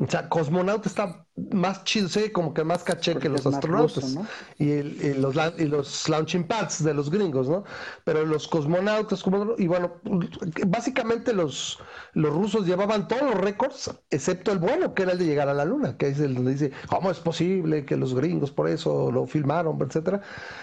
O sea, cosmonauta está más chido, sí, como que más caché que los astronautas. y, los, y los launching pads de los gringos, ¿no? Pero los cosmonautas, como, y bueno, básicamente los, los rusos llevaban todos los récords, excepto el bueno, que era el de llegar a la luna, que es el donde dice, ¿cómo es posible que los gringos por eso lo filmaron, etcétera?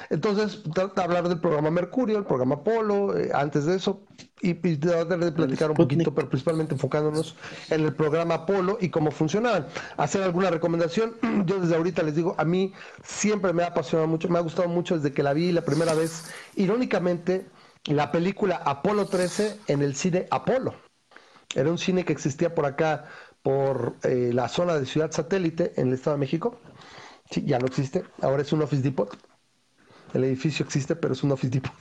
Entonces, trata de hablar del programa Mercurio, el programa Apolo, eh, antes de eso, y, y de platicar un poquito, pero principalmente enfocándonos en el programa Apolo y cómo funcionaban. Hacer alguna recomendación, [clears throat] yo desde ahorita les digo, a mí siempre me ha apasionado mucho, me ha gustado mucho desde que la vi la primera vez, irónicamente, la película Apolo 13 en el cine Apolo. Era un cine que existía por acá, por eh, la zona de Ciudad Satélite, en el Estado de México. Sí, ya no existe, ahora es un Office Depot. El edificio existe, pero es un Office Depot.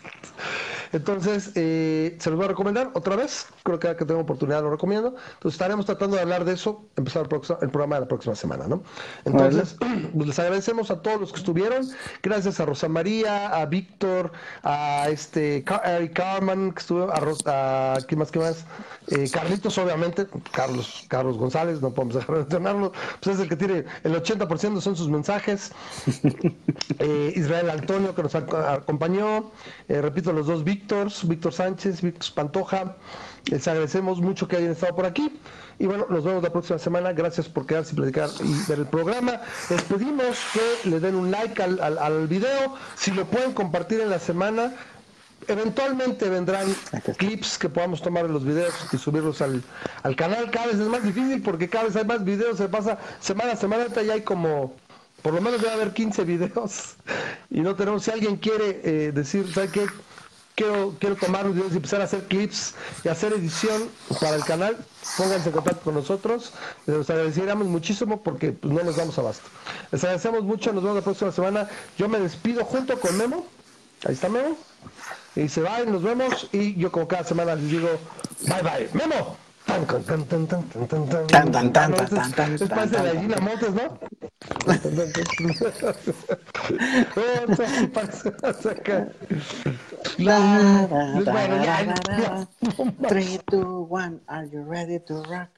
Entonces, eh, se los voy a recomendar otra vez. Creo que que tengo oportunidad lo recomiendo. Entonces, estaremos tratando de hablar de eso, empezar el, programa de la próxima semana, ¿no? Entonces, [clears throat] pues, les agradecemos a todos los que estuvieron. Gracias a Rosa María, a Víctor, a este Eric Carman, que estuvo, a, a ¿qué más, qué más? Eh, Carlitos, obviamente, Carlos, Carlos González, no podemos dejar de mencionarlo, pues es el que tiene el 80% son sus mensajes. [laughs] Eh, Israel Antonio, que nos acompañó, repito, los dos Víctor Víctor Sánchez, Víctor Pantoja. Les agradecemos mucho que hayan estado por aquí. Y bueno, nos vemos la próxima semana. Gracias por quedarse y platicar y ver el programa. Les pedimos que le den un like al, al, video. Si lo pueden compartir en la semana, eventualmente vendrán clips que podamos tomar de los videos y subirlos al, al, canal. Cada vez es más difícil porque cada vez hay más videos, se pasa semana a semana, ya hay como, por lo menos debe haber 15 videos [laughs] y no tenemos, si alguien quiere eh, decir, ¿sabe qué? Quiero, quiero tomar videos y empezar a hacer clips y hacer edición para el canal, pónganse en contacto con nosotros. Les agradeceríamos muchísimo porque pues, no nos damos abasto. Les agradecemos mucho, nos vemos la próxima semana. Yo me despido junto con Memo. Ahí está Memo. Y se va y nos vemos. Y yo como cada semana les digo, bye bye. Memo. Tan, tan, tan, tan, tan, tan, tan, tan, tan, tan, tan, tan, Es parte de Gina Montes, ¿no? Three, two, one, are you ready to rock?